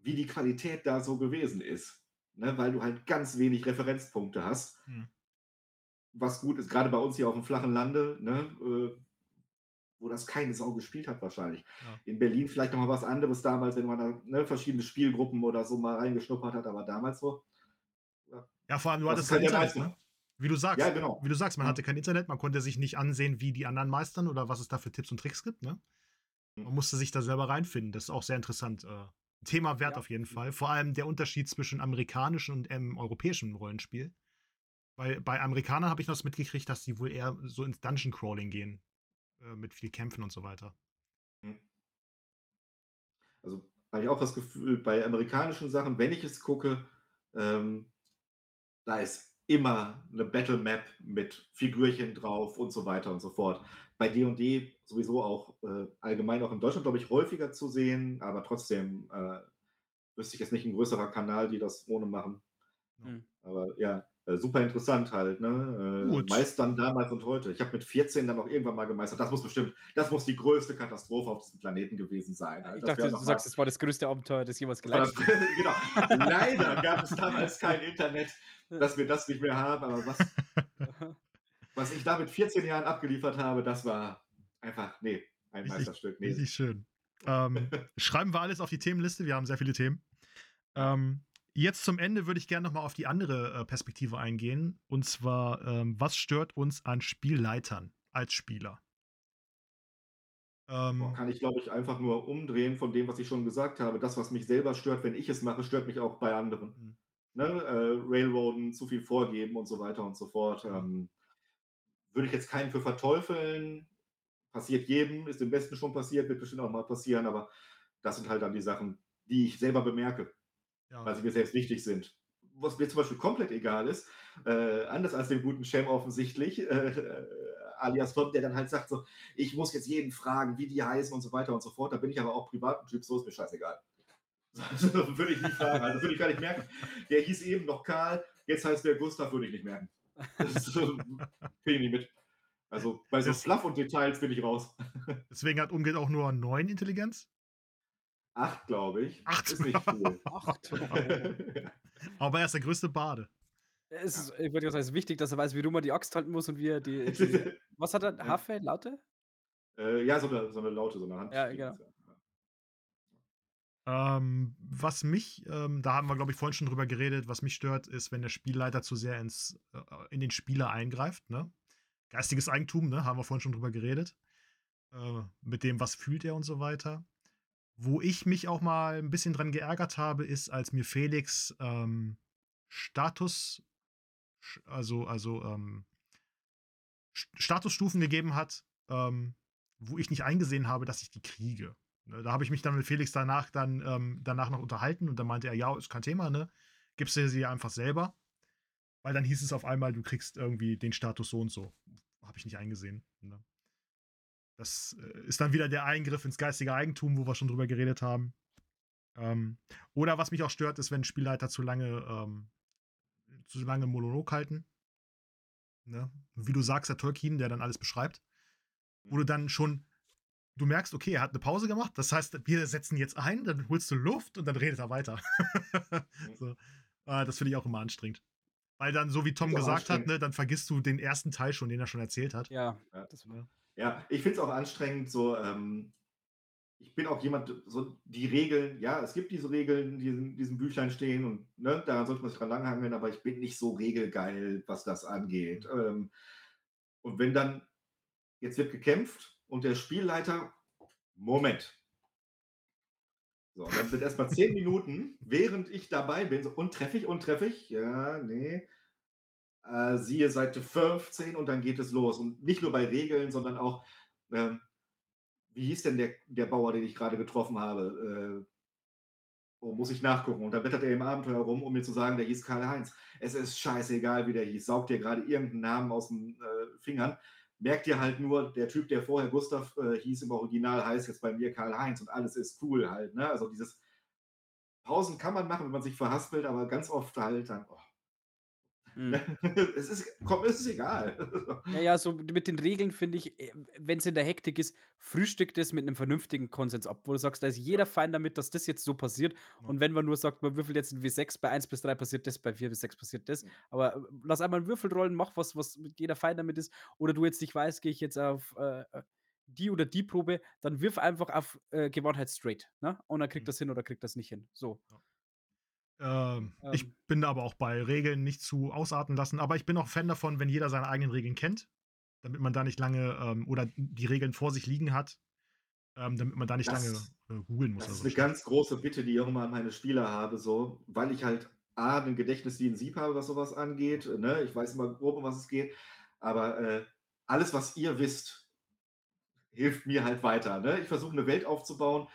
wie die Qualität da so gewesen ist. Ne? Weil du halt ganz wenig Referenzpunkte hast. Hm was gut ist, gerade bei uns hier auf dem flachen Lande, ne, äh, wo das keine Sau gespielt hat wahrscheinlich. Ja. In Berlin vielleicht noch mal was anderes damals, wenn man da ne, verschiedene Spielgruppen oder so mal reingeschnuppert hat, aber damals so. Ja, ja vor allem, du hattest kein Internet, ne? Wie du sagst, ja, genau. wie du sagst, man hatte kein Internet, man konnte sich nicht ansehen, wie die anderen meistern oder was es da für Tipps und Tricks gibt, ne? Man hm. musste sich da selber reinfinden. Das ist auch sehr interessant. Äh, Thema wert ja. auf jeden Fall. Vor allem der Unterschied zwischen amerikanischem und ähm, europäischem Rollenspiel. Weil bei Amerikanern habe ich noch das mitgekriegt, dass sie wohl eher so ins Dungeon Crawling gehen. Äh, mit viel Kämpfen und so weiter. Hm. Also habe ich auch das Gefühl, bei amerikanischen Sachen, wenn ich es gucke, ähm, da ist immer eine Battle Map mit Figürchen drauf und so weiter und so fort. Bei D&D sowieso auch äh, allgemein auch in Deutschland, glaube ich, häufiger zu sehen, aber trotzdem äh, wüsste ich jetzt nicht ein größerer Kanal, die das ohne machen. Mhm. Aber ja, äh, super interessant halt, ne? Äh, meistern damals und heute. Ich habe mit 14 dann auch irgendwann mal gemeistert. Das muss bestimmt, das muss die größte Katastrophe auf diesem Planeten gewesen sein. Halt. Ich dachte, du sagst, es war das größte Abenteuer, das jemals geleistet Genau. Leider gab es damals kein Internet, dass wir das nicht mehr haben. Aber was, was ich da mit 14 Jahren abgeliefert habe, das war einfach, nee, ein richtig, Meisterstück. Nee. Richtig schön. Ähm, schreiben wir alles auf die Themenliste. Wir haben sehr viele Themen. Ähm, Jetzt zum Ende würde ich gerne nochmal auf die andere äh, Perspektive eingehen. Und zwar, ähm, was stört uns an Spielleitern als Spieler? Ähm, kann ich, glaube ich, einfach nur umdrehen von dem, was ich schon gesagt habe. Das, was mich selber stört, wenn ich es mache, stört mich auch bei anderen. Mhm. Ne? Äh, Railroaden, zu viel vorgeben und so weiter und so fort. Ähm, würde ich jetzt keinen für verteufeln. Passiert jedem, ist dem Besten schon passiert, wird bestimmt auch mal passieren, aber das sind halt dann die Sachen, die ich selber bemerke ja. weil sie mir selbst wichtig sind. Was mir zum Beispiel komplett egal ist, äh, anders als dem guten Cem offensichtlich, äh, äh, alias Bob, der dann halt sagt so, ich muss jetzt jeden fragen, wie die heißen und so weiter und so fort. Da bin ich aber auch privat ein Typ, so ist mir scheißegal. Also, würde ich nicht fragen, also würde ich gar nicht merken. Der hieß eben noch Karl, jetzt heißt der Gustav, würde ich nicht merken. Das so, ich nicht mit. Also bei so Fluff und Details bin ich raus. Deswegen hat Umgeht auch nur neun Intelligenz? Acht, glaube ich. Acht. Ist nicht viel. Acht. Aber er ist der größte Bade. Es ist, ich würde sagen, es ist wichtig, dass er weiß, wie rum er die Axt halten muss und wie er die. die was hat er? Harfe? Laute? Äh, ja, so eine, so eine Laute, so eine Hand. Ja, genau. Ähm, was mich, ähm, da haben wir, glaube ich, vorhin schon drüber geredet, was mich stört, ist, wenn der Spielleiter zu sehr ins, äh, in den Spieler eingreift. Ne? Geistiges Eigentum, ne? haben wir vorhin schon drüber geredet. Äh, mit dem, was fühlt er und so weiter. Wo ich mich auch mal ein bisschen dran geärgert habe, ist, als mir Felix ähm, Status, also, also ähm, Statusstufen gegeben hat, ähm, wo ich nicht eingesehen habe, dass ich die kriege. Ne, da habe ich mich dann mit Felix danach dann ähm, danach noch unterhalten und dann meinte er, ja, ist kein Thema, ne? Gibst du sie einfach selber. Weil dann hieß es auf einmal, du kriegst irgendwie den Status so und so. Habe ich nicht eingesehen. Ne? Das äh, ist dann wieder der Eingriff ins geistige Eigentum, wo wir schon drüber geredet haben. Ähm, oder was mich auch stört, ist, wenn Spielleiter zu lange, ähm, zu lange Monolog halten. Ne? Wie du sagst, der Tolkien, der dann alles beschreibt. Wo du dann schon du merkst, okay, er hat eine Pause gemacht. Das heißt, wir setzen jetzt ein, dann holst du Luft und dann redet er weiter. so. äh, das finde ich auch immer anstrengend. Weil dann, so wie Tom gesagt hat, ne, dann vergisst du den ersten Teil schon, den er schon erzählt hat. Ja, ja. Ja ich finde es auch anstrengend, so, ähm, ich bin auch jemand, so die Regeln, ja, es gibt diese Regeln, die in diesem Büchlein stehen und ne, daran sollte man sich dran langhangeln, aber ich bin nicht so regelgeil, was das angeht. Ähm, und wenn dann, jetzt wird gekämpft und der Spielleiter, Moment. So, dann sind erstmal zehn Minuten, während ich dabei bin, so, treffe ich, ja, nee. Äh, siehe Seite 15 und dann geht es los. Und nicht nur bei Regeln, sondern auch, ähm, wie hieß denn der, der Bauer, den ich gerade getroffen habe? Äh, oh, muss ich nachgucken. Und da blättert er im Abenteuer rum, um mir zu sagen, der hieß Karl-Heinz. Es ist scheißegal, wie der hieß. Saugt dir gerade irgendeinen Namen aus den äh, Fingern. Merkt dir halt nur, der Typ, der vorher Gustav äh, hieß im Original, heißt jetzt bei mir Karl-Heinz und alles ist cool halt. Ne? Also dieses Pausen kann man machen, wenn man sich verhaspelt, aber ganz oft halt dann, oh, Mhm. es, ist, komm, es ist egal. Ja, ja, so mit den Regeln finde ich, äh, wenn es in der Hektik ist, frühstückt es mit einem vernünftigen Konsens ab, wo du sagst, da ist jeder fein damit, dass das jetzt so passiert. Ja. Und wenn man nur sagt, man würfelt jetzt ein W6, bei 1 bis 3 passiert das, bei 4 bis 6 passiert das. Aber äh, lass einmal einen Würfel rollen, mach was, was jeder fein damit ist. Oder du jetzt nicht weißt, gehe ich jetzt auf äh, äh, die oder die Probe, dann wirf einfach auf äh, Gewandtheit straight. Ne? Und dann kriegt mhm. das hin oder kriegt das nicht hin. So. Ja. Ähm, ähm. Ich bin da aber auch bei Regeln nicht zu ausarten lassen. Aber ich bin auch Fan davon, wenn jeder seine eigenen Regeln kennt, damit man da nicht lange ähm, oder die Regeln vor sich liegen hat, ähm, damit man da nicht das, lange äh, googeln muss. Das ist eine ganz große Bitte, die ich auch immer an meine Spieler habe, so, weil ich halt A, ein Gedächtnis wie ein Sieb habe, was sowas angeht. Ne? Ich weiß immer grob, um was es geht. Aber äh, alles, was ihr wisst, hilft mir halt weiter. Ne? Ich versuche eine Welt aufzubauen,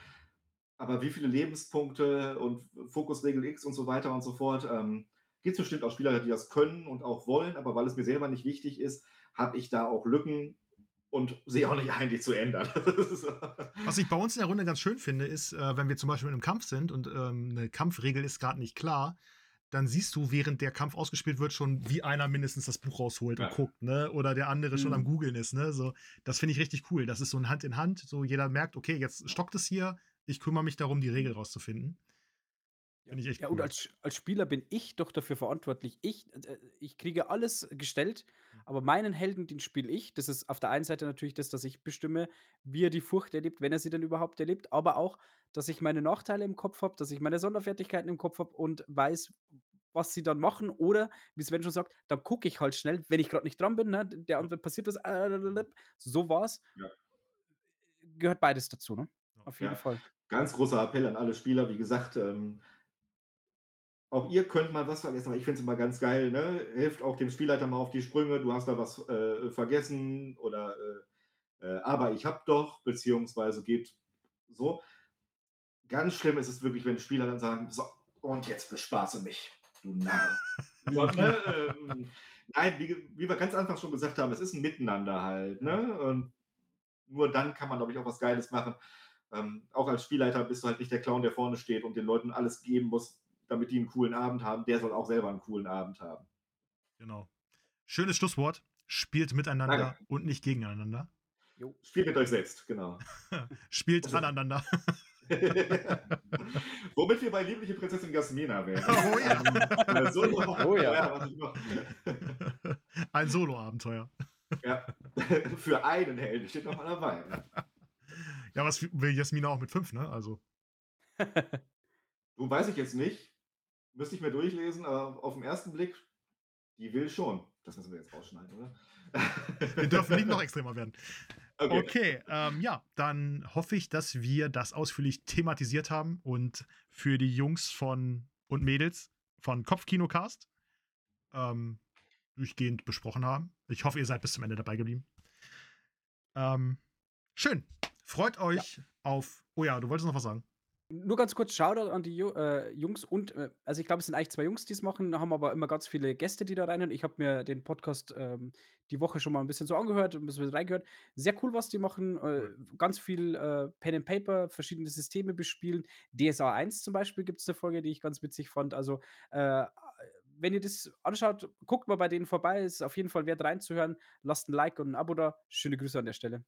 aber wie viele Lebenspunkte und Fokusregel X und so weiter und so fort, ähm, gibt es bestimmt auch Spieler, die das können und auch wollen, aber weil es mir selber nicht wichtig ist, habe ich da auch Lücken und sehe auch nicht ein, die zu ändern. Was ich bei uns in der Runde ganz schön finde, ist, äh, wenn wir zum Beispiel in einem Kampf sind und ähm, eine Kampfregel ist gerade nicht klar, dann siehst du, während der Kampf ausgespielt wird, schon, wie einer mindestens das Buch rausholt ja. und guckt, ne? Oder der andere mhm. schon am mhm. Googeln ist, ne? So, das finde ich richtig cool. Das ist so ein Hand in Hand. So, jeder merkt, okay, jetzt stockt es hier, ich kümmere mich darum, die Regel rauszufinden. Finde ich echt Ja, und als, als Spieler bin ich doch dafür verantwortlich. Ich, äh, ich kriege alles gestellt, mhm. aber meinen Helden, den spiele ich. Das ist auf der einen Seite natürlich das, dass ich bestimme, wie er die Furcht erlebt, wenn er sie denn überhaupt erlebt, aber auch, dass ich meine Nachteile im Kopf habe, dass ich meine Sonderfertigkeiten im Kopf habe und weiß, was sie dann machen. Oder, wie Sven schon sagt, dann gucke ich halt schnell, wenn ich gerade nicht dran bin, ne, der andere passiert was, äh, so war's. Ja. Gehört beides dazu, ne? Auf jeden Ja. Fall. Ganz großer Appell an alle Spieler. Wie gesagt, ähm, auch ihr könnt mal was vergessen, aber ich finde es immer ganz geil. Ne? Hilft auch dem Spielleiter mal auf die Sprünge. Du hast da was äh, vergessen oder äh, äh, aber ich hab doch, beziehungsweise geht so. Ganz schlimm ist es wirklich, wenn Spieler dann sagen: So, und jetzt bespaße mich, du Narr. und, ne, ähm, nein, wie, wie, wir ganz einfach schon gesagt haben, es ist ein Miteinander halt. Ne? Und nur dann kann man, glaube ich, auch was Geiles machen. Ähm, auch als Spielleiter bist du halt nicht der Clown, der vorne steht und den Leuten alles geben muss, damit die einen coolen Abend haben. Der soll auch selber einen coolen Abend haben. Genau. Schönes Schlusswort. Spielt miteinander Danke. und nicht gegeneinander. Jo. Spielt mit euch selbst, genau. Spielt also. aneinander. Womit wir bei liebliche Prinzessin Gasmina wären. Oh ja. Solo oh ja. Ein Solo-Abenteuer. Ja, für einen Helden steht noch mal dabei. Ja, was will Jasmina auch mit fünf, ne? Also. du weiß ich jetzt nicht. Müsste ich mir durchlesen, aber auf den ersten Blick, die will schon. Das müssen wir jetzt rausschneiden, oder? wir dürfen nicht noch extremer werden. Okay, okay ähm, ja, dann hoffe ich, dass wir das ausführlich thematisiert haben und für die Jungs von und Mädels von Kopfkinocast ähm, durchgehend besprochen haben. Ich hoffe, ihr seid bis zum Ende dabei geblieben. Ähm, schön. Freut euch ja. auf. Oh ja, du wolltest noch was sagen. Nur ganz kurz Shoutout an die äh, Jungs und, äh, also ich glaube, es sind eigentlich zwei Jungs, die es machen, haben aber immer ganz viele Gäste, die da rein. Ich habe mir den Podcast ähm, die Woche schon mal ein bisschen so angehört, ein bisschen reingehört. Sehr cool, was die machen. Äh, ganz viel äh, Pen and Paper, verschiedene Systeme bespielen. DSA 1 zum Beispiel gibt es eine Folge, die ich ganz witzig fand. Also, äh, wenn ihr das anschaut, guckt mal bei denen vorbei. Ist auf jeden Fall wert reinzuhören. Lasst ein Like und ein Abo da. Schöne Grüße an der Stelle.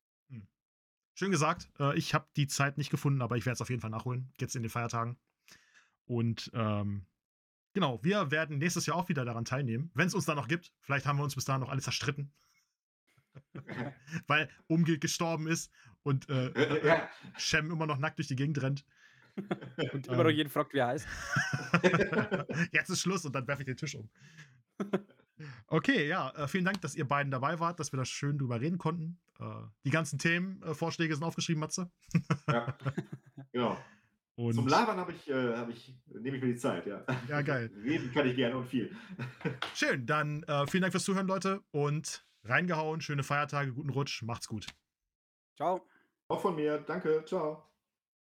Schön gesagt. Äh, ich habe die Zeit nicht gefunden, aber ich werde es auf jeden Fall nachholen. Jetzt in den Feiertagen. Und ähm, genau, wir werden nächstes Jahr auch wieder daran teilnehmen, wenn es uns da noch gibt. Vielleicht haben wir uns bis dahin noch alle zerstritten. Weil Umgeld gestorben ist und äh, Ja. Shem immer noch nackt durch die Gegend rennt. Und immer noch Ähm. jeden fragt, wie er heißt. Jetzt ist Schluss und dann werfe ich den Tisch um. Okay, ja, äh, vielen Dank, dass ihr beiden dabei wart, dass wir da schön drüber reden konnten. Äh, die ganzen Themenvorschläge sind aufgeschrieben, Matze. ja. Genau. Und Zum Labern habe ich, äh, hab ich, nehme ich mir die Zeit, ja. Ja, geil. Reden kann ich gerne und viel. schön, dann äh, vielen Dank fürs Zuhören, Leute. Und reingehauen, schöne Feiertage, guten Rutsch, macht's gut. Ciao. Auch von mir. Danke. Ciao.